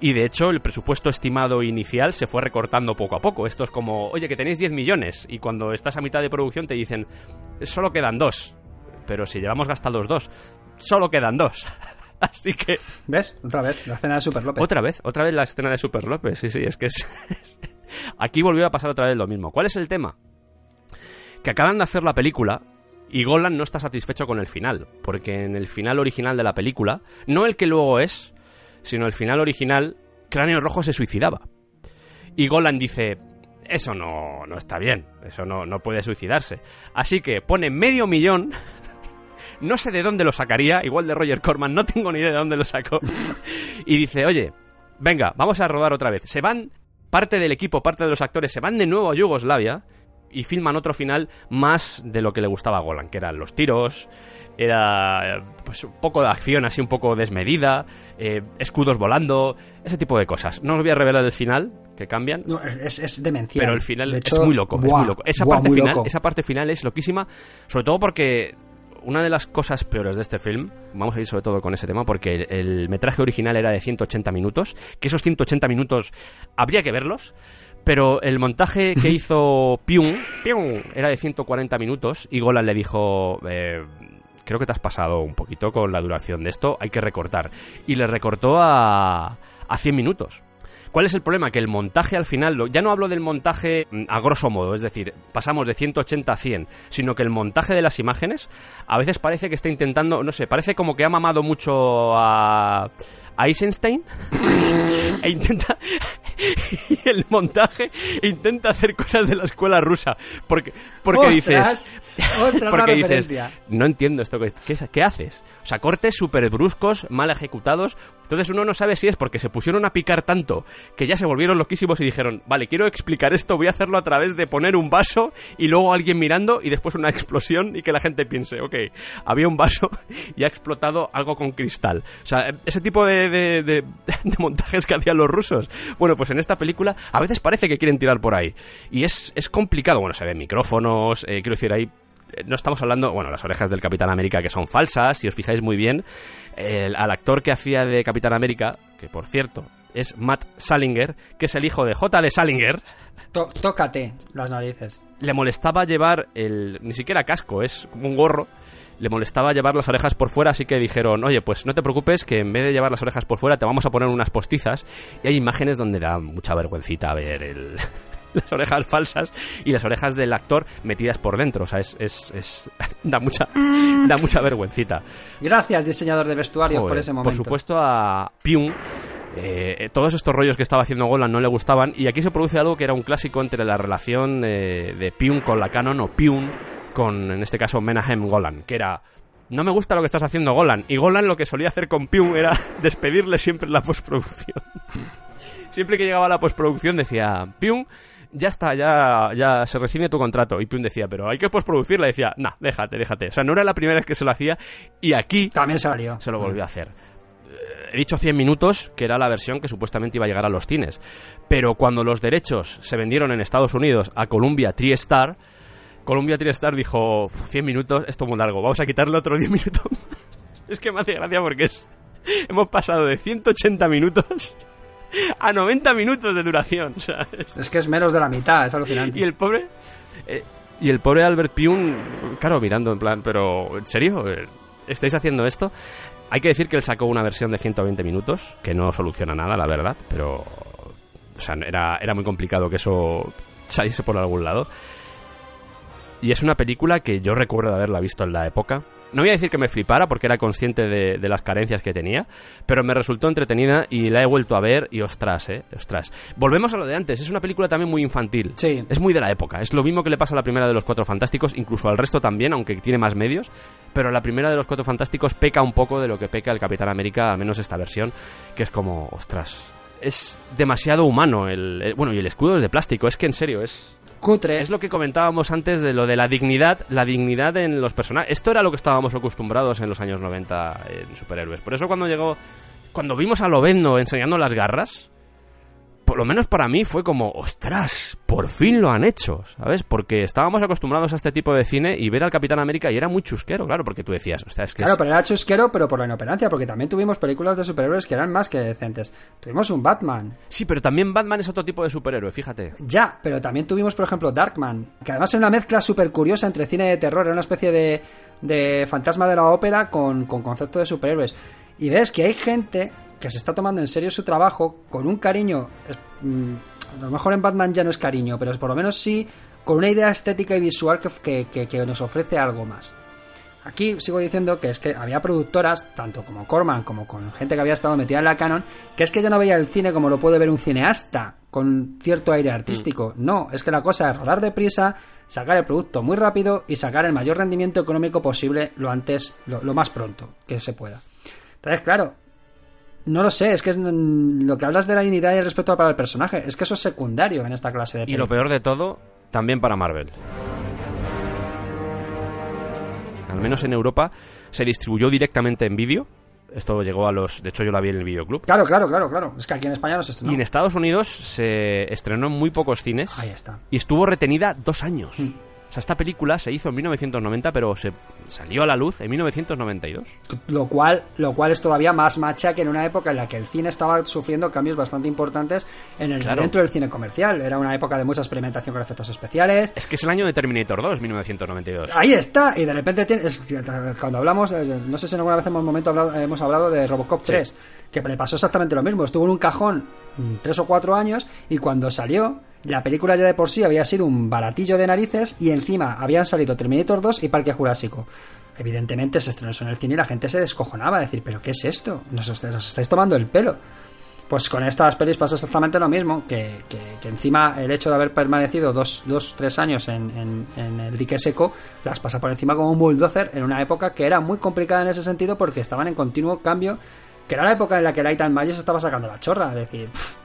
Y de hecho, el presupuesto estimado inicial se fue recortando poco a poco. Esto es como, oye, que tenéis 10 millones. Y cuando estás a mitad de producción te dicen, solo quedan dos. Pero si llevamos gastados dos, solo quedan dos. (laughs) Así que. ¿Ves? Otra vez, la escena de Super López. Otra vez, otra vez la escena de Super López. Sí, sí, es que es. Aquí volvió a pasar otra vez lo mismo. ¿Cuál es el tema? Que acaban de hacer la película y Golan no está satisfecho con el final. Porque en el final original de la película, no el que luego es, sino el final original, Cráneo Rojo se suicidaba. Y Golan dice, eso no, no está bien, eso no, no puede suicidarse. Así que pone medio millón, (laughs) no sé de dónde lo sacaría, igual de Roger Corman, no tengo ni idea de dónde lo sacó. (laughs) y dice, oye, venga, vamos a rodar otra vez. Se van, parte del equipo, parte de los actores, se van de nuevo a Yugoslavia y filman otro final más de lo que le gustaba a Golan, que eran los tiros, era pues un poco de acción así un poco desmedida, eh, escudos volando, ese tipo de cosas. No os voy a revelar el final, que cambian. No, es, es demencial. Pero el final es muy loco, es muy loco. Esa buah, parte final, loco. esa parte final es loquísima, sobre todo porque una de las cosas peores de este film, vamos a ir sobre todo con ese tema, porque el, el metraje original era de 180 minutos, que esos 180 minutos habría que verlos, pero el montaje que hizo Pyung, Pyung era de 140 minutos y Golan le dijo... eh, Creo que te has pasado un poquito con la duración de esto, hay que recortar. Y le recortó a, a 100 minutos. ¿Cuál es el problema? Que el montaje al final, ya no hablo del montaje mm, a grosso modo, es decir, pasamos de 180 a 100, sino que el montaje de las imágenes a veces parece que está intentando, no sé, parece como que ha mamado mucho a, a Eisenstein (laughs) e intenta y el montaje intenta hacer cosas de la escuela rusa. Porque porque ¡Ostras! dices ¡Ostras, porque dices no entiendo esto que ¿qué, qué haces o sea cortes súper bruscos mal ejecutados. Entonces uno no sabe si es porque se pusieron a picar tanto que ya se volvieron loquísimos y dijeron vale quiero explicar esto voy a hacerlo a través de poner un vaso y luego alguien mirando y después una explosión y que la gente piense ok había un vaso (laughs) y ha explotado algo con cristal o sea ese tipo de, de- de- de montajes que hacían los rusos bueno pues en esta película a veces parece que quieren tirar por ahí y es, es complicado bueno se ven micrófonos eh, quiero decir ahí eh, no estamos hablando, bueno, las orejas del Capitán América que son falsas, si os fijáis muy bien, el- al actor que hacía de Capitán América, que por cierto es Matt Salinger, que es el hijo de J. de Salinger, Tó- tócate las narices. le molestaba llevar el. ni siquiera casco, es como un gorro. Le molestaba llevar las orejas por fuera, así que dijeron, oye, pues no te preocupes, que en vez de llevar las orejas por fuera, te vamos a poner unas postizas. Y hay imágenes donde da mucha vergüencita ver el- (laughs) las orejas falsas y las orejas del actor metidas por dentro. O sea, es. es- es- (laughs) da, mucha, da mucha vergüencita. Gracias, diseñador de vestuario, por Joder, ese momento. Por supuesto a Pyung. eh, todos estos rollos que estaba haciendo Golan no le gustaban y aquí se produce algo que era un clásico entre la relación eh, de Pyung con la Canon o Pyung con, en este caso, Menahem Golan, que era no me gusta lo que estás haciendo Golan y Golan lo que solía hacer con Pyung era (laughs) despedirle siempre en la postproducción. (laughs) siempre que llegaba la postproducción decía, Pium, ya está, ya, ya se resigne tu contrato. Y Pium decía, pero hay que postproducirla. Y decía, nah, déjate, déjate. O sea, no era la primera vez que se lo hacía y aquí También salió. se lo volvió a hacer. Eh, He dicho 100 minutos, que era la versión que supuestamente iba a llegar a los cines. Pero cuando los derechos se vendieron en Estados Unidos a Columbia TriStar, Columbia TriStar dijo, "Uf, 100 minutos, esto es muy largo, vamos a quitarle otro 10 minutos. (laughs) es que me hace gracia porque es... Hemos pasado de 180 minutos (laughs) a 90 minutos de duración. Es- que es menos de la mitad, es alucinante. y el pobre... eh, y el pobre Albert Pyun, claro, mirando en plan, pero ¿en serio? Eh, ¿Estáis haciendo esto? Hay que decir que él sacó una versión de 120 minutos, que no soluciona nada, la verdad, pero... O sea, era, era muy complicado que eso saliese por algún lado. Y es una película que yo recuerdo de haberla visto en la época. No voy a decir que me flipara porque era consciente de, de las carencias que tenía, pero me resultó entretenida y la he vuelto a ver y ostras, eh, ostras. Volvemos a lo de antes, es una película también muy infantil. Sí. Es muy de la época, es lo mismo que le pasa a la primera de los Cuatro Fantásticos, incluso al resto también, aunque tiene más medios, pero la primera de los Cuatro Fantásticos peca un poco de lo que peca el Capitán América, al menos esta versión, que es como, ostras, es demasiado humano el, el- bueno, y el escudo es de plástico, es que en serio es Cutre. es lo que comentábamos antes de lo de la dignidad, la dignidad en los personajes. Esto era lo que estábamos acostumbrados en los años 90 en superhéroes. Por eso cuando llegó, cuando vimos a Lobezno enseñando las garras, por lo menos para mí fue como, ostras, por fin lo han hecho, ¿sabes? Porque estábamos acostumbrados a este tipo de cine y ver al Capitán América y era muy chusquero, claro, porque tú decías, o sea, es que Claro, es- pero era chusquero, pero por la inoperancia, porque también tuvimos películas de superhéroes que eran más que decentes. Tuvimos un Batman, Sí, pero también Batman es otro tipo de superhéroe, fíjate. ya, pero también tuvimos, por ejemplo, Darkman, que además era una mezcla súper curiosa entre cine de terror, era una especie de, de fantasma de la ópera con, con concepto de superhéroes. Y ves que hay gente que se está tomando en serio su trabajo con un cariño, mm, a lo mejor en Batman ya no es cariño, pero por lo menos sí con una idea estética y visual que, que- que- que nos ofrece algo más. Aquí sigo diciendo que es que había productoras, tanto como Corman como con gente que había estado metida en la canon, que es que ya no veía el cine como lo puede ver un cineasta, con cierto aire artístico. No, es que la cosa es rodar deprisa, sacar el producto muy rápido y sacar el mayor rendimiento económico posible lo antes, lo, lo más pronto que se pueda. Entonces, claro, no lo sé, es que es, mm, lo que hablas de la dignidad y el respeto para el personaje, es que eso es secundario en esta clase de Y lo peor de todo, también para Marvel. Al menos en Europa se distribuyó directamente en vídeo. Esto llegó a los... De hecho, yo la vi en el videoclub. Claro, claro, claro, claro. Es que aquí en España no se estrenó. Y en Estados Unidos se estrenó en muy pocos cines. Ahí está. Y estuvo retenida dos años. O sea, esta película se hizo en 1990, pero se salió a la luz en 1992. Lo cual, lo cual es todavía más macha que en una época en la que el cine estaba sufriendo cambios bastante importantes en el Claro. dentro del cine comercial. Era una época de mucha experimentación con efectos especiales. Es que es el año de Terminator 2, 1992. Ahí está, y de repente tiene- cuando hablamos, eh, no sé si en alguna vez hemos, momento hablado- hemos hablado de Robocop 3, que le pasó exactamente lo mismo. Estuvo en un cajón mm, tres o cuatro años y cuando salió, la película ya de por sí había sido un baratillo de narices y encima habían salido Terminator 2 y Parque Jurásico. Evidentemente se estrenó en el cine y la gente se descojonaba, decir, ¿pero qué es esto? Nos, est- nos estáis tomando el pelo. Pues con estas pelis pasa exactamente lo mismo, que, que- que encima el hecho de haber permanecido dos, dos tres años en, en- en el dique seco, las pasa por encima como un bulldozer en una época que era muy complicada en ese sentido porque estaban en continuo cambio, que era la época en la que Light and Magic se estaba sacando la chorra, es decir, pff,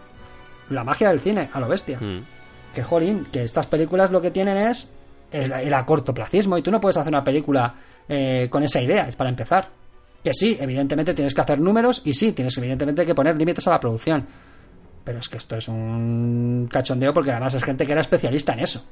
la magia del cine, a lo bestia. Mm. Que jolín, que estas películas lo que tienen es el, el acortoplacismo y tú no puedes hacer una película eh, con esa idea, es para empezar. Que sí, evidentemente tienes que hacer números y sí, tienes evidentemente que poner límites a la producción. Pero es que esto es un cachondeo porque además es gente que era especialista en eso.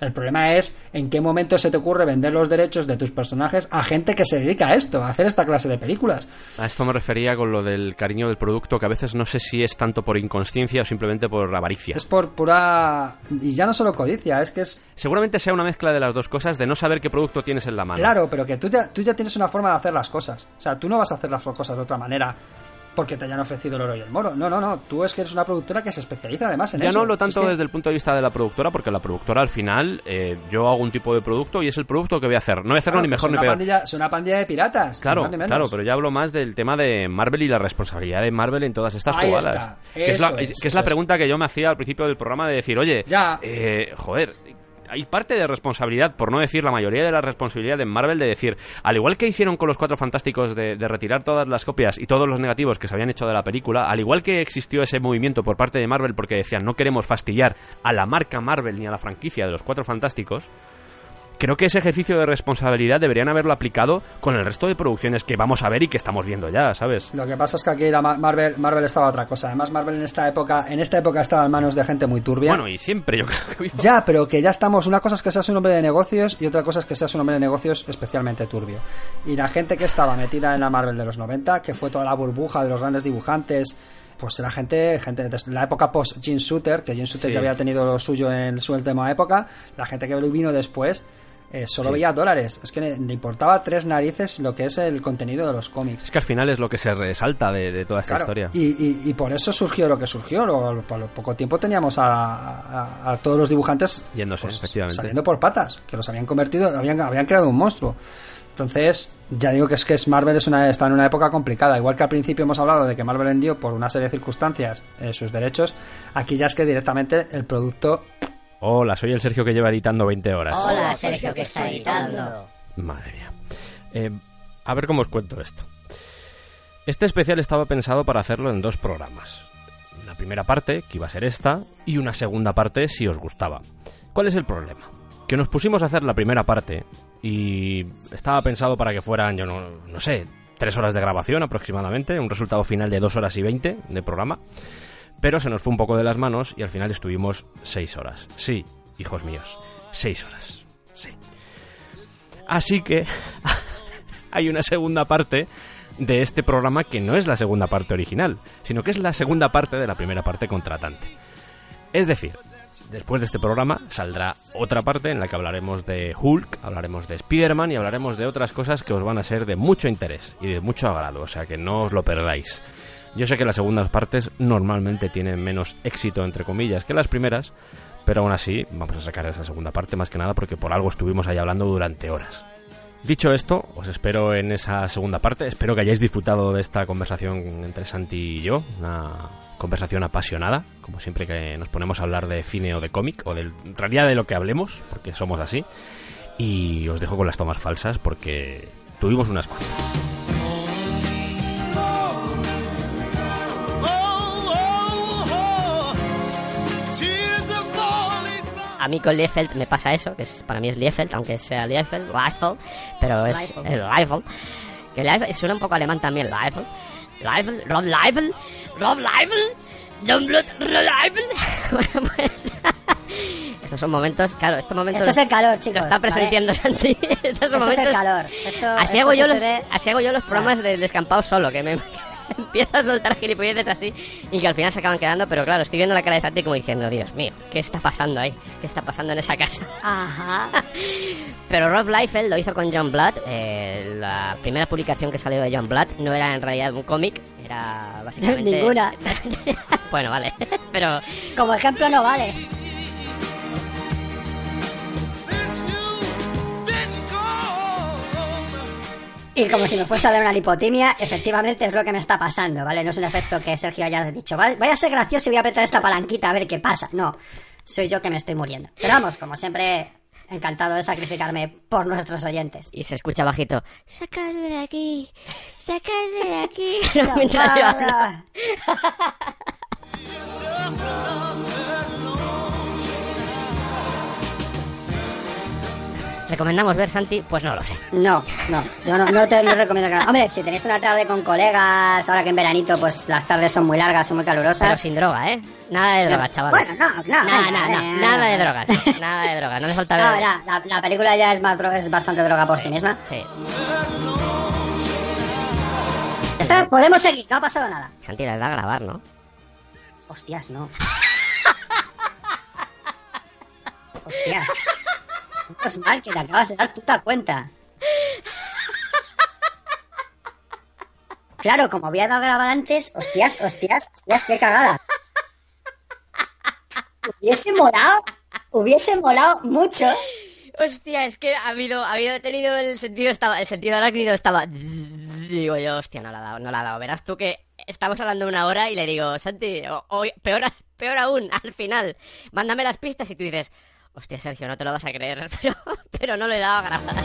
El problema es en qué momento se te ocurre vender los derechos de tus personajes a gente que se dedica a esto, a hacer esta clase de películas. A esto me refería con lo del cariño del producto, que a veces no sé si es tanto por inconsciencia o simplemente por avaricia. Es por pura... Y ya no solo codicia, es que es... Seguramente sea una mezcla de las dos cosas, de no saber qué producto tienes en la mano. Claro, pero que tú ya, tú ya tienes una forma de hacer las cosas. O sea, tú no vas a hacer las cosas de otra manera porque te hayan ofrecido el oro y el moro. No, no, no. Tú es que eres una productora que se especializa además en Ya eso. no hablo tanto Es que- desde el punto de vista de la productora, porque la productora al final, eh, yo hago un tipo de producto y es el producto que voy a hacer. No voy a hacerlo Claro, ni que mejor ni peor. pandilla- son una pandilla de piratas. Claro, ni ni claro, pero ya hablo más del tema de Marvel y la responsabilidad de Marvel en todas estas Ahí jugadas. está. Que es la, es, que es la es. pregunta que yo me hacía al principio del programa de decir, oye, Ya. eh, joder, hay parte de responsabilidad, por no decir la mayoría de la responsabilidad en Marvel de decir, al igual que hicieron con los Cuatro Fantásticos de, de retirar todas las copias y todos los negativos que se habían hecho de la película, al igual que existió ese movimiento por parte de Marvel porque decían no queremos fastidiar a la marca Marvel ni a la franquicia de los Cuatro Fantásticos, creo que ese ejercicio de responsabilidad deberían haberlo aplicado con el resto de producciones que vamos a ver y que estamos viendo ya, ¿sabes? Lo que pasa es que aquí Ma- Marvel, Marvel estaba otra cosa. Además, Marvel en esta época, en esta época estaba en manos de gente muy turbia. Bueno, y siempre yo creo que Ya, pero que ya estamos. Una cosa es que seas un hombre de negocios y otra cosa es que seas un hombre de negocios especialmente turbio. Y la gente que estaba metida en la Marvel de los 90, que fue toda la burbuja de los grandes dibujantes, pues era gente, gente de la época post Gene Shooter, que Gene Shooter Sí. ya había tenido lo suyo en su última época, la gente que vino después. Eh, solo Sí. veía dólares, es que le, importaba tres narices lo que es el contenido de los cómics. Es que al final es lo que se resalta de, de toda esta Claro, historia. Y, y- y por eso surgió lo que surgió. Por lo poco tiempo teníamos a, a- a todos los dibujantes Yéndose, efectivamente. saliendo por patas, que los habían convertido, habían, habían creado un monstruo. Entonces, ya digo que es que es Marvel es una, está en una época complicada. Igual que al principio hemos hablado de que Marvel vendió por una serie de circunstancias eh, sus derechos, aquí ya es que directamente el producto Hola, soy el Sergio que lleva editando 20 horas. Hola, Sergio, que está editando. Madre mía. Eh, a ver cómo os cuento esto. Este especial estaba pensado para hacerlo en dos programas. Una primera parte, que iba a ser esta, y una segunda parte si os gustaba. ¿Cuál es el problema? Que nos pusimos a hacer la primera parte y estaba pensado para que fueran, yo no, no sé, tres horas de grabación aproximadamente, un resultado final de dos horas y veinte de programa. Pero se nos fue un poco de las manos y al final estuvimos seis horas. Sí, hijos míos, seis horas. Sí. Así que (laughs) hay una segunda parte de este programa que no es la segunda parte original, sino que es la segunda parte de la primera parte contratante. Es decir, después de este programa saldrá otra parte en la que hablaremos de Hulk, hablaremos de Spider-Man y hablaremos de otras cosas que os van a ser de mucho interés y de mucho agrado, o sea que no os lo perdáis. Yo sé que las segundas partes normalmente tienen menos éxito, entre comillas, que las primeras, pero aún así vamos a sacar esa segunda parte más que nada porque por algo estuvimos ahí hablando durante horas. Dicho esto, os espero en esa segunda parte. Espero que hayáis disfrutado de esta conversación entre Santi y yo. Una conversación apasionada, como siempre que nos ponemos a hablar de cine o de cómic, o de, en realidad de lo que hablemos, porque somos así. Y os dejo con las tomas falsas porque tuvimos unas cuantas. A mí con Liefeld me pasa eso, que es, para mí es Liefeld, aunque sea Liefeld, Liefeld, pero es Liefeld. el Liefeld. Que Liefeld suena un poco alemán también, Liefeld. Liefeld, Rob Liefeld, Rob Liefeld, John Blood, Rob Liefeld. (laughs) Bueno, pues... (laughs) Estos son momentos, claro, estos momentos... Esto es el calor, chicos. Lo está ¿vale? presenciando Santi. (laughs) Estos son Esto es el calor. Esto- así, esto hago yo los, así hago yo los programas del descampado solo, que me (laughs) empiezo a soltar gilipolleces así y que al final se acaban quedando, pero claro, estoy viendo la cara de Santi como diciendo, Dios mío, ¿qué está pasando ahí? ¿Qué está pasando en esa casa? Ajá. (laughs) Pero Rob Liefeld lo hizo con John Blood. eh, la primera publicación que salió de John Blood no era en realidad un cómic, era básicamente... (laughs) Ninguna. bueno, vale, pero... Como ejemplo no vale. Y como si me fuese a dar una lipotimia, efectivamente es lo que me está pasando, ¿vale? No es un efecto que Sergio haya dicho, "Vale, vaya a ser gracioso y voy a apretar esta palanquita a ver qué pasa. No, soy yo que me estoy muriendo. Pero vamos, como siempre, encantado de sacrificarme por nuestros oyentes. Y se escucha bajito, sacadme de aquí, sacadme de aquí. (laughs) No, Mientras yo hablo. ¿Recomendamos ver Santi? Pues no lo sé. No, no, yo no, no te no recomiendo que... Hombre, si tenéis una tarde con colegas, ahora que en veranito pues las tardes son muy largas, son muy calurosas... Pero sin droga, ¿eh? Nada de drogas, chavales. Bueno, no, no, Nada, nada, venga, no, nada de drogas. Nada de drogas. No le falta No, la, la- la película ya es más dro- es bastante droga por sí, misma. Sí. Está, podemos seguir, no ha pasado nada. Santi le da a grabar, ¿no? Hostias, no. (laughs) Hostias. Menos mal que te acabas de dar puta cuenta. Claro, como había dado grabar antes, hostias, hostias, hostias, qué cagada. Hubiese molado, hubiese molado mucho. Hostia, es que ha habido, ha habido tenido el sentido, estaba, el sentido arácnido estaba. Digo yo, hostia, no la ha dado, no la ha dado. Verás tú que estamos hablando una hora y le digo, Santi, peor, peor aún, al final, mándame las pistas y tú dices, Hostia, Sergio, no te lo vas a creer, (laughs) pero, no le dado gracias.